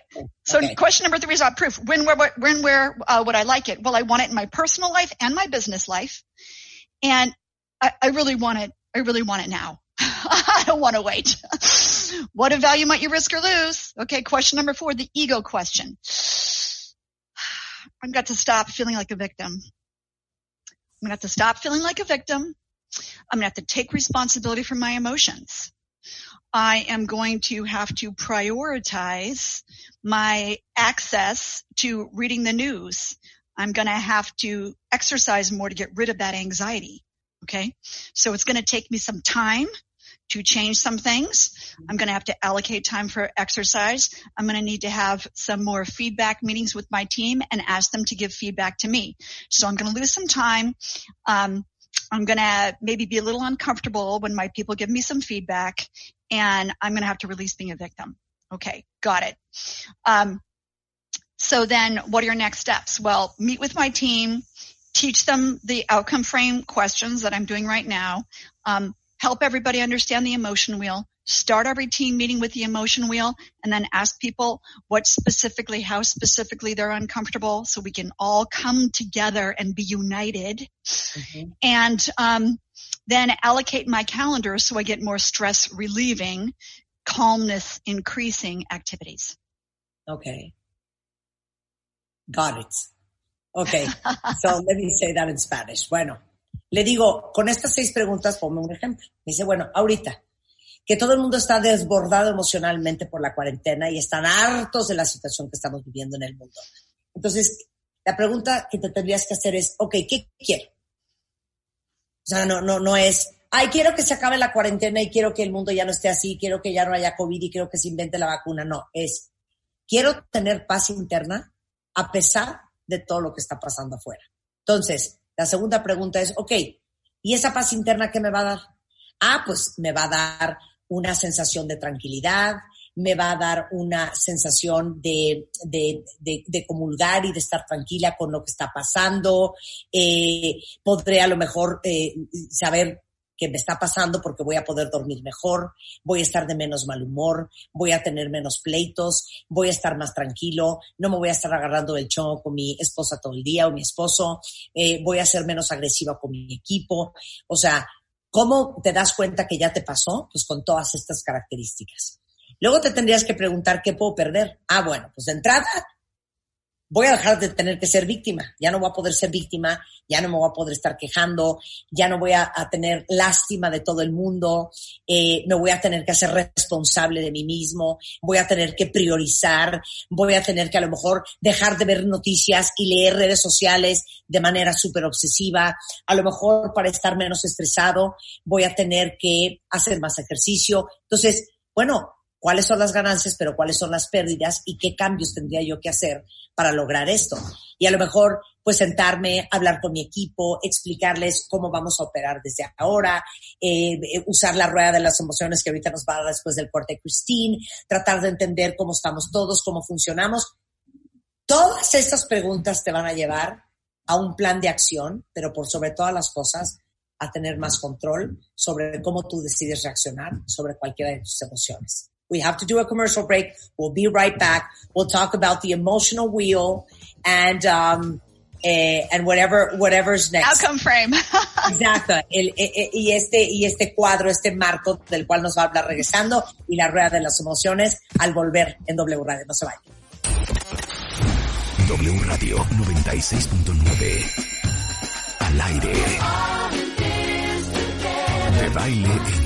So Okay. question number three is about proof. When, where, when, where uh, would I like it? Well, I want it in my personal life and my business life. And I, I really want it. I really want it now. I don't want to wait. what a value might you risk or lose? Okay. Question number four, the ego question. I've got to stop feeling like a victim. I'm going to have to stop feeling like a victim. I'm going to have to take responsibility for my emotions. I am going to have to prioritize my access to reading the news. I'm going to have to exercise more to get rid of that anxiety. Okay. So it's going to take me some time to change some things. I'm going to have to allocate time for exercise. I'm going to need to have some more feedback meetings with my team and ask them to give feedback to me. So I'm going to lose some time. Um, I'm going to maybe be a little uncomfortable when my people give me some feedback and I'm going to have to release being a victim. Okay. Got it. Um, so then what are your next steps? Well, meet with my team, teach them the outcome frame questions that I'm doing right now. Um, help everybody understand the emotion wheel, start every team meeting with the emotion wheel, and then ask people what specifically, how specifically they're uncomfortable so we can all come together and be united. And um, then allocate my calendar so I get more stress relieving, calmness increasing activities. Okay. Got it. Okay. So let me say that in Spanish. Bueno, le digo, con estas seis preguntas, ponme un ejemplo. Dice, bueno, ahorita, que todo el mundo está desbordado emocionalmente por la cuarentena y están hartos de la situación que estamos viviendo en el mundo. Entonces, la pregunta que te tendrías que hacer es, ok, ¿qué quiero? O sea, no, no, no es, ay, quiero que se acabe la cuarentena y quiero que el mundo ya no esté así, quiero que ya no haya COVID y quiero que se invente la vacuna. No, es, quiero tener paz interna a pesar de todo lo que está pasando afuera. Entonces, la segunda pregunta es, ok, ¿y esa paz interna qué me va a dar? Ah, pues me va a dar una sensación de tranquilidad, me va a dar una sensación de, de, de, de comulgar y de estar tranquila con lo que está pasando. Eh, podré a lo mejor eh, saber qué me está pasando porque voy a poder dormir mejor, voy a estar de menos mal humor, voy a tener menos pleitos, voy a estar más tranquilo, no me voy a estar agarrando el chongo con mi esposa todo el día o mi esposo, eh, voy a ser menos agresiva con mi equipo. O sea, ¿cómo te das cuenta que ya te pasó? Pues con todas estas características. Luego te tendrías que preguntar qué puedo perder. Ah, bueno, pues de entrada voy a dejar de tener que ser víctima. Ya no voy a poder ser víctima, ya no me voy a poder estar quejando, ya no voy a, tener lástima de todo el mundo, eh, me voy a tener que hacer responsable de mí mismo, voy a tener que priorizar, voy a tener que a lo mejor dejar de ver noticias y leer redes sociales de manera súper obsesiva. A lo mejor para estar menos estresado voy a tener que hacer más ejercicio. Entonces, bueno, cuáles son las ganancias, pero cuáles son las pérdidas y qué cambios tendría yo que hacer para lograr esto. Y a lo mejor, pues sentarme, hablar con mi equipo, explicarles cómo vamos a operar desde ahora, eh, usar la rueda de las emociones que ahorita nos va a dar después del corte de Christine, tratar de entender cómo estamos todos, cómo funcionamos. Todas estas preguntas te van a llevar a un plan de acción, pero por sobre todas las cosas, a tener más control sobre cómo tú decides reaccionar sobre cualquiera de tus emociones. We have to do a commercial break. We'll be right back. We'll talk about the emotional wheel and um, eh, and whatever whatever's next. Outcome frame. Exacto. El, eh, eh, y este y este cuadro, este marco del cual nos va a hablar regresando y la rueda de las emociones al volver en W Radio. No se vayan. W Radio 96.9. Al aire. De baile en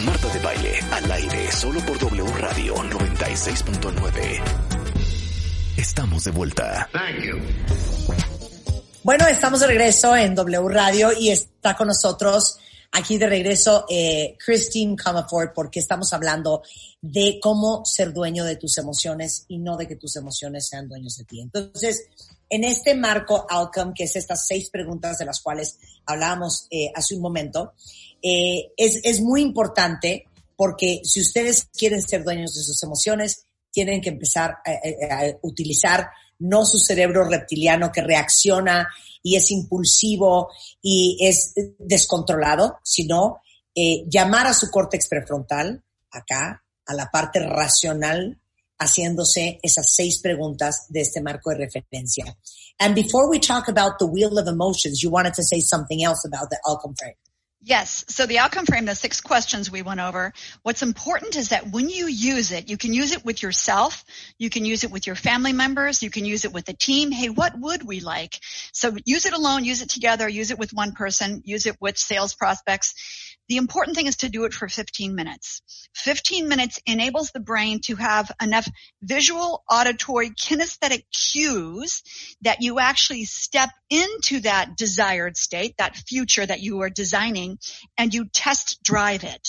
Marta de baile, al aire, solo por W Radio 96.9. Estamos de vuelta. Bueno, estamos de regreso en W Radio y está con nosotros aquí de regreso, eh, Christine Comerford, porque estamos hablando de cómo ser dueño de tus emociones y no de que tus emociones sean dueños de ti. Entonces, en este marco outcome, que es estas seis preguntas de las cuales hablábamos eh, hace un momento, eh, es, es muy importante porque si ustedes quieren ser dueños de sus emociones, tienen que empezar a, utilizar no su cerebro reptiliano que reacciona y es impulsivo y es descontrolado, sino eh, llamar a su córtex prefrontal, acá, a la parte racional, haciéndose esas seis preguntas de este marco de referencia. And before we talk about the wheel of emotions, you wanted to say something else about the outcome frame. Yes. So the outcome frame, the six questions we went over, what's important is that when you use it, you can use it with yourself. You can use it with your family members. You can use it with a team. Hey, what would we like? So use it alone, use it together, use it with one person, use it with sales prospects. The important thing is to do it for 15 minutes. 15 minutes enables the brain to have enough visual, auditory, kinesthetic cues that you actually step into that desired state, that future that you are designing, and you test drive it.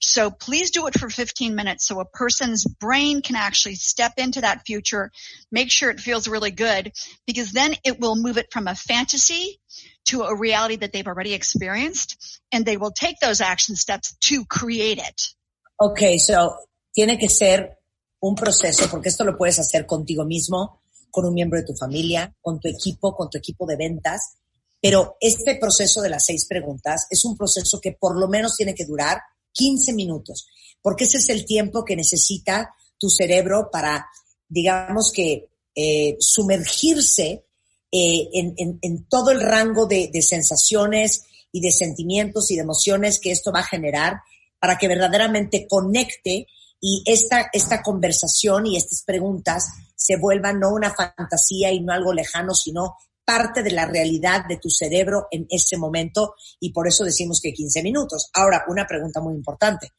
So please do it for 15 minutes so a person's brain can actually step into that future, make sure it feels really good, because then it will move it from a fantasy to a reality that they've already experienced, and they will take those action steps to create it. Ok, so tiene que ser un proceso, porque esto lo puedes hacer contigo mismo, con un miembro de tu familia, con tu equipo, con tu equipo de ventas, pero este proceso de las seis preguntas es un proceso que por lo menos tiene que durar 15 minutos, porque ese es el tiempo que necesita tu cerebro para, digamos que, eh, sumergirse eh, en, en- todo el rango de, de sensaciones y de sentimientos y de emociones que esto va a generar para que verdaderamente conecte y esta, esta conversación y estas preguntas se vuelvan no una fantasía y no algo lejano, sino parte de la realidad de tu cerebro en ese momento y por eso decimos que 15 minutos. Ahora, una pregunta muy importante.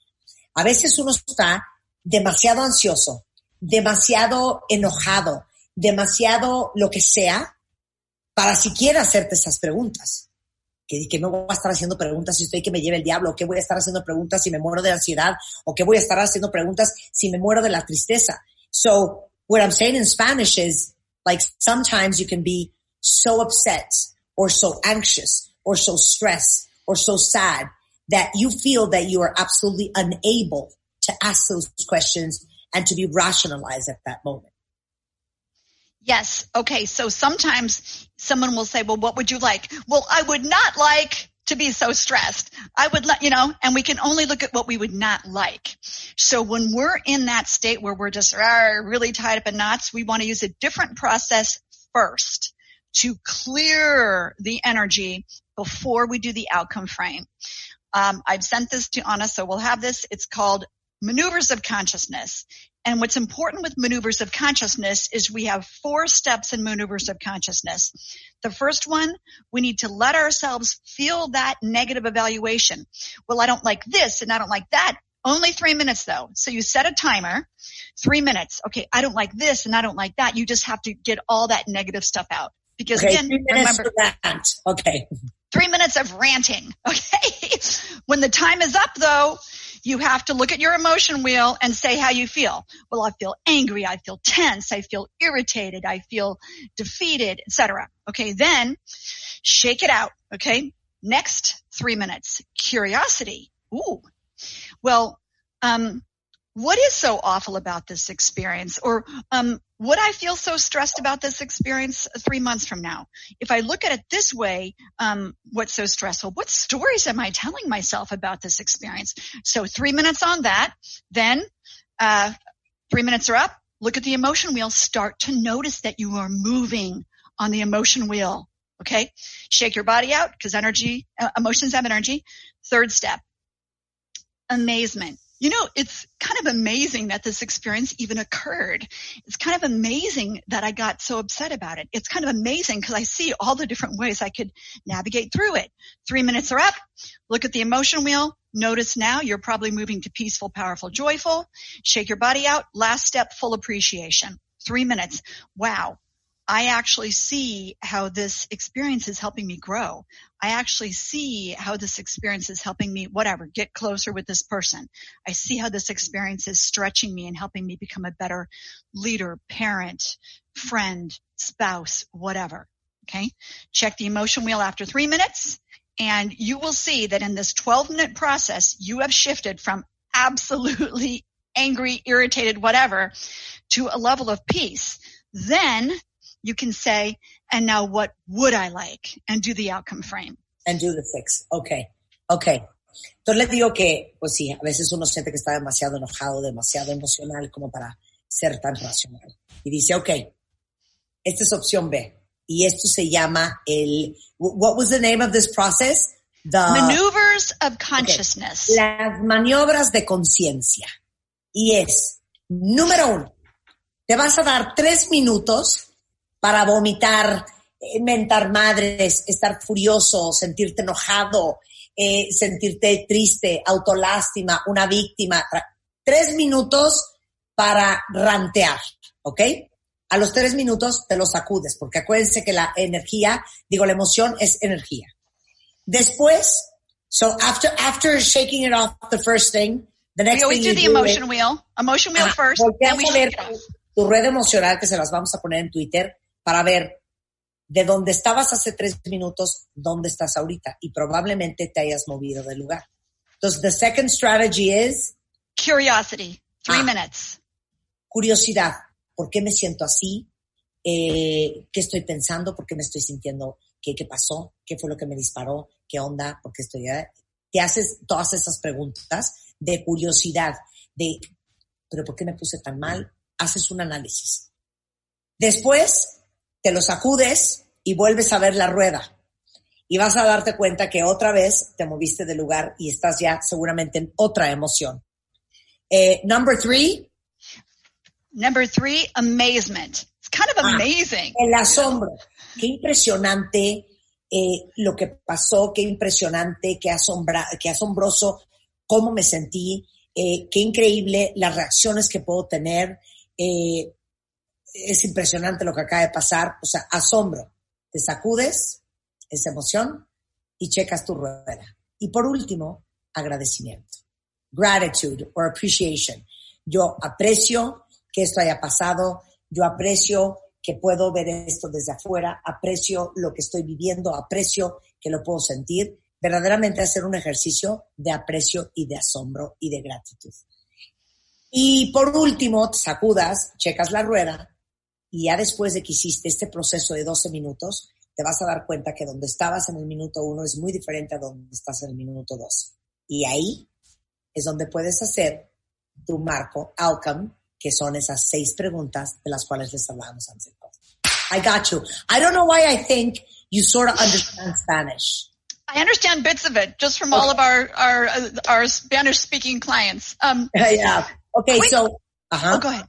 A veces uno está demasiado ansioso, demasiado enojado, demasiado lo que sea, para siquiera hacerte esas preguntas. Que, que me voy a estar haciendo preguntas si estoy que me lleve el diablo, o que voy a estar haciendo preguntas si me muero de ansiedad, o que voy a estar haciendo preguntas si me muero de la tristeza. So, what I'm saying in Spanish is, like, sometimes you can be so upset, or so anxious, or so stressed, or so sad, that you feel that you are absolutely unable to ask those questions and to be rationalized at that moment. Yes. Okay. So sometimes someone will say, well, what would you like? Well, I would not like to be so stressed. I would let, you know, and we can only look at what we would not like. So when we're in that state where we're just really tied up in knots, we want to use a different process first to clear the energy before we do the outcome frame. Um, I've sent this to Anna, so we'll have this. It's called maneuvers of consciousness. And what's important with maneuvers of consciousness is we have four steps in maneuvers of consciousness. The first one, we need to let ourselves feel that negative evaluation. Well, I don't like this and I don't like that. Only three minutes though. So you set a timer, three minutes. Okay, I don't like this and I don't like that. You just have to get all that negative stuff out. Because Okay, again, three minutes remember, that. Okay. three minutes of ranting. Okay. when the time is up though, you have to look at your emotion wheel and say how you feel. Well, I feel angry. I feel tense. I feel irritated. I feel defeated, etc. Okay. Then shake it out. Okay. Next three minutes. Curiosity. Ooh. Well, um, what is so awful about this experience? Or um, would I feel so stressed about this experience three months from now? If I look at it this way, um, what's so stressful? What stories am I telling myself about this experience? So three minutes on that. Then uh, three minutes are up. Look at the emotion wheel. Start to notice that you are moving on the emotion wheel. Okay. Shake your body out because energy, uh, emotions have energy. Third step, amazement. You know, it's kind of amazing that this experience even occurred. It's kind of amazing that I got so upset about it. It's kind of amazing because I see all the different ways I could navigate through it. Three minutes are up. Look at the emotion wheel. Notice now you're probably moving to peaceful, powerful, joyful. Shake your body out. Last step, full appreciation. Three minutes. Wow. I actually see how this experience is helping me grow. I actually see how this experience is helping me, whatever, get closer with this person. I see how this experience is stretching me and helping me become a better leader, parent, friend, spouse, whatever. Okay. Check the emotion wheel after three minutes and you will see that in this 12 minute process, you have shifted from absolutely angry, irritated, whatever to a level of peace. Then you can say, and now what would I like? And do the outcome frame. And do the fix. Okay. Okay. Entonces les digo que, pues sí, a veces uno siente que está demasiado enojado, demasiado emocional como para ser tan racional. Y dice, ok, esta es opción B. Y esto se llama el, what was the name of this process? The, Maneuvers of consciousness. Okay. Las maniobras de conciencia. Y es, número uno, te vas a dar tres minutos para vomitar, eh, mentar madres, estar furioso, sentirte enojado, eh, sentirte triste, autolástima, una víctima. Tres minutos para rantear, ¿ok? A los tres minutos te lo sacudes, porque acuérdense que la energía, digo, la emoción es energía. Después, so after, after shaking it off the first thing, the next we always thing do the do emotion wheel. Emotion wheel first, then we a shake ver it off. tu red emocional, que se las vamos a poner en Twitter, para ver de dónde estabas hace tres minutos, dónde estás ahorita. Y probablemente te hayas movido del lugar. Entonces, the second strategy is Curiosity. Three Ah. minutes. curiosidad. ¿Por qué me siento así? Eh, ¿Qué estoy pensando? ¿Por qué me estoy sintiendo? ¿Qué, ¿Qué pasó? ¿Qué fue lo que me disparó? ¿Qué onda? ¿Por qué estoy? Te haces todas esas preguntas de curiosidad, de, ¿pero por qué me puse tan mal? Haces un análisis. Después te lo sacudes y vuelves a ver la rueda. Y vas a darte cuenta que otra vez te moviste del lugar y estás ya seguramente en otra emoción. Eh, number three, Number three, amazement. It's kind of Ah. amazing. El asombro. Qué impresionante eh, lo que pasó, qué impresionante, qué, asombra, qué asombroso, cómo me sentí, eh, qué increíble las reacciones que puedo tener. eh, es impresionante lo que acaba de pasar. O sea, asombro. Te sacudes esa emoción y checas tu rueda. Y por último, agradecimiento. Gratitude or appreciation. Yo aprecio que esto haya pasado, yo aprecio que puedo ver esto desde afuera, aprecio lo que estoy viviendo, aprecio que lo puedo sentir, verdaderamente hacer un ejercicio de aprecio y de asombro y de gratitud. Y por último, te sacudas, checas la rueda y ya después de que hiciste este proceso de 12 minutos, te vas a dar cuenta que donde estabas en el minuto 1 es muy diferente a donde estás en el minuto 2. Y ahí es donde puedes hacer tu marco outcome, que son esas seis preguntas de las cuales les hablábamos antes. I got you. I don't know why I think you sort of understand Spanish. I understand bits of it just from all of our our uh, our Spanish speaking clients. Um, yeah. Okay, so, uh-huh. oh, go ahead.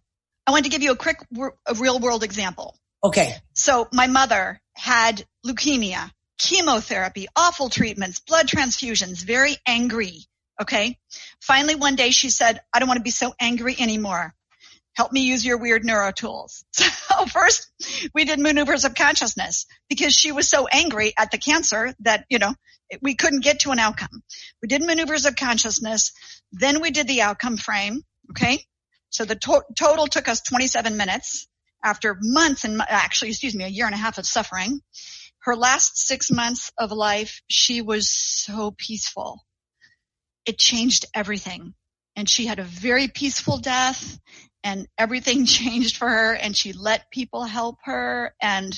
I want to give you a quick, a real world example. Okay. So my mother had leukemia, chemotherapy, awful treatments, blood transfusions, very angry. Okay. Finally, one day she said, I don't want to be so angry anymore. Help me use your weird neuro tools. So first we did maneuvers of consciousness because she was so angry at the cancer that, you know, we couldn't get to an outcome. We did maneuvers of consciousness. Then we did the outcome frame. Okay. So the to- total took us 27 minutes after months and actually, excuse me, a year and a half of suffering. Her last six months of life, she was so peaceful. It changed everything. And she had a very peaceful death and everything changed for her and she let people help her and,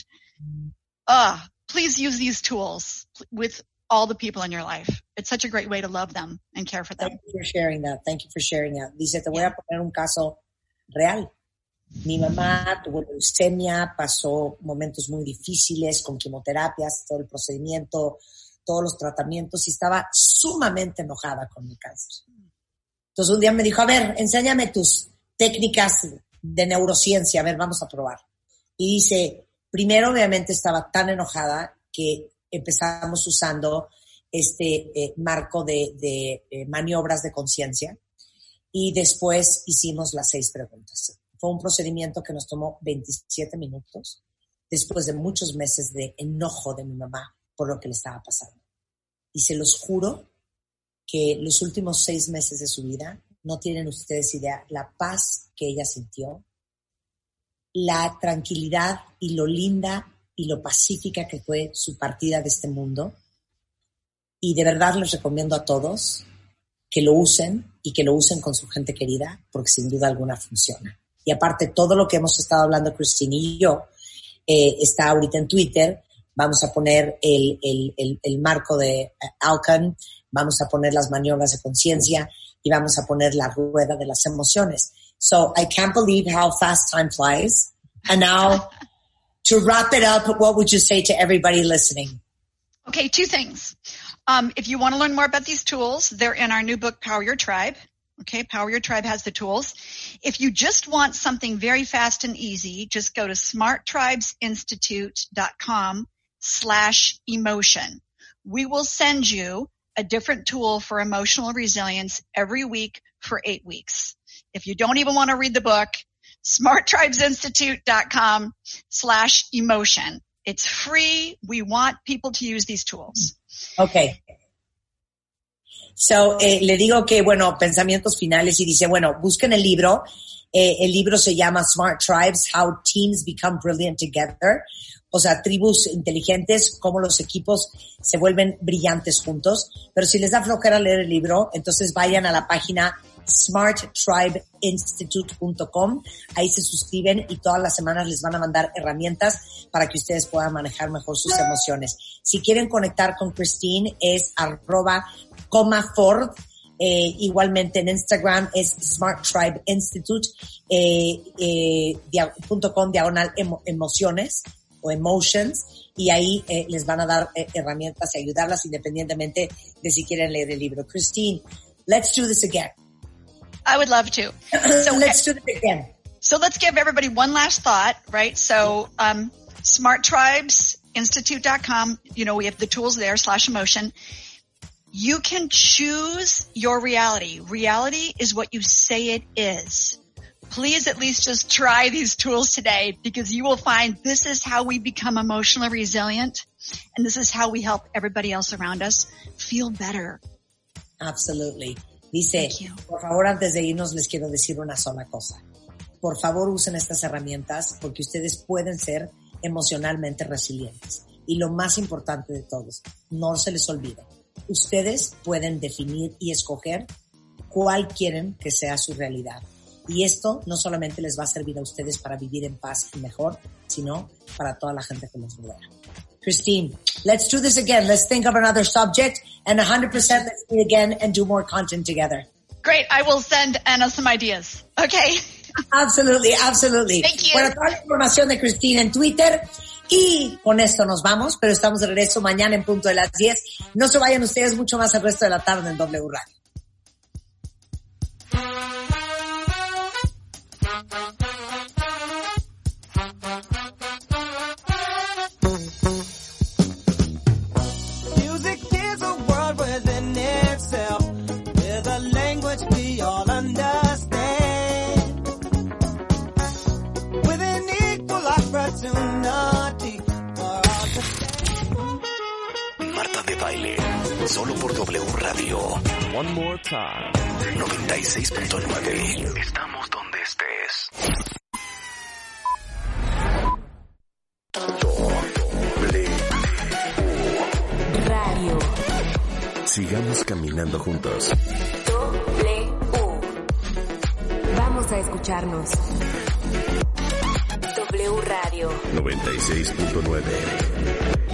uh, please use these tools with all the people in your life. It's such a great way to love them and care for them. Thank you for sharing that. Thank you for sharing that. Dice, te voy a poner un caso real. Mi mamá tuvo leucemia, pasó momentos muy difíciles con quimioterapias, todo el procedimiento, todos los tratamientos y estaba sumamente enojada con mi cáncer. Entonces un día me dijo, a ver, enséñame tus técnicas de neurociencia, a ver, vamos a probar. Y dice, primero obviamente estaba tan enojada que empezamos usando este eh, marco de, de eh, maniobras de conciencia y después hicimos las seis preguntas. Fue un procedimiento que nos tomó 27 minutos después de muchos meses de enojo de mi mamá por lo que le estaba pasando. Y se los juro que los últimos seis meses de su vida no tienen ustedes idea la paz que ella sintió, la tranquilidad y lo linda y lo pacífica que fue su partida de este mundo. Y de verdad les recomiendo a todos que lo usen y que lo usen con su gente querida, porque sin duda alguna funciona. Y aparte, todo lo que hemos estado hablando Cristina y yo eh, está ahorita en Twitter. Vamos a poner el, el, el, el marco de eh, Alcan, vamos a poner las maniobras de conciencia y vamos a poner la rueda de las emociones. So I can't believe how fast time flies. And now, to wrap it up, what would you say to everybody listening? Okay, two things. Um, if you want to learn more about these tools, they're in our new book, Power Your Tribe. Okay, Power Your Tribe has the tools. If you just want something very fast and easy, just go to smarttribesinstitute.com slash emotion. We will send you a different tool for emotional resilience every week for eight weeks. If you don't even want to read the book, smarttribesinstitute.com slash emotion. It's free. We want people to use these tools. Okay. So, eh, le digo que, bueno, pensamientos finales y dice, bueno, busquen el libro. Eh, el libro se llama Smart Tribes, How Teams Become Brilliant Together. O sea, tribus inteligentes, cómo los equipos se vuelven brillantes juntos. Pero si les da flojera leer el libro, entonces vayan a la página smarttribeinstitute.com. Ahí se suscriben y todas las semanas les van a mandar herramientas para que ustedes puedan manejar mejor sus emociones. Si quieren conectar con Christine es arroba coma Ford. Eh, igualmente en Instagram es Smart eh, eh, diagonal emo- emociones o emotions y ahí les van a dar herramientas y ayudarlas independientemente de si quieren leer el libro. Christine, let's do this again. I would love to. So let's do it again. So let's give everybody one last thought, right? So, um, smarttribesinstitute.com, you know, we have the tools there slash emotion. You can choose your reality. Reality is what you say it is. Please at least just try these tools today because you will find this is how we become emotionally resilient and this is how we help everybody else around us feel better. Absolutely. Dice, por favor, antes de irnos les quiero decir una sola cosa. Por favor, usen estas herramientas porque ustedes pueden ser emocionalmente resilientes. Y lo más importante de todos, no se les olvide, ustedes pueden definir y escoger cuál quieren que sea su realidad. Y esto no solamente les va a servir a ustedes para vivir en paz y mejor, sino para toda la gente que los rodea. Christine, let's do this again. Let's think of another subject and 100% let's meet again and do more content together. Great. I will send Anna some ideas. Okay. Absolutely, absolutely. Thank you. Bueno, toda la información de Christine en Twitter. Y con esto nos vamos, pero estamos de regreso mañana en punto de las 10. No se vayan ustedes mucho más el resto de la tarde en W Radio. One more time. 96.9. Estamos donde estés. Radio. Sigamos caminando juntos. W. Vamos a escucharnos. W Radio. 96.9.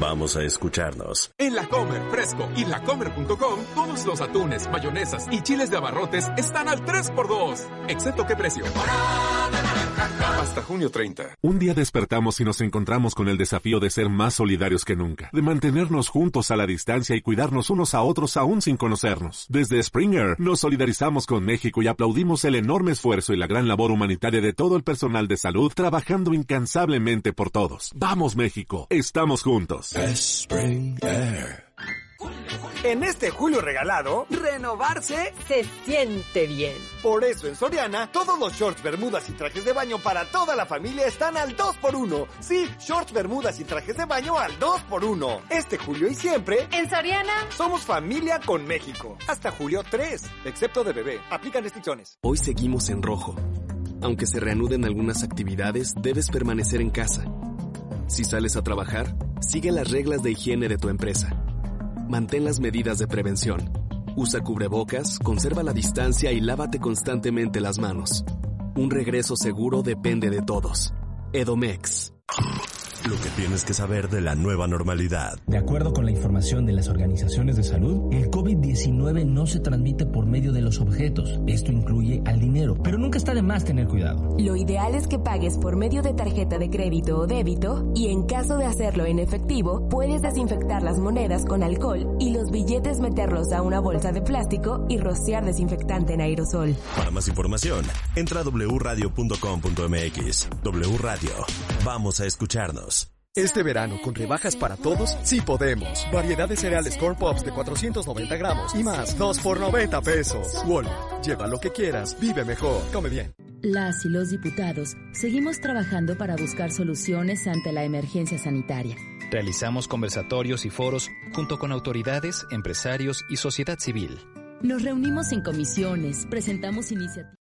Vamos a escucharnos. En La Comer Fresco y lacomer.com, todos los atunes, mayonesas y chiles de abarrotes están al 3x2. Excepto qué precio. Hasta junio 30. Un día despertamos y nos encontramos con el desafío de ser más solidarios que nunca, de mantenernos juntos a la distancia y cuidarnos unos a otros aún sin conocernos. Desde Springer nos solidarizamos con México y aplaudimos el enorme esfuerzo y la gran labor humanitaria de todo el personal de salud trabajando incansablemente por todos. Vamos México, estamos juntos. Spring Air. En este julio regalado, renovarse se siente bien. Por eso en Soriana, todos los shorts, bermudas y trajes de baño para toda la familia están al 2x1. Sí, shorts, bermudas y trajes de baño al 2x1. Este julio y siempre, En Soriana, somos familia con México. Hasta julio 3, excepto de bebé. Aplican restricciones. Hoy seguimos en rojo. Aunque se reanuden algunas actividades, debes permanecer en casa. Si sales a trabajar, sigue las reglas de higiene de tu empresa. Mantén las medidas de prevención. Usa cubrebocas, conserva la distancia y lávate constantemente las manos. Un regreso seguro depende de todos. Edomex. Lo que tienes que saber de la nueva normalidad. De acuerdo con la información de las organizaciones de salud, el COVID-19 no se transmite por medio de los objetos. Esto incluye al dinero, pero nunca está de más tener cuidado. Lo ideal es que pagues por medio de tarjeta de crédito o débito y en caso de hacerlo en efectivo, puedes desinfectar las monedas con alcohol y los billetes meterlos a una bolsa de plástico y rociar desinfectante en aerosol. Para más información, entra a wradio.com.mx. W Radio. Vamos a escucharnos. Este verano, con rebajas para todos, sí podemos. Variedad de cereales Corn Pops de 490 gramos y más, 2 por 90 pesos. Walmart, lleva lo que quieras, vive mejor, come bien. Las y los diputados seguimos trabajando para buscar soluciones ante la emergencia sanitaria. Realizamos conversatorios y foros junto con autoridades, empresarios y sociedad civil. Nos reunimos en comisiones, presentamos iniciativas.